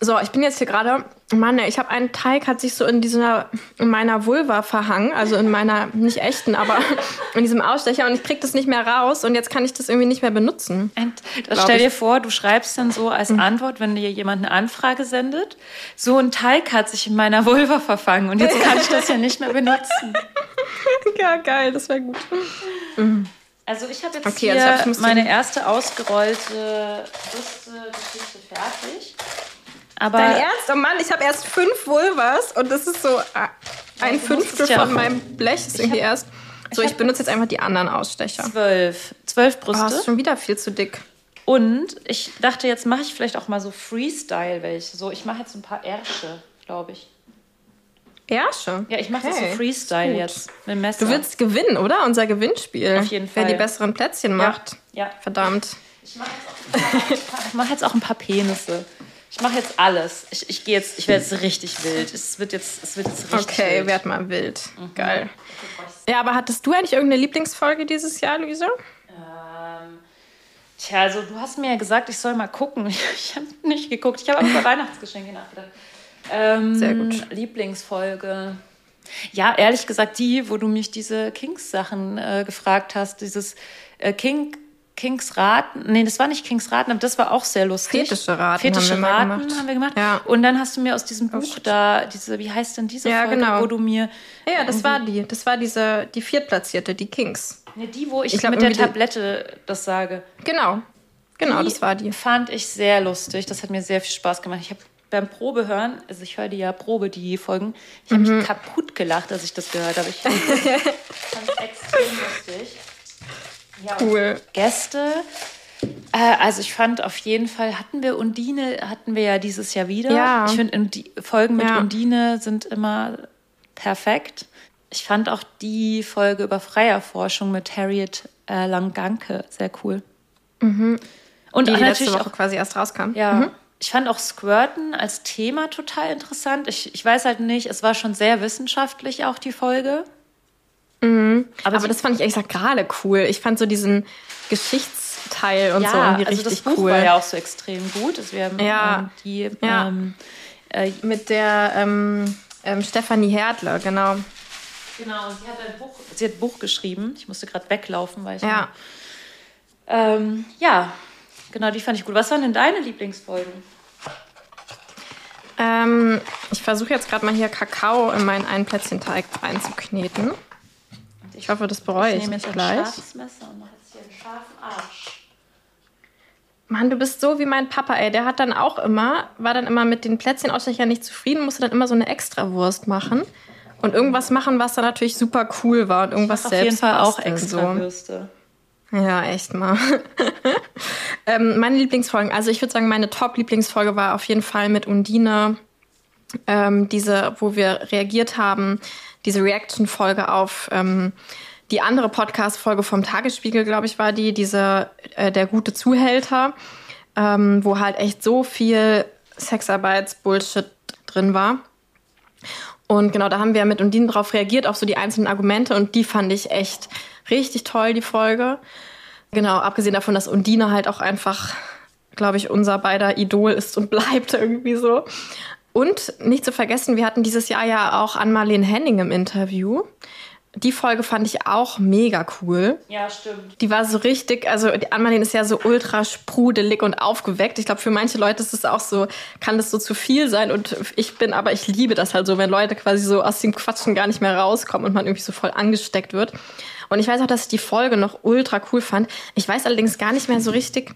So, ich bin jetzt hier gerade, Mann, ich habe einen Teig, hat sich so in dieser, in meiner Vulva verhangen, also in meiner, nicht echten, aber (laughs) in diesem Ausstecher und ich krieg das nicht mehr raus und jetzt kann ich das irgendwie nicht mehr benutzen. Stell dir ich. vor, du schreibst dann so als Antwort, wenn dir jemand eine Anfrage sendet, so ein Teig hat sich in meiner Vulva verfangen und jetzt kann ich das ja nicht mehr benutzen. (laughs) Ja, geil, das wäre gut. Also ich habe jetzt Okay, hier also ich glaub, ich muss meine erste ausgerollte Brüste-Geschichte fertig. Aber Dein Ernst? Oh Mann, ich habe erst fünf Vulvas und das ist so äh, ein musst Fünftel ja von meinem Blech ist irgendwie erst. So, ich ich, benutze jetzt einfach die anderen Ausstecher. zwölf. Zwölf Oh, das Brüste. ist schon wieder viel zu dick. Und ich dachte, jetzt mache ich vielleicht auch mal so Freestyle welche. So, ich mache jetzt ein paar Ärsche, glaube ich. Ärsche. Ja, ich mache das Okay, so Freestyle gut. jetzt mit dem Messer. Du willst gewinnen, oder? Unser Gewinnspiel. Auf jeden Wer Fall. die besseren Plätzchen macht. Ja. Verdammt. Ich mache jetzt, mach jetzt auch ein paar Penisse. Ich mache jetzt alles. Ich, ich gehe jetzt, ich werde jetzt richtig wild. Es wird jetzt, es wird jetzt richtig Okay, wild. werd mal wild. Geil. Ja, aber hattest du eigentlich irgendeine Lieblingsfolge dieses Jahr, Luisa? Ähm, tja, also du hast mir ja gesagt, ich soll mal gucken. (laughs) Ich habe nicht geguckt. Ich habe aber über Weihnachtsgeschenke nachgedacht. Ähm, Sehr gut. Lieblingsfolge. Ja, ehrlich gesagt, die, wo du mich diese Kings-Sachen äh, gefragt hast, dieses äh, King, Kings Raten. Nee, das war nicht Kings Raten, aber das war auch sehr lustig. Fetische Raten Fetische haben wir mal Raten haben wir gemacht. Ja. Und dann hast du mir aus diesem Buch shit. da, diese, wie heißt denn diese Ja, Folge, genau. wo du mir. Ja, ja, das war die. Das war diese, die viertplatzierte, die Kings. Ne, die, wo ich, Ich glaub, mit der Tablette das sage. Genau. Genau, Die das war die. Fand ich sehr lustig. Das hat mir sehr viel Spaß gemacht. Ich habe beim Probehören, also ich höre die ja Probe, die Folgen, ich habe Mhm. mich kaputt gelacht, als ich das gehört habe. Ich (laughs) fand es extrem lustig. Ja, und Cool. Gäste. Äh, also ich fand auf jeden Fall, hatten wir Undine, hatten wir ja dieses Jahr wieder. Ja. Ich finde, die Folgen mit Ja. Undine sind immer perfekt. Ich fand auch die Folge über Freierforschung mit Harriet äh, Langanke sehr cool. Und Mhm. Die, auch die letzte natürlich Woche auch quasi erst rauskam. ja. Ich fand auch Squirten als Thema total interessant. Ich, ich weiß halt nicht, es war schon sehr wissenschaftlich auch die Folge. Aber, Aber die, das fand ich ehrlich gesagt gerade cool. Ich fand so diesen Geschichtsteil und ja, so irgendwie also richtig das Buch cool. war ja auch so extrem gut. Also wir haben Ja. ähm, die Ja. ähm, äh, Mit der ähm, ähm, Stefanie Herdle, genau. genau, und sie hat ein Buch, sie hat ein Buch geschrieben. Ich musste gerade weglaufen, weil ich Ja. ähm, ja, genau, die fand ich gut. Was waren denn deine Lieblingsfolgen? Ähm, ich versuche jetzt gerade mal hier Kakao in meinen Einplätzchenteig reinzukneten. Ich hoffe, das bereue ich nehme nicht jetzt ein gleich. scharfes Messer und mache jetzt hier einen scharfen Arsch. Mann, du bist so wie mein Papa, ey. Der hat dann auch immer, war dann immer mit den Plätzchenausstechern nicht zufrieden, musste dann immer so eine Extrawurst machen. Und irgendwas machen, was dann natürlich super cool war und irgendwas Auf jeden selbst Fall auch basteln, extra Würste. Ja, echt mal. (laughs) ähm, meine Lieblingsfolgen, also ich würde sagen, meine Top-Lieblingsfolge war auf jeden Fall mit Undine. Ähm, diese, wo wir reagiert haben, diese Reaction-Folge auf ähm, die andere Podcast-Folge vom Tagesspiegel, glaube ich, war die, diese äh, Der gute Zuhälter, ähm, wo halt echt so viel Sexarbeits-Bullshit drin war. Und genau, da haben wir mit Undine drauf reagiert, auf so die einzelnen Argumente und die fand ich echt richtig toll, die Folge. Genau, abgesehen davon, dass Undine halt auch einfach, glaube ich, unser beider Idol ist und (laughs) bleibt irgendwie so. Und nicht zu vergessen, wir hatten dieses Jahr ja auch Ann-Marlene Henning im Interview. Die Folge fand ich auch mega cool. Ja, stimmt. Die war so richtig, also Anmalin ist ja so ultra sprudelig und aufgeweckt. Ich glaube, für manche Leute ist es auch so, kann das so zu viel sein. Und ich bin, aber ich liebe das halt so, wenn Leute quasi so aus dem Quatschen gar nicht mehr rauskommen und man irgendwie so voll angesteckt wird. Und ich weiß auch, dass ich die Folge noch ultra cool fand. Ich weiß allerdings gar nicht mehr so richtig,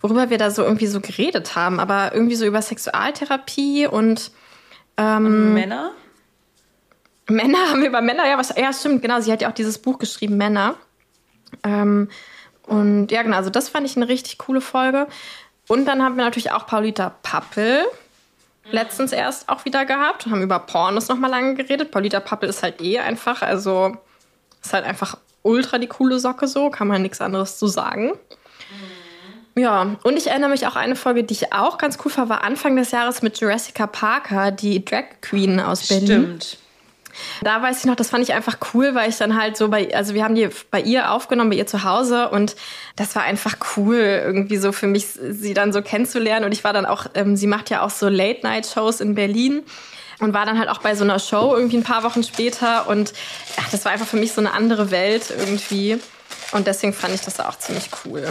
worüber wir da so irgendwie so geredet haben, aber irgendwie so über Sexualtherapie und Männer? Männer (laughs) haben wir über Männer, ja, was, ja, stimmt, genau. Sie hat ja auch dieses Buch geschrieben, Männer. Ähm, und ja, genau, also das fand ich eine richtig coole Folge. Und dann haben wir natürlich auch Paulita Pappel letztens erst auch wieder gehabt. Haben über Pornos nochmal lange geredet. Paulita Pappel ist halt eh einfach, also ist halt einfach ultra die coole Socke so, kann man nichts anderes zu sagen. Ja, und ich erinnere mich auch an eine Folge, die ich auch ganz cool fand, war Anfang des Jahres mit Jessica Parker, die Drag Queen aus Berlin. Stimmt. Da weiß ich noch, das fand ich einfach cool, weil ich dann halt so bei, also wir haben die bei ihr aufgenommen, bei ihr zu Hause und das war einfach cool, irgendwie so für mich, sie dann so kennenzulernen. Und ich war dann auch, ähm, sie macht ja auch so Late-Night-Shows in Berlin und war dann halt auch bei so einer Show irgendwie ein paar Wochen später und ach, das war einfach für mich so eine andere Welt irgendwie. Und deswegen fand ich das auch ziemlich cool.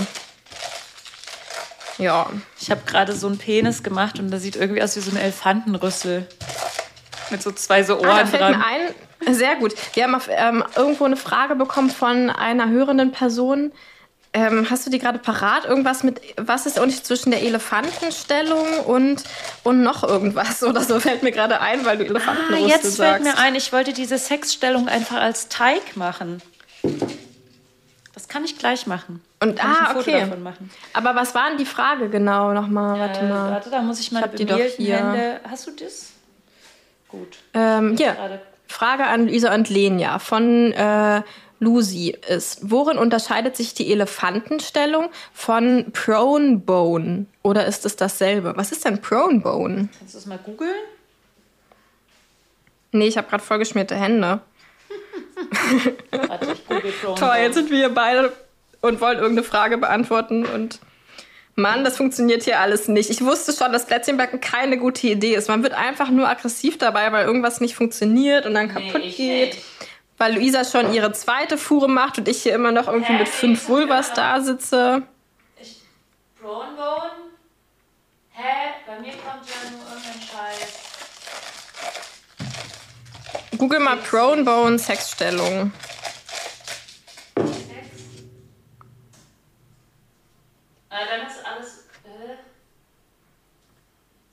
Ja. Ich habe gerade so einen Penis gemacht und der sieht irgendwie aus wie so ein Elefantenrüssel. Mit so zwei so Ohren Ah, da fällt dran. mir ein, sehr gut. Wir haben auf, ähm, irgendwo eine Frage bekommen von einer hörenden Person. Ähm, hast du die gerade parat? Irgendwas mit, was ist der Unterschied zwischen der Elefantenstellung und, und noch irgendwas (laughs) oder so fällt mir gerade ein, weil du Ah, Elefantenrüssel jetzt fällt sagst. mir ein, ich wollte diese Sexstellung einfach als Teig machen. Das kann ich gleich machen. Und, kann ah, ein Foto okay. davon machen. Aber was war denn die Frage genau nochmal? Warte Äh, mal. warte, da muss ich mal die doch hier. Hände. Hast du das? Gut. Ähm, hier, Gerade. Frage an Luisa und Lenia von äh, Lucy ist, worin unterscheidet sich die Elefantenstellung von Prone Bone? Oder ist es dasselbe? Was ist denn Prone Bone? Kannst du das mal googeln? Nee, ich habe gerade vollgeschmierte Hände. (laughs) Warte, ich google (laughs) Prone Toll, jetzt sind wir hier beide und wollen irgendeine Frage beantworten und Mann, das funktioniert hier alles nicht. Ich wusste schon, dass Plätzchenbacken keine gute Idee ist. Man wird einfach nur aggressiv dabei, weil irgendwas nicht funktioniert und dann kaputt ich geht. nicht. Weil Luisa schon ihre zweite Fuhre macht und ich hier immer noch irgendwie Hä? mit fünf Vulvas da sitze. Ich, Prone Bone? Hä? Bei mir kommt ja nur irgendein Scheiß. Google mal Prone Bone Sexstellung. Dann ist alles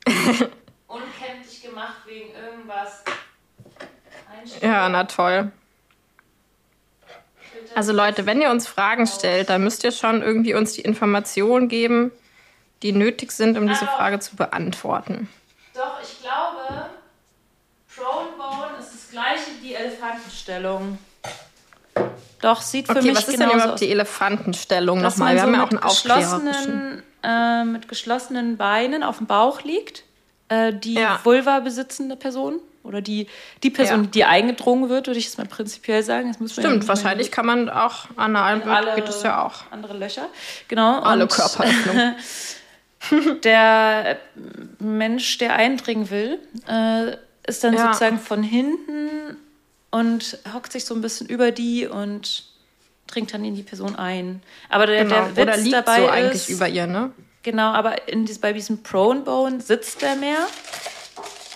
äh, (laughs) unkenntlich gemacht wegen irgendwas. Ja, na toll. Also Leute, wenn ihr uns Fragen stellt, dann müsst ihr schon irgendwie uns die Informationen geben, die nötig sind, um diese. Frage zu beantworten. Doch, ich glaube, Prone Bone ist das gleiche wie die Elefantenstellung. Doch, sieht für Okay, mich was ist denn überhaupt aus. die Elefantenstellung nochmal? Wir man haben so ja auch einen geschlossenen, äh, mit geschlossenen Beinen auf dem Bauch liegt. Äh, die Ja. Vulva besitzende Person oder die, die Person, Ja. die eingedrungen wird, würde ich es mal prinzipiell sagen. Das ja Stimmt, nicht wahrscheinlich kann man auch in alle geht es ja auch. andere Löcher. Genau. Alle Körperöffnungen. (laughs) Der Mensch, der eindringen will, äh, ist dann Ja. sozusagen von hinten und hockt sich so ein bisschen über die und dringt dann in die Person ein. Aber der, Genau. der Witz Oder liegt dabei so ist, eigentlich über ihr, ne? Genau, aber in dies, bei diesem Prone Bone sitzt er mehr.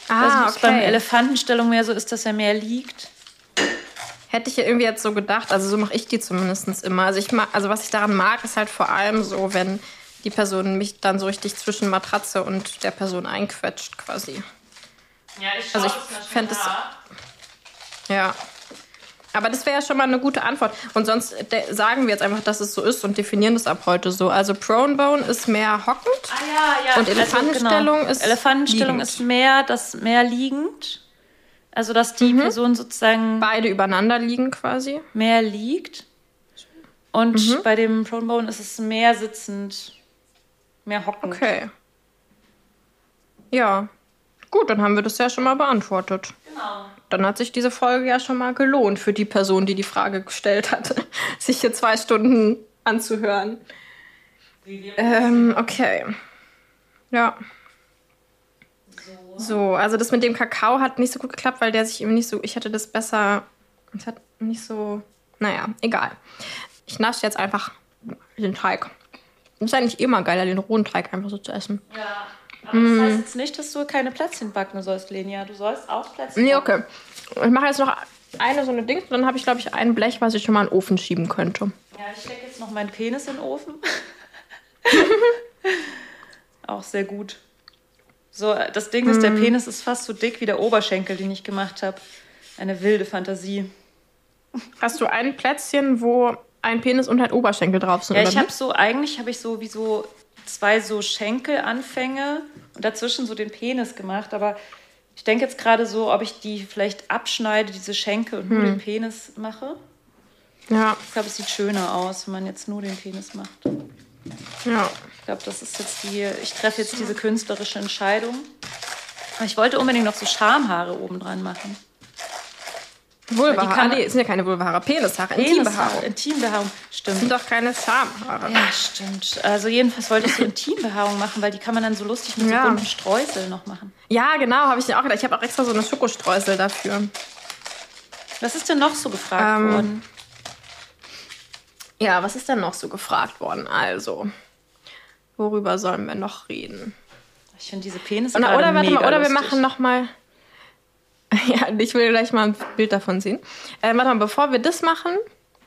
Ah, also es beim Elefantenstellung mehr so ist, dass er mehr liegt. Hätte ich ja irgendwie jetzt so gedacht, also so mache ich die zumindest immer. Also ich mag, also was ich daran mag, ist halt vor allem so, wenn die Person mich dann so richtig zwischen Matratze und der Person einquetscht quasi. Ja, ich Also ich fänd es- Ja. Aber das wäre ja schon mal eine gute Antwort. Und sonst de- sagen wir jetzt einfach, dass es so ist und definieren das ab heute so. Also Prone Bone ist mehr hockend. Ah ja, ja. Und Elefantenstellung genau. ist Elefantenstellung liegend. ist mehr, das mehr liegend. Also dass die Mhm. Person sozusagen Beide übereinander liegen quasi. mehr liegt. Und Mhm. bei dem Prone Bone ist es mehr sitzend, mehr hockend. Okay. Ja. Gut, dann haben wir das ja schon mal beantwortet. Genau. Dann hat sich diese Folge ja schon mal gelohnt für die Person, die die Frage gestellt hat, (laughs) sich hier zwei Stunden anzuhören. Ähm, okay. Ja. So, also das mit dem Kakao hat nicht so gut geklappt, weil der sich eben nicht so. Ich hätte das besser. Es hat nicht so. Naja, egal. Ich nasche jetzt einfach den Teig. Ist eigentlich immer geiler, den rohen Teig einfach so zu essen. Ja. Aber das heißt jetzt nicht, dass du keine Plätzchen backen sollst, Lenia. Du sollst auch Plätzchen Nee, backen. okay. Ich mache jetzt noch eine so eine Ding, dann habe ich, glaube ich, ein Blech, was ich schon mal in den Ofen schieben könnte. Ja, ich stecke jetzt noch meinen Penis in den Ofen. (laughs) auch sehr gut. So, das Ding ist, der Mhm. Penis ist fast so dick wie der Oberschenkel, den ich gemacht habe. Eine wilde Fantasie. Hast du ein Plätzchen, wo ein Penis und ein Oberschenkel drauf sind? Ja, ich habe so, eigentlich habe ich so wie so zwei so Schenkelanfänge und dazwischen so den Penis gemacht, aber ich denke jetzt gerade so, ob ich die vielleicht abschneide, diese Schenkel und nur den Penis mache. Ja, Ich glaube, es sieht schöner aus, wenn man jetzt nur den Penis macht. ja. Ich glaube, das ist jetzt die, ich treffe jetzt diese künstlerische Entscheidung. Aber ich wollte unbedingt noch so Schamhaare oben dran machen. Vulvahaare. kann- Ah, sind ja keine Vulvahaare. Penishaare. Intimbehaarung. Intimbehaarung. Sind Stimmt. doch keine Schamhaare. Ja, stimmt. Also jedenfalls wollte ich (laughs) so Intimbehaarung machen, weil die kann man dann so lustig mit Ja. so bunten Streuseln noch machen. Ja, genau, habe ich mir auch gedacht. Ich habe auch extra so eine Schokostreusel dafür. Was ist denn noch so gefragt Ähm, worden? Ja, was ist denn noch so gefragt worden? Also, worüber sollen wir noch reden? Ich finde diese Penisse Oder, oder warte mega mal, oder wir lustig. machen noch mal. (laughs) Ja, ich will gleich mal ein Bild davon sehen. Äh, warte mal, bevor wir das machen,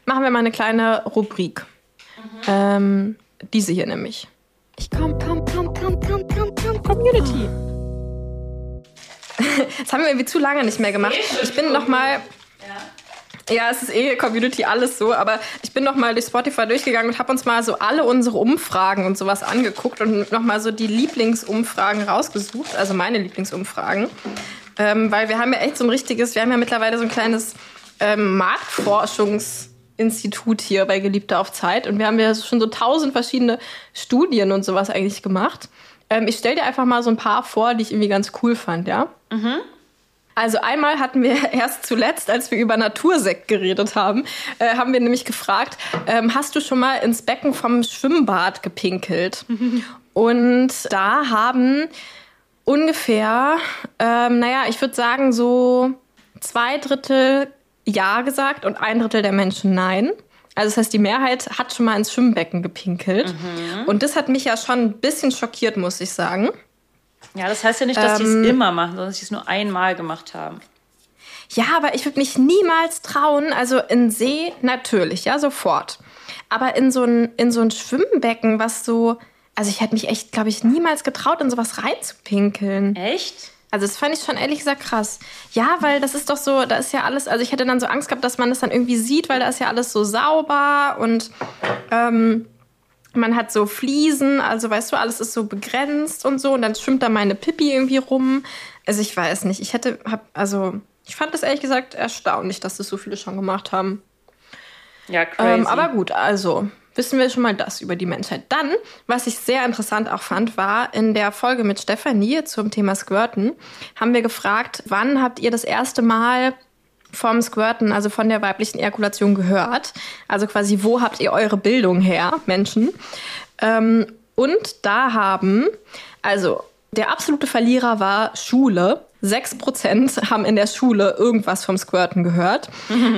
machen wir mal eine kleine Rubrik. Ähm, diese hier nämlich. Ich komm, komm, komm, komm, komm, komm, komm, Community. (laughs) Das haben wir irgendwie zu lange nicht mehr gemacht. Ich bin noch mal. Ja, es ist eh Community alles so, aber ich bin noch mal durch Spotify durchgegangen und habe uns mal so alle unsere Umfragen und sowas angeguckt und noch mal so die Lieblingsumfragen rausgesucht, also meine Lieblingsumfragen, ähm, weil wir haben ja echt so ein richtiges, wir haben ja mittlerweile so ein kleines ähm, Marktforschungsinstitut hier bei Geliebte auf Zeit und wir haben ja schon so tausend verschiedene Studien und sowas eigentlich gemacht. Ähm, ich stell dir einfach mal so ein paar vor, die ich irgendwie ganz cool fand, ja? Also einmal hatten wir (laughs) erst zuletzt, als wir über Natursekt geredet haben, äh, haben wir nämlich gefragt, ähm, hast du schon mal ins Becken vom Schwimmbad gepinkelt? (laughs) Und da haben ungefähr, ähm, naja, ich würde sagen so zwei Drittel Ja gesagt und ein Drittel der Menschen Nein. Also das heißt, die Mehrheit hat schon mal ins Schwimmbecken gepinkelt. Und das hat mich ja schon ein bisschen schockiert, muss ich sagen. Ja, das heißt ja nicht, dass die Ähm, es immer machen, sondern dass sie es nur einmal gemacht haben. Ja, aber ich würde mich niemals trauen, also in See natürlich, ja, sofort. Aber in so ein, in so ein Schwimmbecken, was so, also ich hätte mich echt, glaube ich, niemals getraut, in sowas reinzupinkeln. Echt? Also das fand ich schon ehrlich gesagt krass. Ja, weil das ist doch so, da ist ja alles, also ich hätte dann so Angst gehabt, dass man das dann irgendwie sieht, weil da ist ja alles so sauber und ähm, man hat so Fliesen, also weißt du, alles ist so begrenzt und so und dann schwimmt da meine Pipi irgendwie rum. Also ich weiß nicht, ich hätte, hab, also ich fand das ehrlich gesagt erstaunlich, dass das so viele schon gemacht haben. Ja, crazy. Ähm, aber gut, also wissen wir schon mal das über die Menschheit. Dann, was ich sehr interessant auch fand, war in der Folge mit Stefanie zum Thema Squirten, haben wir gefragt, wann habt ihr das erste Mal vom Squirten, also von der weiblichen Ejakulation gehört? Also quasi, wo habt ihr eure Bildung her, Menschen? Ähm, und da haben, also der absolute Verlierer war Schule. 6% haben in der Schule irgendwas vom Squirten gehört.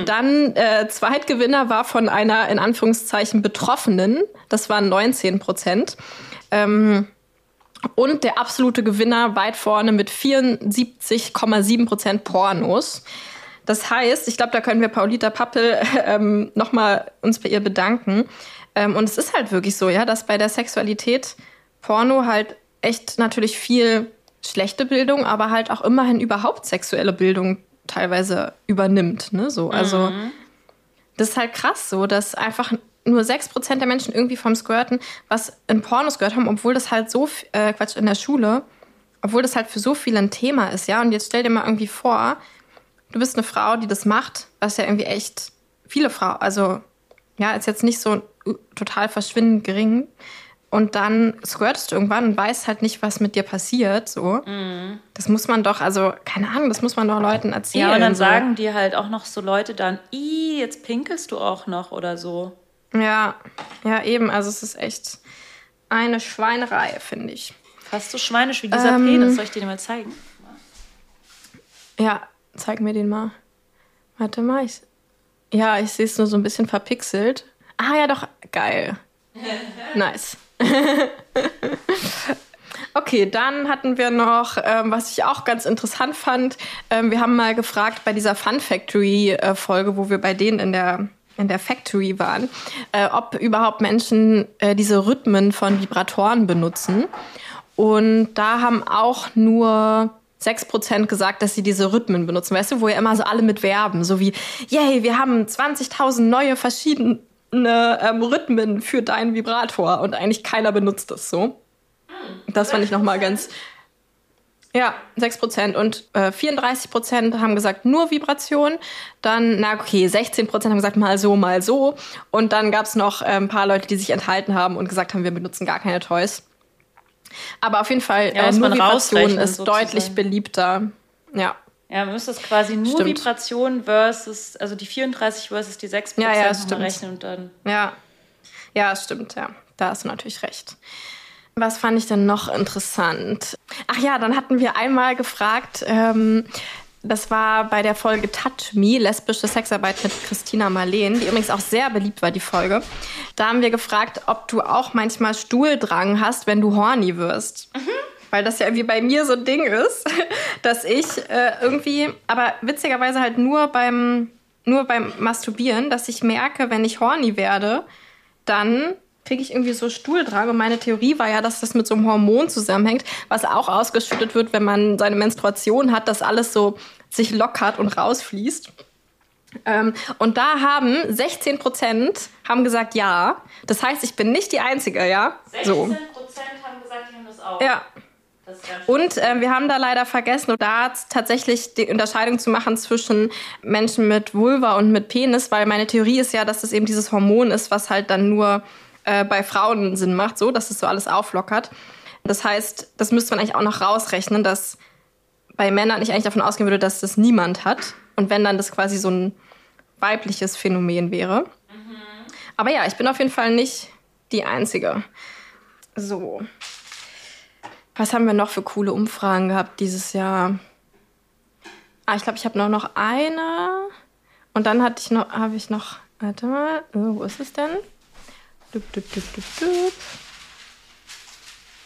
Dann äh, Zweitgewinner war von einer in Anführungszeichen Betroffenen. Das waren 19%. Ähm, und der absolute Gewinner weit vorne mit 74,7% Pornos. Das heißt, ich glaube, da können wir Paulita Pappel (laughs) ähm, nochmal uns bei ihr bedanken. Ähm, und es ist halt wirklich so, ja, dass bei der Sexualität Porno halt echt natürlich viel schlechte Bildung, aber halt auch immerhin überhaupt sexuelle Bildung teilweise übernimmt. Ne? So, also das ist halt krass so, dass einfach nur 6% der Menschen irgendwie vom Squirten was in Pornos gehört haben, obwohl das halt so, äh, Quatsch, in der Schule, obwohl das halt für so viele ein Thema ist, ja. Und jetzt stell dir mal irgendwie vor, du bist eine Frau, die das macht, was ja irgendwie echt viele Frauen, also ja, ist jetzt nicht so äh, total verschwindend gering. Und dann squirtest du irgendwann und weißt halt nicht, was mit dir passiert. So, das muss man doch, also keine Ahnung, das muss man doch Leuten erzählen. ja, und dann so. sagen dir halt auch noch so Leute dann, i, jetzt pinkelst du auch noch oder so. Ja, ja, eben. Also es ist echt eine Schweinerei, finde ich. Fast so schweinisch wie dieser Ähm. Penis. Soll ich dir den mal zeigen? Ja, zeig mir den mal. Warte mal, ich. Ja, ich sehe es nur so ein bisschen verpixelt. Ah ja, doch, geil. (laughs) Nice. (laughs) Okay, dann hatten wir noch, ähm, was ich auch ganz interessant fand, ähm, wir haben mal gefragt bei dieser Fun Factory äh, Folge, wo wir bei denen in der in der Factory waren, äh, ob überhaupt Menschen äh, diese Rhythmen von Vibratoren benutzen. Und da haben auch nur 6% gesagt, dass sie diese Rhythmen benutzen. Weißt du, wo ja immer so alle mit werben. So wie, yay, wir haben 20.000 neue verschiedene ähm, Rhythmen für deinen Vibrator. Und eigentlich keiner benutzt das so. Das fand ich nochmal ganz. Ja, 6%. Und äh, 34% haben gesagt, nur Vibration. Dann, na okay, 16% haben gesagt, mal so, mal so. Und dann gab es noch äh, ein paar Leute, die sich enthalten haben und gesagt haben, wir benutzen gar keine Toys. Aber auf jeden Fall, Ja, äh, nur Vibration ist sozusagen. deutlich beliebter. Ja. Ja, man müsste das quasi nur Stimmt. Vibration versus, also die 34 versus die 6% Ja, ja, stimmt. rechnen und dann. Ja, ja, stimmt, ja. Da hast du natürlich recht. Was fand ich denn noch interessant? Ach ja, dann hatten wir einmal gefragt, ähm, das war bei der Folge Touch Me, lesbische Sexarbeit mit Christina Marleen, die übrigens auch sehr beliebt war, die Folge. Da haben wir gefragt, ob du auch manchmal Stuhldrang hast, wenn du horny wirst. Weil das ja irgendwie bei mir so ein Ding ist, (laughs) dass ich äh, irgendwie, aber witzigerweise halt nur beim, nur beim Masturbieren, dass ich merke, wenn ich horny werde, dann kriege ich irgendwie so Stuhldrang. Und meine Theorie war ja, dass das mit so einem Hormon zusammenhängt, was auch ausgeschüttet wird, wenn man seine Menstruation hat, dass alles so sich lockert und rausfließt. Ähm, und da haben 16 Prozent haben gesagt ja. Das heißt, ich bin nicht die Einzige, ja? So. haben gesagt, die haben das auch. Ja. Und äh, wir haben da leider vergessen, da tatsächlich die Unterscheidung zu machen zwischen Menschen mit Vulva und mit Penis, weil meine Theorie ist ja, dass das eben dieses Hormon ist, was halt dann nur äh, bei Frauen Sinn macht, so, dass es so alles auflockert. Das heißt, das müsste man eigentlich auch noch rausrechnen, dass bei Männern ich eigentlich davon ausgehen würde, dass das niemand hat. Und wenn dann das quasi so ein weibliches Phänomen wäre. Aber ja, ich bin auf jeden Fall nicht die Einzige. So. Was haben wir noch für coole Umfragen gehabt dieses Jahr? Ah, ich glaube, ich habe noch, noch eine. Und dann hatte ich noch, habe ich noch, warte mal, äh, wo ist es denn? Dup, dup, dup, dup, dup.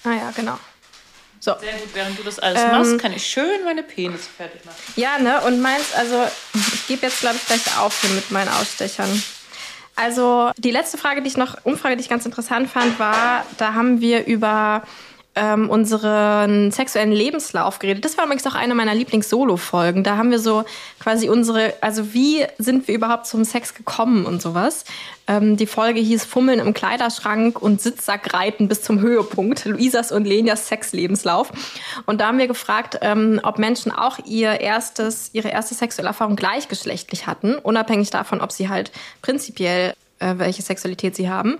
Ah ja, genau. So. Sehr gut, während du das alles Ähm, machst, kann ich schön meine Penisse fertig machen. Ja, ne? Und meins, also ich gebe jetzt, glaube ich, gleich auf hier mit meinen Ausstechern. Also die letzte Frage, die ich noch, Umfrage, die ich ganz interessant fand, war, da haben wir über ähm, unseren sexuellen Lebenslauf geredet. Das war übrigens auch eine meiner Lieblings-Solo-Folgen. Da haben wir so quasi unsere, also wie sind wir überhaupt zum Sex gekommen und sowas. Ähm, die Folge hieß Fummeln im Kleiderschrank und Sitzsackreiten bis zum Höhepunkt. Luisas und Lenias Sexlebenslauf. Und da haben wir gefragt, ähm, ob Menschen auch ihr erstes, ihre erste sexuelle Erfahrung gleichgeschlechtlich hatten, unabhängig davon, ob sie halt prinzipiell äh, welche Sexualität sie haben.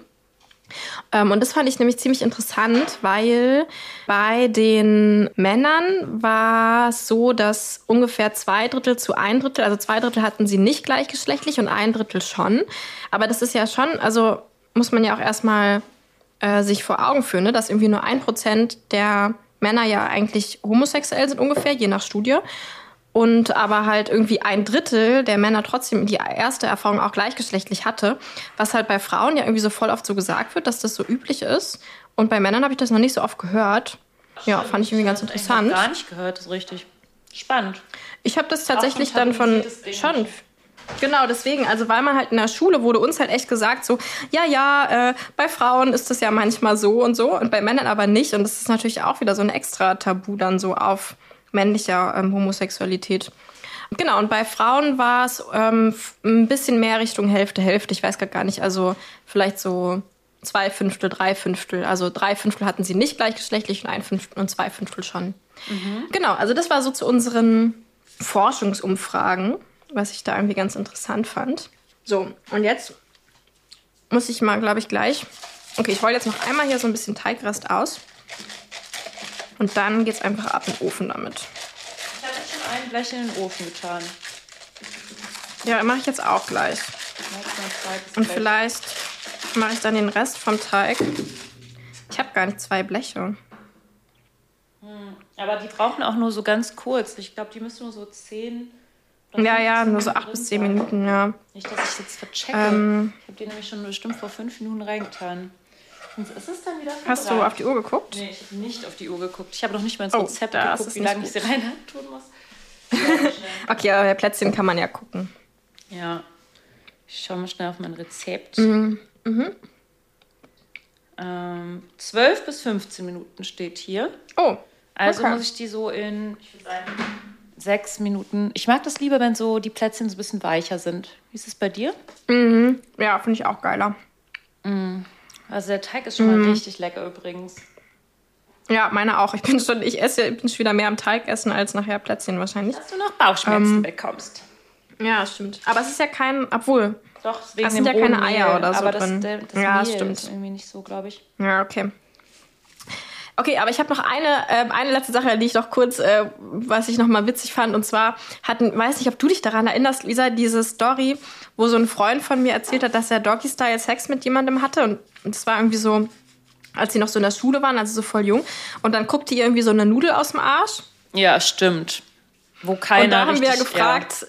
Ähm, und das fand ich nämlich ziemlich interessant, weil bei den Männern war es so, dass ungefähr zwei Drittel zu ein Drittel, also zwei Drittel hatten sie nicht gleichgeschlechtlich und ein Drittel schon. Aber das ist ja schon, also muss man ja auch erstmal äh, sich vor Augen führen, ne? dass irgendwie nur ein Prozent der Männer ja eigentlich homosexuell sind ungefähr, je nach Studie. Und aber halt irgendwie ein Drittel der Männer trotzdem die erste Erfahrung auch gleichgeschlechtlich hatte, was halt bei Frauen ja irgendwie so voll oft so gesagt wird, dass das so üblich ist. Und bei Männern habe ich das noch nicht so oft gehört. Ja, fand ich irgendwie ganz interessant. noch gar nicht gehört, das ist richtig spannend. Ich habe das tatsächlich dann von schon. Genau, deswegen, also weil man halt in der Schule wurde uns halt echt gesagt, so, ja, ja, äh, bei Frauen ist das ja manchmal so und so und bei Männern aber nicht. Und das ist natürlich auch wieder so ein extra Tabu dann so auf männlicher ähm, Homosexualität. Genau, und bei Frauen war es ähm, ein bisschen mehr Richtung Hälfte, Hälfte. Ich weiß gar nicht, also vielleicht so zwei Fünftel, drei Fünftel. Also drei Fünftel hatten sie nicht gleichgeschlechtlich und ein Fünftel und zwei Fünftel schon. Genau, also das war so zu unseren Forschungsumfragen, was ich da irgendwie ganz interessant fand. So, und jetzt muss ich mal, glaube ich, gleich. Okay, ich roll jetzt noch einmal hier so ein bisschen Teigrest aus. Und dann geht's einfach ab in den Ofen damit. Ich habe jetzt schon ein Blech in den Ofen getan. Ja, mache ich jetzt auch gleich. Und vielleicht mache ich dann den Rest vom Teig. Ich habe gar nicht zwei Bleche. Aber die brauchen auch nur so ganz kurz. Ich glaube, die müssen nur so 10. oder Ja, ja, 15 nur so acht bis zehn. Minuten, ja. Nicht, dass ich jetzt verchecke. Ähm. ich habe die nämlich schon bestimmt vor fünf Minuten reingetan. Ist es dann wieder Hast du auf die Uhr geguckt? Nee, ich habe nicht auf die Uhr geguckt. Ich habe noch nicht mal ins Oh, Rezept geguckt, wie nicht lange ich sie rein tun muss. (laughs) Okay, aber Plätzchen kann man ja gucken. Ja. Ich schaue mal schnell auf mein Rezept. Mhm. Ähm, 12 bis 15 Minuten steht hier. Oh, Also Okay. muss ich die so in, sechs Minuten. Ich mag das lieber, wenn so die Plätzchen so ein bisschen weicher sind. Wie ist es bei dir? Ja, finde ich auch geiler. Also der Teig ist schon Mhm. mal richtig lecker übrigens. Ja, meine auch. Ich bin schon, ich esse, ich bin schon wieder mehr am Teig essen als nachher Plätzchen wahrscheinlich. Dass du noch Bauchschmerzen Ähm, bekommst. Ja, stimmt. Aber es ist ja kein, obwohl. Doch, wegen Es sind ja keine Eier Mehl. oder so aber das, drin. der, das Ja, Mehl stimmt. ist irgendwie nicht so, glaube ich. Ja, okay. Okay, aber ich habe noch eine, ähm, eine letzte Sache, die ich noch kurz, äh, was ich noch mal witzig fand. Und zwar hatten, weiß nicht, ob du dich daran erinnerst, Lisa, diese Story, wo so ein Freund von mir erzählt hat, dass er Doggy-Style Sex mit jemandem hatte. Und und es war irgendwie so, als sie noch so in der Schule waren, also so voll jung. Und dann guckte ihr irgendwie so eine Nudel aus dem Arsch. Ja, stimmt. Wo keiner Und da haben wir ja richtig- gefragt,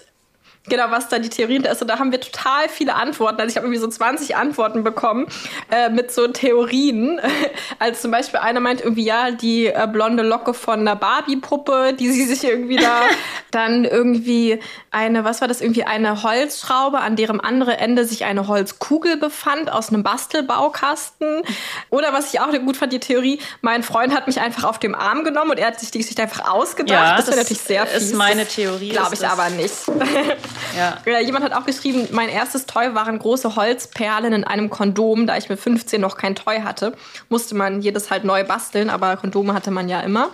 genau, was da die Theorien ist. Und da haben wir total viele Antworten. Also ich habe irgendwie so 20 Antworten bekommen äh, mit so Theorien. (laughs) Als zum Beispiel eine meint irgendwie, ja, die äh, blonde Locke von einer Barbie-Puppe, die sie sich irgendwie da. (laughs) dann irgendwie eine, was war das, irgendwie eine Holzschraube, an deren andere Ende sich eine Holzkugel befand aus einem Bastelbaukasten. Oder was ich auch gut fand, die Theorie, mein Freund hat mich einfach auf dem Arm genommen und er hat sich die Geschichte einfach ausgedacht. Ja, das wäre das natürlich sehr ist fies. meine Theorie, Glaube ist ich aber nicht. (laughs) Ja. Ja, jemand hat auch geschrieben, mein erstes Toy waren große Holzperlen in einem Kondom. Da ich mit 15 noch kein Toy hatte, musste man jedes halt neu basteln, aber Kondome hatte man ja immer.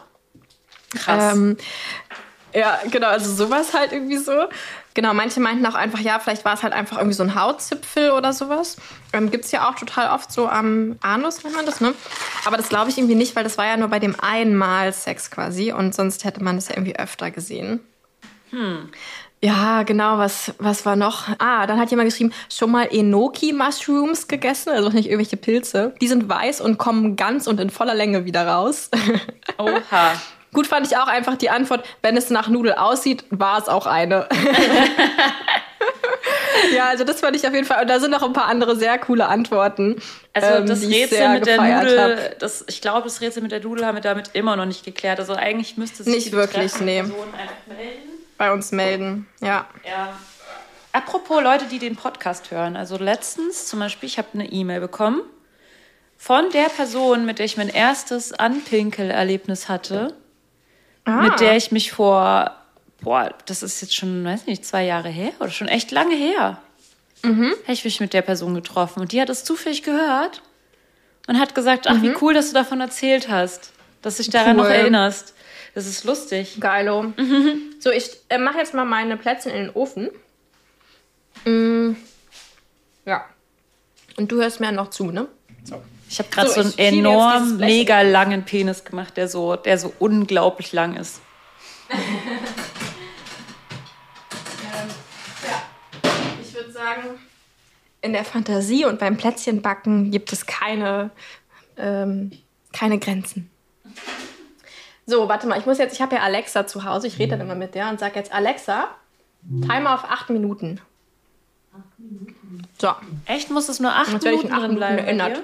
Krass. Ähm, ja, genau, also sowas halt irgendwie so. Genau, manche meinten auch einfach, ja, vielleicht war es halt einfach irgendwie so ein Hautzipfel oder sowas. Ähm, Gibt es ja auch total oft so am Anus, nennt man das, ne? Aber das glaube ich irgendwie nicht, weil das war ja nur bei dem einmal Sex quasi und sonst hätte man das ja irgendwie öfter gesehen. Ja, genau, was, was war noch? Ah, dann hat jemand geschrieben, schon mal Enoki-Mushrooms gegessen, also nicht irgendwelche Pilze. Die sind weiß und kommen ganz und in voller Länge wieder raus. (laughs) Oha. Gut fand ich auch einfach die Antwort, wenn es nach Nudel aussieht, war es auch eine. (laughs) ja, also das fand ich auf jeden Fall. Und da sind noch ein paar andere sehr coole Antworten. Also ähm, das die ich Rätsel mit der Nudel, hab. das, ich glaube, das Rätsel mit der Nudel haben wir damit immer noch nicht geklärt. Also eigentlich müsste sich Nicht die wirklich, nee. Person einfach melden. Bei uns melden. Ja. Ja. Apropos Leute, die den Podcast hören. Also letztens zum Beispiel, ich habe eine E-Mail bekommen von der Person, mit der ich mein erstes Anpinkel-Erlebnis hatte, Ah. mit der ich mich vor, boah, das ist jetzt schon, weiß nicht, zwei Jahre her oder schon echt lange her. Mhm. Habe ich mich mit der Person getroffen und die hat es zufällig gehört und hat gesagt, ach, wie cool, dass du davon erzählt hast, dass du dich daran Mhm. Cool. noch erinnerst. Das ist lustig. Geilo. Mhm. So, ich äh, mache jetzt mal meine Plätzchen in den Ofen. Mm. Ja. Und du hörst mir noch zu, ne? So. Ich habe gerade So, so, einen enorm, mega langen Penis gemacht, der so, der so unglaublich lang ist. (laughs) Ich würde sagen, in der Fantasie und beim Plätzchenbacken gibt es keine, ähm, keine Grenzen. (laughs) So, warte mal, ich muss jetzt, ich habe ja Alexa zu Hause, ich rede dann immer mit der und sage jetzt, Alexa, Timer auf acht Minuten. So, Echt? Muss es nur acht Jetzt werde ich Minuten in acht Minuten bleiben? erinnert.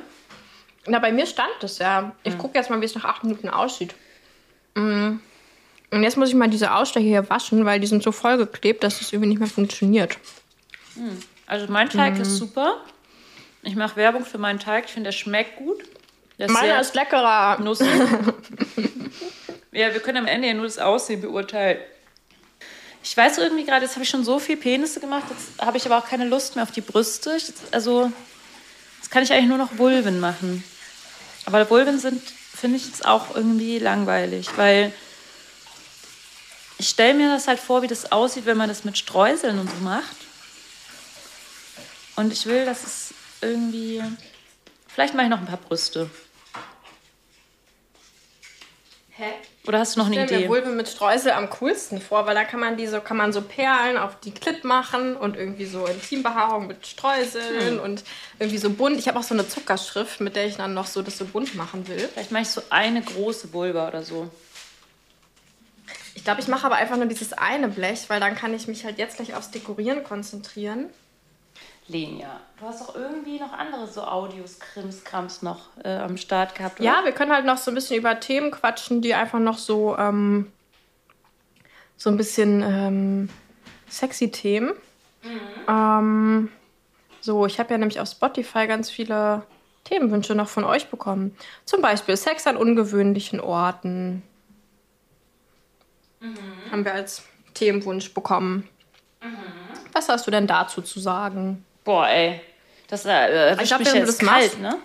na, bei mir stand es ja. Ich gucke jetzt mal, wie es nach acht Minuten aussieht. Mm. Und jetzt muss ich mal diese Ausstecher hier waschen, weil die sind so vollgeklebt, dass es irgendwie nicht mehr funktioniert. Also mein Teig Mhm. ist super. Ich mache Werbung für meinen Teig. Ich finde, der schmeckt gut. Ist Meiner ist leckerer. nussig. (laughs) ja, wir können am Ende ja nur das Aussehen beurteilen. Ich weiß irgendwie gerade, jetzt habe ich schon so viel Penisse gemacht, jetzt habe ich aber auch keine Lust mehr auf die Brüste. Also, jetzt kann ich eigentlich nur noch Vulven machen. Aber Vulven sind, finde ich, jetzt auch irgendwie langweilig, weil ich stelle mir das halt vor, wie das aussieht, wenn man das mit Streuseln und so macht. Und ich will, dass es irgendwie. Vielleicht mache ich noch ein paar Brüste. Hä? Oder hast du noch eine Ich stelle Idee? mir Vulve mit Streusel am coolsten vor, weil da kann man die so, kann man so Perlen auf die Klit machen und irgendwie so Intimbehaarung mit Streuseln und irgendwie so bunt. Ich habe auch so eine Zuckerschrift, mit der ich dann noch so das so bunt machen will. Vielleicht mache ich so eine große Vulva oder so. Ich glaube, ich mache aber einfach nur dieses eine Blech, weil dann kann ich mich halt jetzt gleich aufs Dekorieren konzentrieren. Lenia, du hast auch irgendwie noch andere so Audios, Krimskrams noch äh, am Start gehabt, oder? Ja, wir können halt noch so ein bisschen über Themen quatschen, die einfach noch so, ähm, so ein bisschen ähm, sexy Themen. Ähm, so, ich habe ja nämlich auf Spotify ganz viele Themenwünsche noch von euch bekommen. Zum Beispiel Sex an ungewöhnlichen Orten. haben wir als Themenwunsch bekommen. Was hast du denn dazu zu sagen? Boah, ey. Das äh, erwischt glaub, mich wenn du das kalt, machst- ne?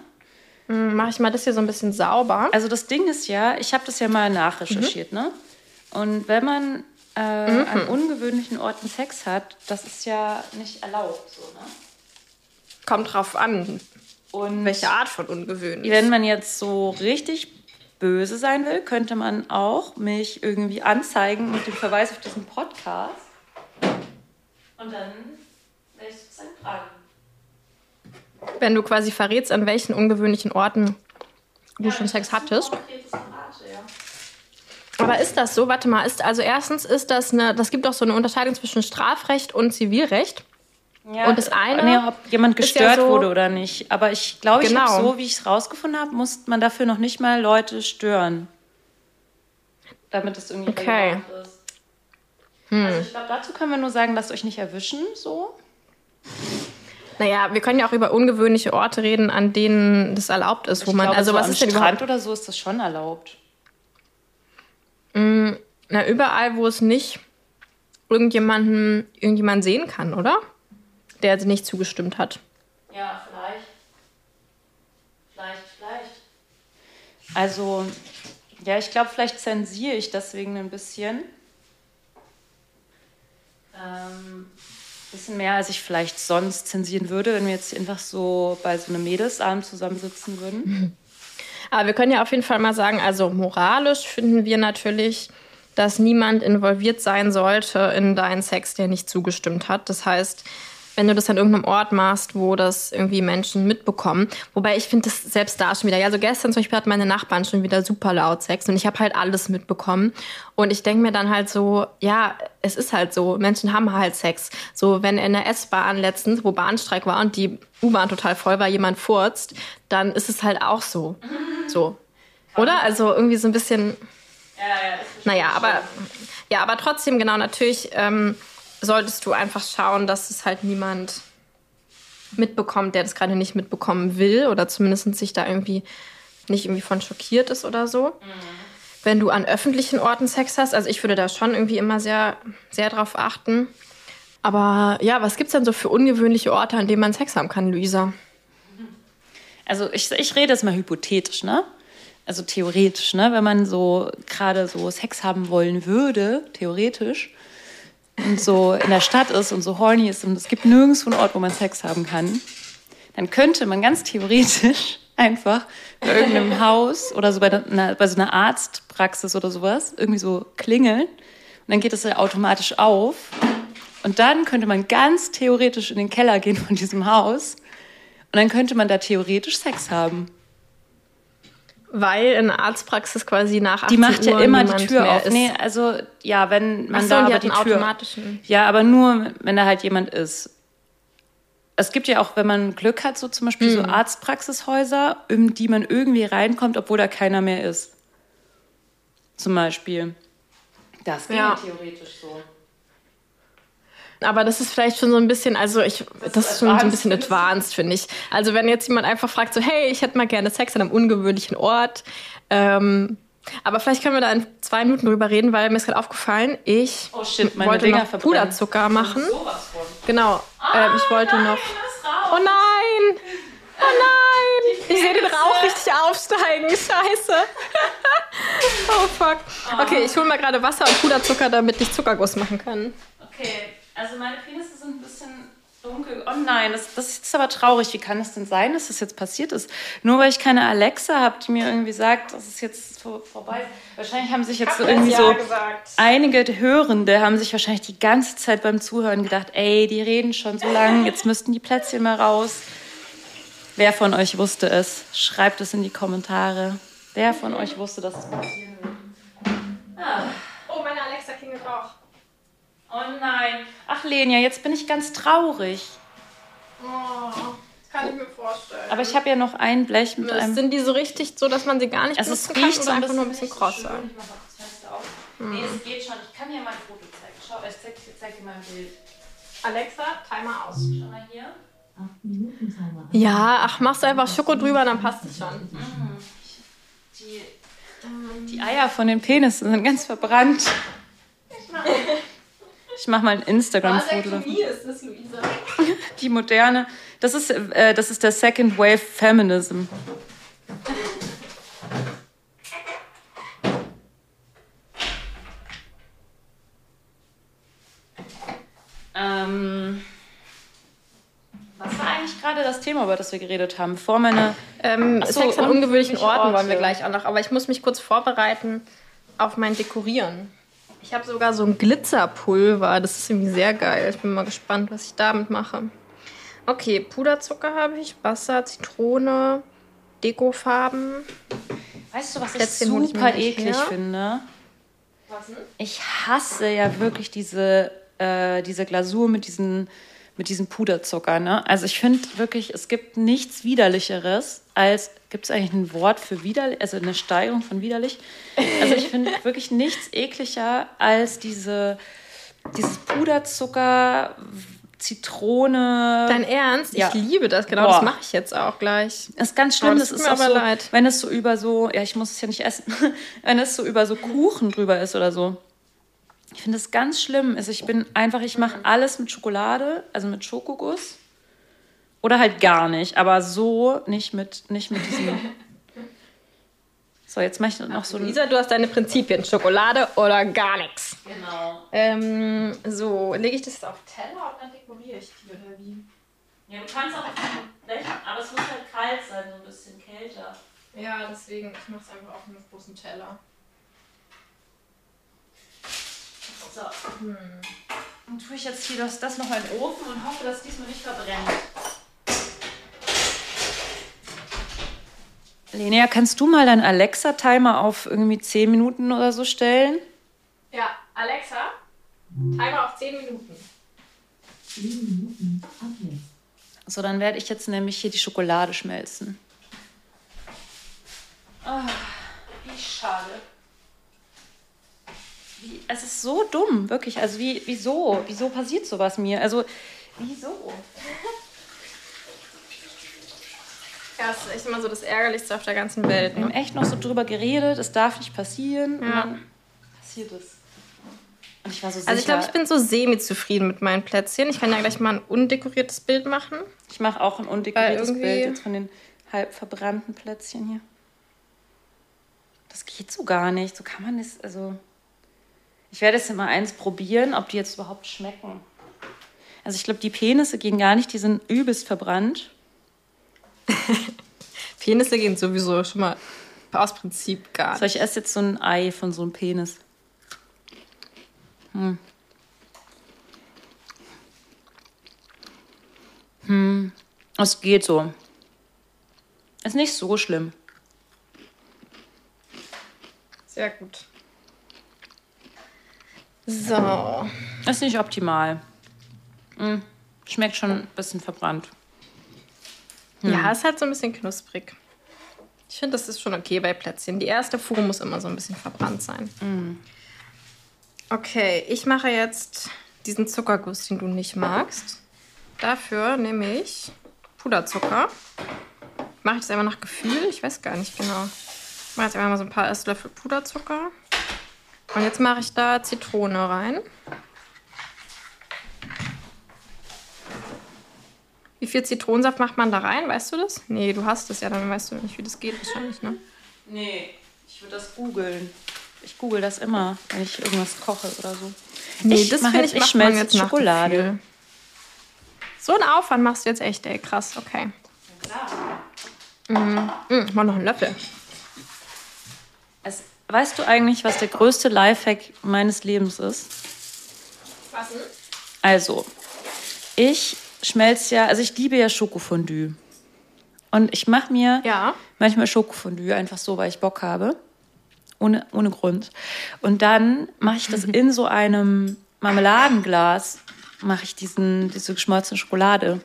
Mache ich mal das hier so ein bisschen sauber. Also das Ding ist ja, ich habe das ja mal nachrecherchiert, ne? Und wenn man äh, an ungewöhnlichen Orten Sex hat, das ist ja nicht erlaubt, so, ne? Kommt drauf an, Und welche Art von ungewöhnlich. wenn man jetzt so richtig böse sein will, könnte man auch mich irgendwie anzeigen mit dem Verweis auf diesen Podcast. Und dann sozusagen dran. Wenn du quasi verrätst, an welchen ungewöhnlichen Orten du schon Sex hattest. Aber ist das so? Warte mal, ist also erstens ist das eine, das gibt doch so eine Unterscheidung zwischen Strafrecht und Zivilrecht. Ja, Und das eine nee, ob jemand ist ja gestört so- wurde oder nicht. Aber ich glaube, ich Genau. habe so, wie ich es rausgefunden habe, muss man dafür noch nicht mal Leute stören. Damit es irgendwie Okay. ist. Also ich glaube, dazu können wir nur sagen, lasst euch nicht erwischen, so. Naja, wir können ja auch über ungewöhnliche Orte reden, an denen das erlaubt ist, wo ich man. glaube, also so was am ist denn Strand oder so ist das schon erlaubt. Na, überall, wo es nicht irgendjemanden, irgendjemand sehen kann, oder? Der nicht zugestimmt hat. Ja, vielleicht. Vielleicht, vielleicht. Also, ja, ich glaube, vielleicht zensiere ich deswegen ein bisschen. Ähm, bisschen mehr, als ich vielleicht sonst zensieren würde, wenn wir jetzt einfach so bei so einem Mädelsabend zusammensitzen würden. (laughs) Aber wir können ja auf jeden Fall mal sagen, also moralisch finden wir natürlich, dass niemand involviert sein sollte in deinen Sex, der nicht zugestimmt hat. Das heißt, wenn du das an irgendeinem Ort machst, wo das irgendwie Menschen mitbekommen. Wobei ich finde das selbst da schon wieder. Ja, also gestern zum Beispiel hat meine Nachbarn schon wieder super laut Sex und ich habe halt alles mitbekommen. Und ich denke mir dann halt so, ja, es ist halt so, Menschen haben halt Sex. So, wenn in der S-Bahn letztens, wo Bahnstreik war und die U-Bahn total voll war, jemand furzt, dann ist es halt auch so. So. Oder? Also irgendwie so ein bisschen. Naja, aber ja, aber trotzdem, genau, natürlich ähm, solltest du einfach schauen, dass es halt niemand mitbekommt, der das gerade nicht mitbekommen will oder zumindest sich da irgendwie nicht irgendwie von schockiert ist oder so. Wenn du an öffentlichen Orten Sex hast, also ich würde da schon irgendwie immer sehr, sehr drauf achten. Aber ja, was gibt's denn so für ungewöhnliche Orte, an denen man Sex haben kann, Luisa? Also ich, ich rede jetzt mal hypothetisch, ne? Also theoretisch, ne? Wenn man so gerade so Sex haben wollen würde, theoretisch, und so in der Stadt ist und so horny ist und es gibt nirgendwo einen Ort, wo man Sex haben kann, dann könnte man ganz theoretisch (laughs) einfach bei irgendeinem Haus oder so bei, einer, bei so einer Arztpraxis oder sowas irgendwie so klingeln und dann geht es ja automatisch auf und dann könnte man ganz theoretisch in den Keller gehen von diesem Haus und dann könnte man da theoretisch Sex haben. Weil in der Arztpraxis quasi nach 18 Die macht ja Uhr immer die Tür auf. ist. Nee, also ja, wenn man so, da die aber die Tür. automatischen. Ja, aber nur, wenn da halt jemand ist. Es gibt ja auch, wenn man Glück hat, so zum Beispiel Hm. so Arztpraxishäuser, in die man irgendwie reinkommt, obwohl da keiner mehr ist. Zum Beispiel. Das geht Ja. theoretisch so. Aber das ist vielleicht schon so ein bisschen, also ich, das, ist schon so ein bisschen advanced, finde ich. Also wenn jetzt jemand einfach fragt, so, hey, ich hätte mal gerne Sex an einem ungewöhnlichen Ort. Ähm, aber vielleicht können wir da in zwei Minuten drüber reden, weil mir ist gerade aufgefallen, ich Oh shit, wollte Dinger noch. Puderzucker machen. Genau. ähm, ich wollte noch. Oh nein! Oh nein! Ich sehe den Rauch richtig aufsteigen. Scheiße. (laughs) oh fuck. Okay, ich hole mal gerade Wasser und Puderzucker, damit ich Zuckerguss machen kann. Okay, also meine Penisse sind ein bisschen dunkel. Oh nein, das, das ist jetzt aber traurig. Wie kann es denn sein, dass das jetzt passiert ist? Nur weil ich keine Alexa habe, die mir irgendwie sagt, dass es jetzt vor, vorbei ist. Wahrscheinlich haben sich jetzt so irgendwie so einige Hörende haben sich wahrscheinlich die ganze Zeit beim Zuhören gedacht, ey, die reden schon so lang, jetzt müssten die Plätzchen mal raus. Wer von euch wusste es? Schreibt es in die Kommentare. Wer von euch wusste, dass es passieren wird? Oh, meine Alexa klingelt auch. Oh nein. Ach, Lenia, jetzt bin ich ganz traurig. Oh, das kann ich mir vorstellen. Aber ich habe ja noch ein Blech mit einem. Sind die so richtig so, dass man sie gar nicht Also es benutzen riecht kann so einfach nur ein bisschen, bisschen kross schön. sein? Ich mach mal das Fenster auf. Nee, es geht schon. Ich kann dir mal ein Foto zeigen. Schau, ich zeig, ich zeig dir mal ein Bild. Alexa, Timer aus. Schau mal hier. Ja, ach, machst einfach Schoko drüber, dann passt es schon. Die, die Eier von den Penissen sind ganz verbrannt. Ich mache mal ein Instagram-Foto davon. ist das, Luisa. Die moderne. Das ist, äh, das ist der Second Wave Feminism. Ähm, was war eigentlich gerade das Thema, über das wir geredet haben? Vor meiner. Ähm, so, Sex an ungewöhnlichen ungewöhnliche Orten wollen wir Orte. gleich auch noch. Aber ich muss mich kurz vorbereiten auf mein Dekorieren. Ich habe sogar so ein Glitzerpulver. Das ist irgendwie sehr geil. Ich bin mal gespannt, was ich damit mache. Okay, Puderzucker habe ich, Wasser, Zitrone, Dekofarben. Weißt du, was ich Plätzchen ich super gleich eklig her. finde? Was denn? Ich hasse ja wirklich diese, äh, diese Glasur mit diesen, mit diesem Puderzucker. Ne? Also ich finde wirklich, es gibt nichts widerlicheres als, gibt es eigentlich ein Wort für widerlich, also eine Steigerung von widerlich? Also ich finde (laughs) wirklich nichts ekliger als diese, dieses Puderzucker, Zitrone. Dein Ernst? Ja. Ich liebe das. Genau Boah. das mache ich jetzt auch gleich. Das ist ganz schlimm, Oh, das, das ist mir aber so, leid. wenn es so über so, ja, ich muss es ja nicht essen, (laughs) wenn es so über so Kuchen drüber ist oder so. Ich finde das ganz schlimm. Also ich bin einfach, ich mache alles mit Schokolade, also mit Schokoguss. Oder halt gar nicht, aber so nicht mit, nicht mit diesem. So, jetzt mache ich noch so ein. Lisa, du hast deine Prinzipien. Schokolade oder gar nichts. Genau. Ähm, so, lege ich das jetzt auf Teller und dann dekoriere ich die oder wie? Ja, du kannst auch Blech, aber es muss halt kalt sein, so ein bisschen kälter. Ja, deswegen, ich mache es einfach auf einem großen Teller. So. Dann tue ich jetzt hier das, das noch in den Ofen und hoffe, dass diesmal nicht verbrennt. Lenia, kannst du mal deinen Alexa-Timer auf irgendwie 10 Minuten oder so stellen? Ja, Alexa, Timer auf 10 Minuten. So, dann werde ich jetzt nämlich hier die Schokolade schmelzen. Ah, wie schade. Wie, es ist so dumm, wirklich. Also wie, wieso? Wieso passiert sowas mir? Also, wieso? Ja, das ist echt immer so das Ärgerlichste auf der ganzen Welt. Wir haben Ne? echt noch so drüber geredet, es darf nicht passieren. Und Ja. dann passiert es. Und ich war so sicher. Also ich glaube, ich bin so semi-zufrieden mit meinen Plätzchen. Ich kann ja gleich mal ein undekoriertes Bild machen. Ich mache auch ein undekoriertes Bild jetzt von den halb verbrannten Plätzchen hier. Das geht so gar nicht. So kann man das, also. Ich werde jetzt mal eins probieren, ob die jetzt überhaupt schmecken. Also ich glaube, die Penisse gehen gar nicht, die sind übelst verbrannt. (laughs) Penisse gehen sowieso schon mal aus Prinzip gar So, nicht. ich esse jetzt so ein Ei von so einem Penis. Hm. Hm. Es geht so. Ist nicht so schlimm. Sehr gut. So. Ist nicht optimal. Hm. Schmeckt schon ein bisschen verbrannt. Ja, ist halt so ein bisschen knusprig. Ich finde, das ist schon okay bei Plätzchen. Die erste Fuhre muss immer so ein bisschen verbrannt sein. Okay, ich mache jetzt diesen Zuckerguss, den du nicht magst. Dafür nehme ich Puderzucker. Mache ich das einfach nach Gefühl? Ich weiß gar nicht genau. Ich mache jetzt einfach mal so ein paar Esslöffel Puderzucker. Und jetzt mache ich da Zitrone rein. Wie viel Zitronensaft macht man da rein? Weißt du das? Nee, du hast es ja, dann weißt du nicht, wie das geht wahrscheinlich, ne? Nee, ich würde das googeln. Ich google das immer, wenn ich irgendwas koche oder so. Nee, ich das finde ich, ich schmelze jetzt Schokolade. So einen Aufwand machst du jetzt echt, ey. Krass, okay. Mhm. Mhm, mal noch einen Löffel. Es, weißt du eigentlich, was der größte Lifehack meines Lebens ist? Was denn? Also, ich schmelze ja, also ich liebe ja Schokofondue. Und ich mache mir Ja. manchmal Schokofondue einfach so, weil ich Bock habe. Ohne, ohne Grund. Und dann mache ich das (laughs) in so einem Marmeladenglas, mache ich diesen, diese geschmolzene Schokolade.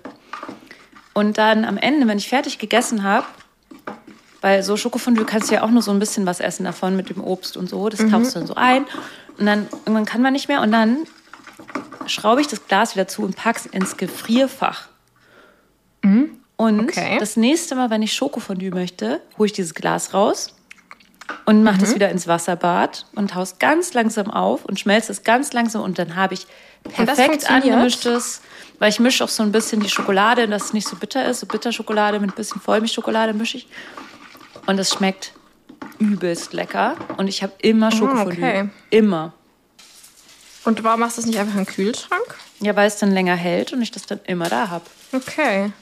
Und dann am Ende, wenn ich fertig gegessen habe, weil so Schokofondue kannst du ja auch nur so ein bisschen was essen davon mit dem Obst und so. Das tauchst du dann so ein. Und dann irgendwann kann man nicht mehr. Und dann schraube ich das Glas wieder zu und pack's ins Gefrierfach. Und Okay. das nächste Mal, wenn ich Schokofondue möchte, hole ich dieses Glas raus, und mach das wieder ins Wasserbad und haust ganz langsam auf und schmelzt es ganz langsam und dann habe ich perfekt angemischtes, weil ich mische auch so ein bisschen die Schokolade, dass es nicht so bitter ist, so Bitterschokolade mit ein bisschen Vollmilchschokolade mische ich und es schmeckt übelst lecker und ich habe immer Schokofondue, Ah, okay. immer. Und warum machst du das nicht einfach im Kühlschrank? Ja, weil es dann länger hält und ich das dann immer da habe. Okay.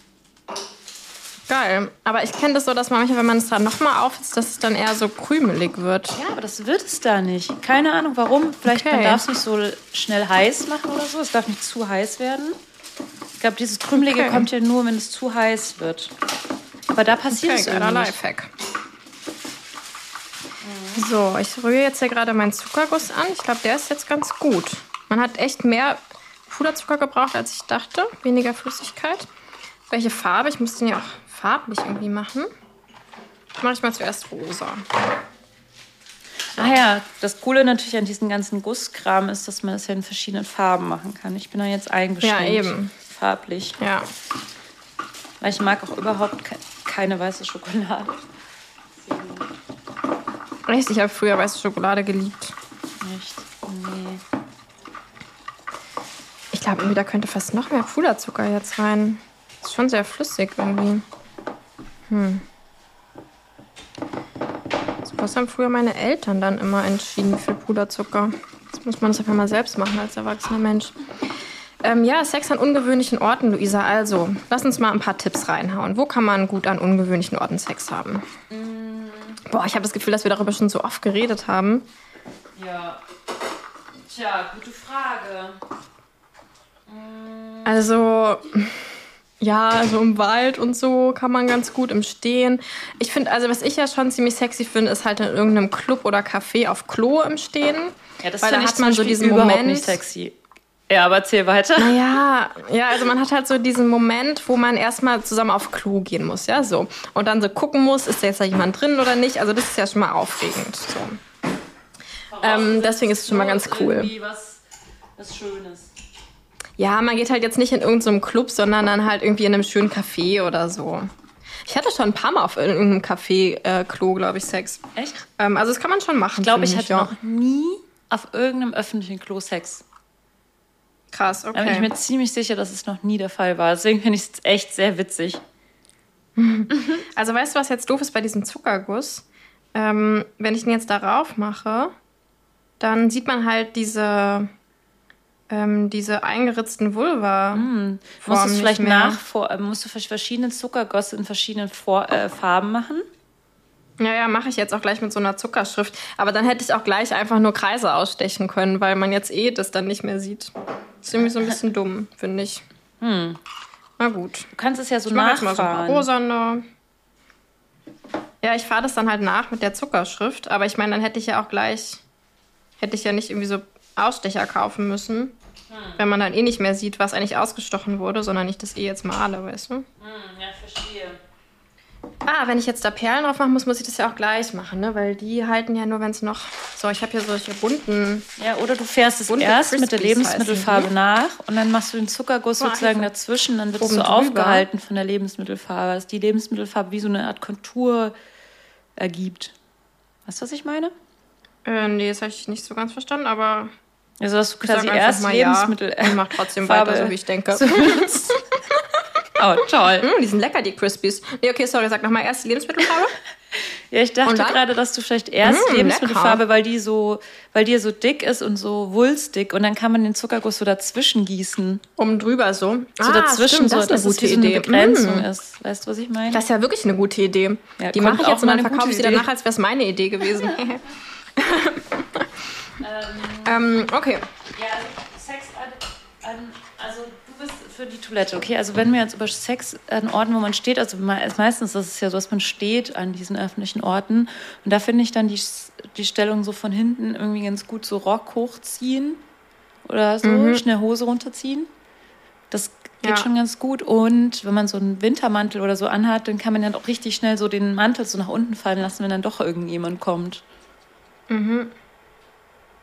Geil. Aber ich kenne das so, dass man manchmal, wenn man es dann nochmal aufhitzt, dass es dann eher so krümelig wird. Ja, aber das wird es da nicht. Keine Ahnung warum. Vielleicht Okay. man darf es nicht so schnell heiß machen oder so. Es darf nicht zu heiß werden. Ich glaube, dieses Krümelige Okay. kommt ja nur, wenn es zu heiß wird. Aber da passiert Okay, es irgendwie nicht. Lifehack. So, ich rühre jetzt hier gerade meinen Zuckerguss an. Ich glaube, der ist jetzt ganz gut. Man hat echt mehr Puderzucker gebraucht, als ich dachte. Weniger Flüssigkeit. Welche Farbe? Ich muss den ja auch farblich irgendwie machen. Mache ich mal zuerst rosa. Ah ja, das Coole natürlich an diesem ganzen Gusskram ist, dass man es ja in verschiedenen Farben machen kann. Ich bin da jetzt eingeschränkt. Ja, eben. Farblich. Ja. Weil ich mag auch überhaupt keine weiße Schokolade. Echt, ich habe früher weiße Schokolade geliebt. Nicht. Nee. Ich glaube, irgendwie da könnte fast noch mehr Puderzucker jetzt rein. Ist schon sehr flüssig irgendwie. Hm. So was haben früher meine Eltern dann immer entschieden, viel Puderzucker. Jetzt muss man das einfach mal selbst machen als erwachsener Mensch. Ähm, ja, Sex an ungewöhnlichen Orten, Luisa. Also, lass uns mal ein paar Tipps reinhauen. Wo kann man gut an ungewöhnlichen Orten Sex haben? Boah, ich habe das Gefühl, dass wir darüber schon so oft geredet haben. Ja. Tja, gute Frage. Also, ja, so im Wald und so kann man ganz gut im Stehen. Ich finde, also was ich ja schon ziemlich sexy finde, ist halt in irgendeinem Club oder Café auf Klo im Stehen. Ja, das Weil da hat man so diesen überhaupt Moment. nicht sexy. Ja, aber erzähl weiter. Ja, ja, also man hat halt so diesen Moment, wo man erstmal zusammen auf Klo gehen muss, ja, so. Und dann so gucken muss, ist da jetzt da jemand drin oder nicht. Also das ist ja schon mal aufregend. So. Ähm, deswegen ist es schon mal ganz cool. Irgendwie was, was Schönes. Ja, man geht halt jetzt nicht in irgendeinem Club, sondern dann halt irgendwie in einem schönen Café oder so. Ich hatte schon ein paar Mal auf irgendeinem Café-Klo, glaube ich, Sex. Echt? Ähm, also das kann man schon machen. Ich glaube, ich hatte noch nie auf irgendeinem öffentlichen Klo Sex. Krass, Da bin ich okay. mir ziemlich sicher, dass es noch nie der Fall war. Deswegen finde ich es echt sehr witzig. (laughs) Also weißt du, was jetzt doof ist bei diesem Zuckerguss? Ähm, wenn ich den jetzt darauf mache, dann sieht man halt diese, ähm, diese eingeritzten Vulva. Musst du es vielleicht mehr. nach, vor, äh, musst du verschiedene Zuckergosse in verschiedenen vor, äh, Farben machen? Ja, ja, mache ich jetzt auch gleich mit so einer Zuckerschrift. Aber dann hätte ich auch gleich einfach nur Kreise ausstechen können, weil man jetzt eh das dann nicht mehr sieht. ist irgendwie so ein bisschen dumm, finde ich. Na gut. Du kannst es ja so Ich jetzt mal so nachfahren. rosane. Ja, ich fahre das dann halt nach mit der Zuckerschrift. Aber ich meine, dann hätte ich ja auch gleich, hätte ich ja nicht irgendwie so Ausstecher kaufen müssen. Wenn man dann eh nicht mehr sieht, was eigentlich ausgestochen wurde, sondern ich das eh jetzt male, weißt du? ja, verstehe. Ah, wenn ich jetzt da Perlen drauf machen muss, muss ich das ja auch gleich machen, ne? Weil die halten ja nur, wenn es noch. So, ich habe hier solche bunten. Ja, oder du fährst es erst mit der Crispies Lebensmittelfarbe heißen nach und dann machst du den Zuckerguss Ah, sozusagen dazwischen, dann wird es so aufgehalten von der Lebensmittelfarbe, dass die Lebensmittelfarbe wie so eine Art Kontur ergibt. Weißt du, was ich meine? Äh, nee, das habe ich nicht so ganz verstanden, aber Also, dass du quasi erst mal ja Lebensmittel. und mach trotzdem Farbe weiter, so wie ich denke. (laughs) (laughs) oh, toll. Mm, die sind lecker, die Crispies. Nee, okay, sorry, sag nochmal erst die Lebensmittelfarbe. (laughs) Ja, ich dachte gerade, dass du vielleicht erst Mm, Lebensmittelfarbe, weil die so, weil die so dick ist und so wulstig und dann kann man den Zuckerguss so dazwischen gießen. Oben drüber so. So dazwischen, Ah, stimmt, so, das ist dass eine es gute wie so eine Idee. Begrenzung Mm. ist. Weißt du, was ich meine? Das ist ja wirklich eine gute Idee. Ja, die mache ich jetzt und mal dann verkaufe ich sie danach, als wäre es meine Idee gewesen. (laughs) (laughs) ähm, okay. Ja, also Sex an, an, für die Toilette, okay? Also wenn wir jetzt über Sex an Orten, wo man steht, also me- meistens ist es ja so, dass man steht an diesen öffentlichen Orten und da finde ich dann die, die Stellung so von hinten irgendwie ganz gut, so Rock hochziehen oder so, schnell Hose runterziehen. Das geht Ja. schon ganz gut und wenn man so einen Wintermantel oder so anhat, dann kann man dann auch richtig schnell so den Mantel so nach unten fallen lassen, wenn dann doch irgendjemand kommt.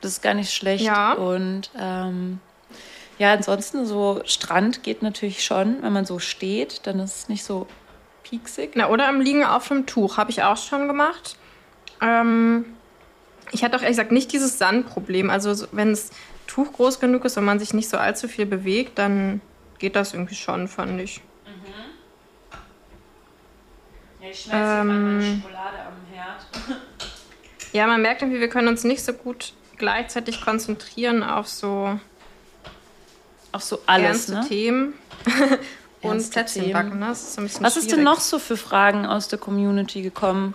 Das ist gar nicht schlecht. Ja. Und ähm, ja, ansonsten so Strand geht natürlich schon, wenn man so steht, dann ist es nicht so pieksig. Na, oder im Liegen auf dem Tuch. Habe ich auch schon gemacht. Ähm, ich hatte auch ehrlich gesagt nicht dieses Sandproblem. Also so- wenn das Tuch groß genug ist und man sich nicht so allzu viel bewegt, dann geht das irgendwie schon, fand ich. Ja, ich schmelze gerade meine Ähm. Schokolade am Herd. Ja, man merkt irgendwie, wir können uns nicht so gut gleichzeitig konzentrieren auf so Auch so alles, ernste ne? Themen. (laughs) und Plätzchen backen, ne? Das ist so Was ist denn schwierig. noch so für Fragen aus der Community gekommen?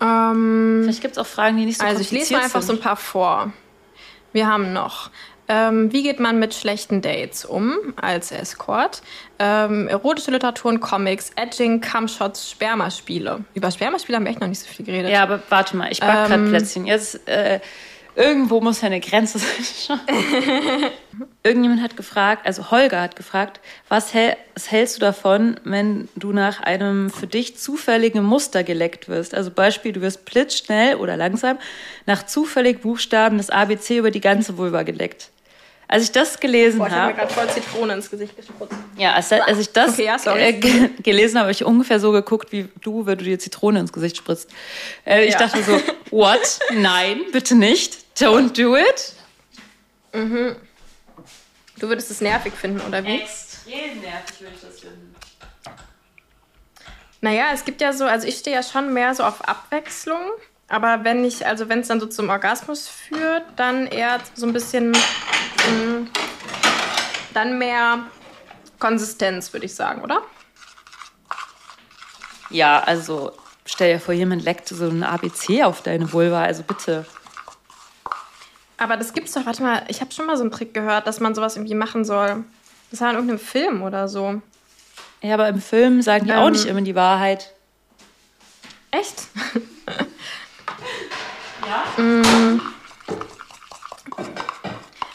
Ähm, Vielleicht gibt es auch Fragen, die nicht so also ich lese mal kompliziert einfach so sind. ein paar vor. Wir haben noch. Ähm, wie geht man mit schlechten Dates um als Escort? Ähm, erotische Literatur und Comics, Edging, Cumshots, Spermaspiele. Über Spermaspiele haben wir echt noch nicht so viel geredet. Ja, aber warte mal, ich back grad Ähm, Plätzchen. Jetzt, äh, irgendwo muss ja eine Grenze (laughs) sein. (laughs) Irgendjemand hat gefragt, also Holger hat gefragt, was, häl was hältst du davon, wenn du nach einem für dich zufälligen Muster geleckt wirst? Also Beispiel, du wirst blitzschnell oder langsam nach zufällig Buchstaben des ABC über die ganze Vulva geleckt. Als ich das gelesen Boah, ich habe habe, mir gerade voll Zitrone ins Gesicht gespritzt. ja, als, als ich das Okay, ja, äh, ge gelesen habe, habe ich ungefähr so geguckt wie du, wenn du dir Zitrone ins Gesicht spritzt. Äh, ich Ja. dachte so, what? (laughs) Nein, bitte nicht. Don't do it. Du würdest es nervig finden, oder wie? Extrem nervig würde ich das finden. Naja, es gibt ja so, also ich stehe ja schon mehr so auf Abwechslung. Aber wenn ich, also wenn es dann so zum Orgasmus führt, dann eher so ein bisschen, mh, dann mehr Konsistenz, würde ich sagen, oder? Ja, also stell dir vor, jemand leckt so ein ABC auf deine Vulva, also bitte. Aber das gibt's doch, warte mal, ich habe schon mal so einen Trick gehört, dass man sowas irgendwie machen soll. Das war in irgendeinem Film oder so. Ja, aber im Film sagen die auch Ähm. nicht immer die Wahrheit. Echt? (laughs) Ja?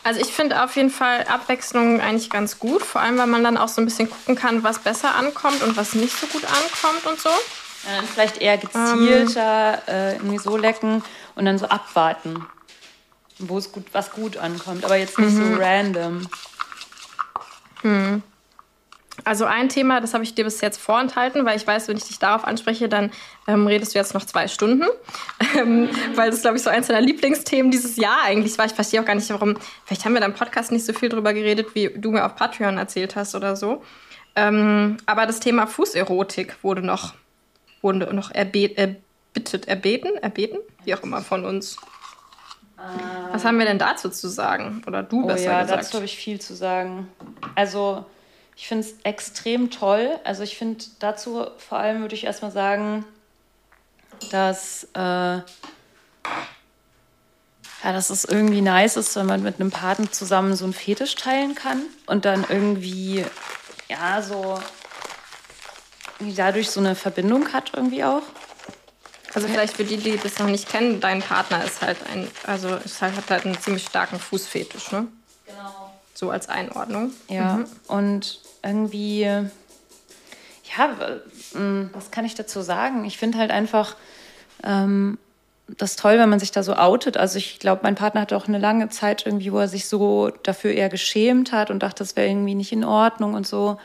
Also ich finde auf jeden Fall Abwechslung eigentlich ganz gut, vor allem weil man dann auch so ein bisschen gucken kann, was besser ankommt und was nicht so gut ankommt und so. Ja, dann vielleicht eher gezielter äh, irgendwie so lecken und dann so abwarten, wo es gut, was gut ankommt, aber jetzt nicht so random. Also ein Thema, das habe ich dir bis jetzt vorenthalten, weil ich weiß, wenn ich dich darauf anspreche, dann ähm, redest du jetzt noch zwei Stunden. (laughs) ähm, weil das, glaube ich, so eins deiner Lieblingsthemen dieses Jahr eigentlich war. Ich verstehe auch gar nicht, warum. Vielleicht haben wir da im Podcast nicht so viel drüber geredet, wie du mir auf Patreon erzählt hast oder so. Ähm, aber das Thema Fußerotik wurde noch, wurde noch erbe erbittet, erbeten, erbeten, wie auch immer von uns. Was haben wir denn dazu zu sagen? Oder du Oh besser ja, gesagt? dazu habe ich viel zu sagen. Also, ich finde es extrem toll. Also, ich finde dazu vor allem würde ich erstmal sagen, dass, äh, ja, dass es irgendwie nice ist, wenn man mit einem Partner zusammen so einen Fetisch teilen kann und dann irgendwie, ja, so dadurch so eine Verbindung hat irgendwie auch. Also vielleicht für die, die das noch nicht kennen, dein Partner ist halt ein, also ist halt, hat halt einen ziemlich starken Fußfetisch, ne? Genau. So als Einordnung. Ja, und irgendwie, ja, w- m, was kann ich dazu sagen? Ich finde halt einfach ähm, das toll, wenn man sich da so outet. Also ich glaube, mein Partner hatte auch eine lange Zeit irgendwie, wo er sich so dafür eher geschämt hat und dachte, das wäre irgendwie nicht in Ordnung und so.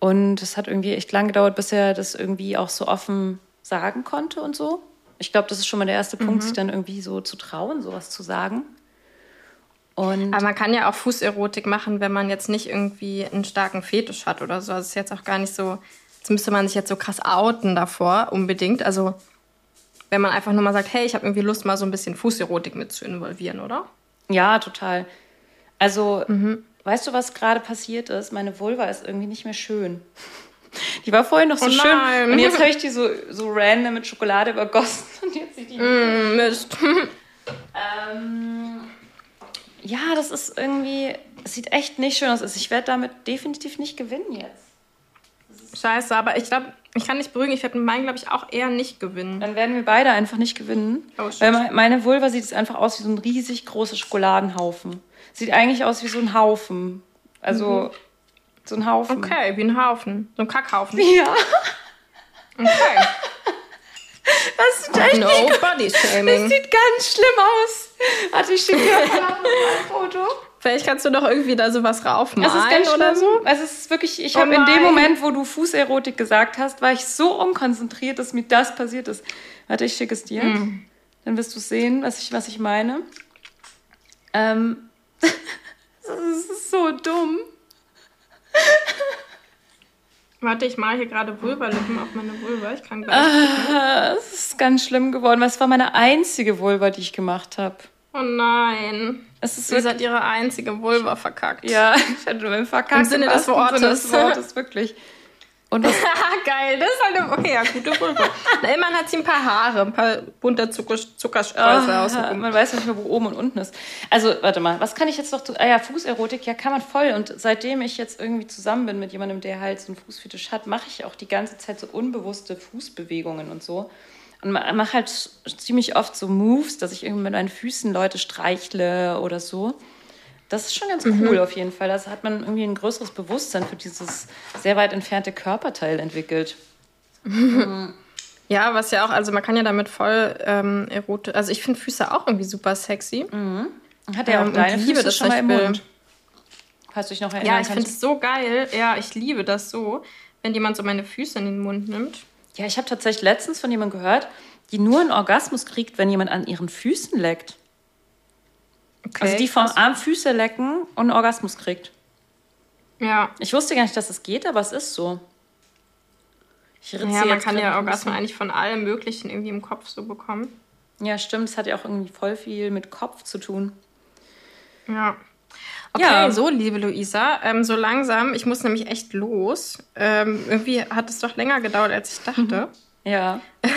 Und es hat irgendwie echt lang gedauert, bis er das irgendwie auch so offen sagen konnte und so. Ich glaube, das ist schon mal der erste Punkt, sich dann irgendwie so zu trauen, sowas zu sagen. Und Aber man kann ja auch Fußerotik machen, wenn man jetzt nicht irgendwie einen starken Fetisch hat oder so. Also es ist jetzt auch gar nicht so, jetzt müsste man sich jetzt so krass outen davor unbedingt. Also wenn man einfach nur mal sagt, hey, ich habe irgendwie Lust, mal so ein bisschen Fußerotik mit zu involvieren, oder? Ja, total. Also, weißt du, was gerade passiert ist? Meine Vulva ist irgendwie nicht mehr schön. Die war vorhin noch so Oh schön und jetzt habe ich die so, so random mit Schokolade übergossen (laughs) und jetzt sieht die. Mm, Mist. (laughs) Ähm, ja, das ist irgendwie, es sieht echt nicht schön aus. Also Ich werde damit definitiv nicht gewinnen jetzt. Scheiße, aber ich glaube, ich kann nicht beruhigen, ich werde mit meinen, glaube ich, auch eher nicht gewinnen. Dann werden wir beide einfach nicht gewinnen. Oh, shit. weil me- meine Vulva sieht es einfach aus wie so ein riesig großer Schokoladenhaufen. Sieht eigentlich aus wie so ein Haufen. Also so ein Haufen. Okay, wie ein Haufen. So ein Kackhaufen. (laughs) Ja, Okay. das sieht echt No Body Das Shaming. sieht ganz schlimm aus. Warte, ich schicke dir ein Foto. Vielleicht kannst du doch irgendwie da sowas raufmalen ganz oder schlimm. so. Also es ist wirklich, ich Oh habe in dem. Moment, wo du Fußerotik gesagt hast, war ich so unkonzentriert, dass mir das passiert ist. Warte, ich schicke es dir. Dann wirst du sehen, was ich, was ich meine. Ähm, (laughs) das ist so dumm. Warte, ich male hier gerade Vulva-Lippen auf meine Vulva. Ich kann gleich. Ah, Es ist ganz schlimm geworden, es war meine einzige Vulva, die ich gemacht habe. Oh nein. Es ist Sie hat ihre einzige Vulva verkackt. Ja, (laughs) ich hatte nur verkackt. Im Sinne des wahrsten Sinne des Wortes. Wortes, wirklich. Und was, (laughs) Geil, das ist halt eine, okay, ja, gute Vulva. Na, immerhin hat sie ein paar Haare, ein paar bunte Zucker, Zuckerstreusel Ah, außenrum. man weiß nicht mehr, wo oben und unten ist. Also, warte mal, was kann ich jetzt noch tun? Ah ja, Fußerotik, ja, kann man voll. Und seitdem ich jetzt irgendwie zusammen bin mit jemandem, der halt so einen Fußfetisch hat, mache ich auch die ganze Zeit so unbewusste Fußbewegungen und so. Und ma- mache halt ziemlich oft so Moves, dass ich irgendwie mit meinen Füßen Leute streichle oder so. Das ist schon ganz cool auf jeden Fall. Da hat man irgendwie ein größeres Bewusstsein für dieses sehr weit entfernte Körperteil entwickelt. (laughs) Ja, was ja auch, also man kann ja damit voll ähm, erotisch, also ich finde Füße auch irgendwie super sexy. Hat er Ähm, auch deine und liebe Füße das schon mal im. Mund? Falls du dich noch erinnern Ja, ich finde es so geil. Ja, ich liebe das so, wenn jemand so meine Füße in den Mund nimmt. Ja, ich habe tatsächlich letztens von jemandem gehört, die nur einen Orgasmus kriegt, wenn jemand an ihren Füßen leckt. Okay, also die vom. Arm Füße lecken und einen Orgasmus kriegt. Ja, Ich wusste gar nicht, dass es geht, aber es ist so. Ich ritze ja man kann ja Orgasmen eigentlich von allem Möglichen irgendwie im Kopf so bekommen. Ja, stimmt. Es hat ja auch irgendwie voll viel mit Kopf zu tun. Ja. Okay, Ja. so, liebe Luisa, ähm, so langsam, ich muss nämlich echt los. Ähm, irgendwie hat es doch länger gedauert, als ich dachte. (laughs) Ja. (laughs)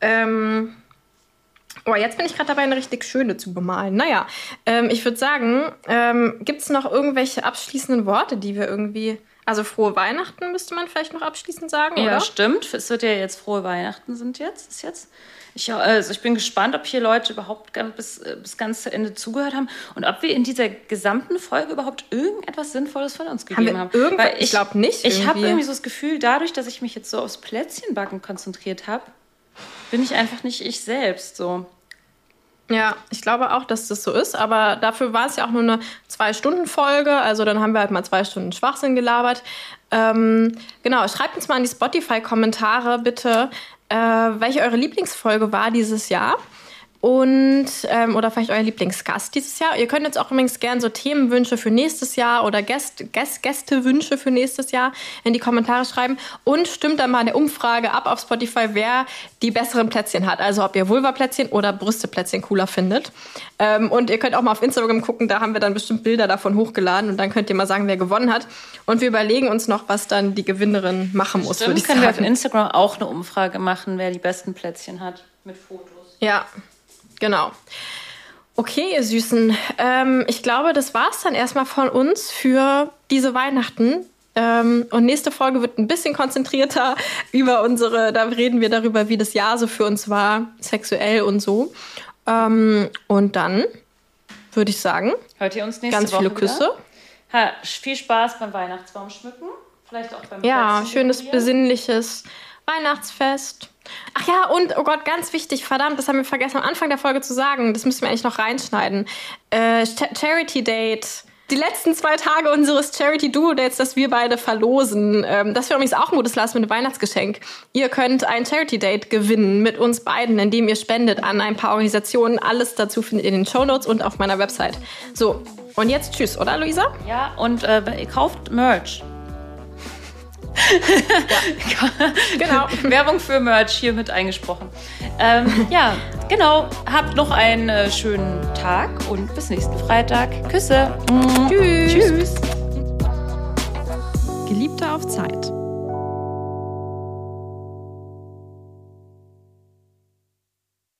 Ähm, oh, jetzt bin ich gerade dabei, eine richtig schöne zu bemalen. Naja, ähm, ich würde sagen, ähm, gibt es noch irgendwelche abschließenden Worte, die wir irgendwie. Also frohe Weihnachten müsste man vielleicht noch abschließend sagen, Ja, oder? stimmt. Es wird ja jetzt frohe Weihnachten sind jetzt. Ist jetzt. Ich, also ich bin gespannt, ob hier Leute überhaupt bis, äh, bis ganz zu Ende zugehört haben und ob wir in dieser gesamten Folge überhaupt irgendetwas Sinnvolles von uns gegeben haben. irgendwas- Weil ich glaub nicht Ich habe irgendwie so das Gefühl, dadurch, dass ich mich jetzt so aufs Plätzchenbacken konzentriert habe, bin ich einfach nicht ich selbst so. Ja, ich glaube auch, dass das so ist, aber dafür war es ja auch nur eine Zwei-Stunden-Folge, also dann haben wir halt mal zwei Stunden Schwachsinn gelabert. Ähm, genau, schreibt uns mal in die Spotify-Kommentare bitte, äh, welche eure Lieblingsfolge war dieses Jahr. Und, ähm, oder vielleicht euer Lieblingsgast dieses Jahr. Ihr könnt jetzt auch übrigens gerne so Themenwünsche für nächstes Jahr oder Gäst, Gäst, Gästewünsche für nächstes Jahr in die Kommentare schreiben. Und stimmt dann mal in der Umfrage ab auf Spotify, wer die besseren Plätzchen hat. Also ob ihr Vulva-Plätzchen oder Brüste-Plätzchen cooler findet. Ähm, und ihr könnt auch mal auf Instagram gucken, da haben wir dann bestimmt Bilder davon hochgeladen. Und dann könnt ihr mal sagen, wer gewonnen hat. Und wir überlegen uns noch, was dann die Gewinnerin machen muss, Stimmt, ich können wir auf sagen. Instagram auch eine Umfrage machen, wer die besten Plätzchen hat mit Fotos. Ja, genau. Okay, ihr Süßen. Ähm, ich glaube, das war's dann erstmal von uns für diese Weihnachten. Ähm, und nächste Folge wird ein bisschen konzentrierter (laughs) über unsere, da reden wir darüber, wie das Jahr so für uns war, sexuell und so. Ähm, und dann würde ich sagen, Hört ihr uns nächste ganz Woche viele Küsse. Ha, viel Spaß beim Weihnachtsbaum schmücken. Vielleicht auch beim Ja, Plätzchen schönes, besinnliches Weihnachtsfest. Ach ja, und, oh Gott, ganz wichtig, verdammt, das haben wir vergessen am Anfang der Folge zu sagen. Das müssen wir eigentlich noch reinschneiden. Äh, Cha- Charity Date. Die letzten zwei Tage unseres Charity Duo Dates, das wir beide verlosen. Ähm, das wäre übrigens auch ein gutes Last mit Weihnachtsgeschenk. Ihr könnt ein Charity Date gewinnen mit uns beiden, indem ihr spendet an ein paar Organisationen. Alles dazu findet ihr in den Show Notes und auf meiner Website. So, und jetzt tschüss, oder Luisa? Ja, und äh, kauft Merch. (laughs) Genau. Werbung für Merch hier mit eingesprochen. Ähm, ja, genau. Habt noch einen äh, schönen Tag und bis nächsten Freitag. Küsse. Tschüss. Tschüss. Geliebte auf Zeit.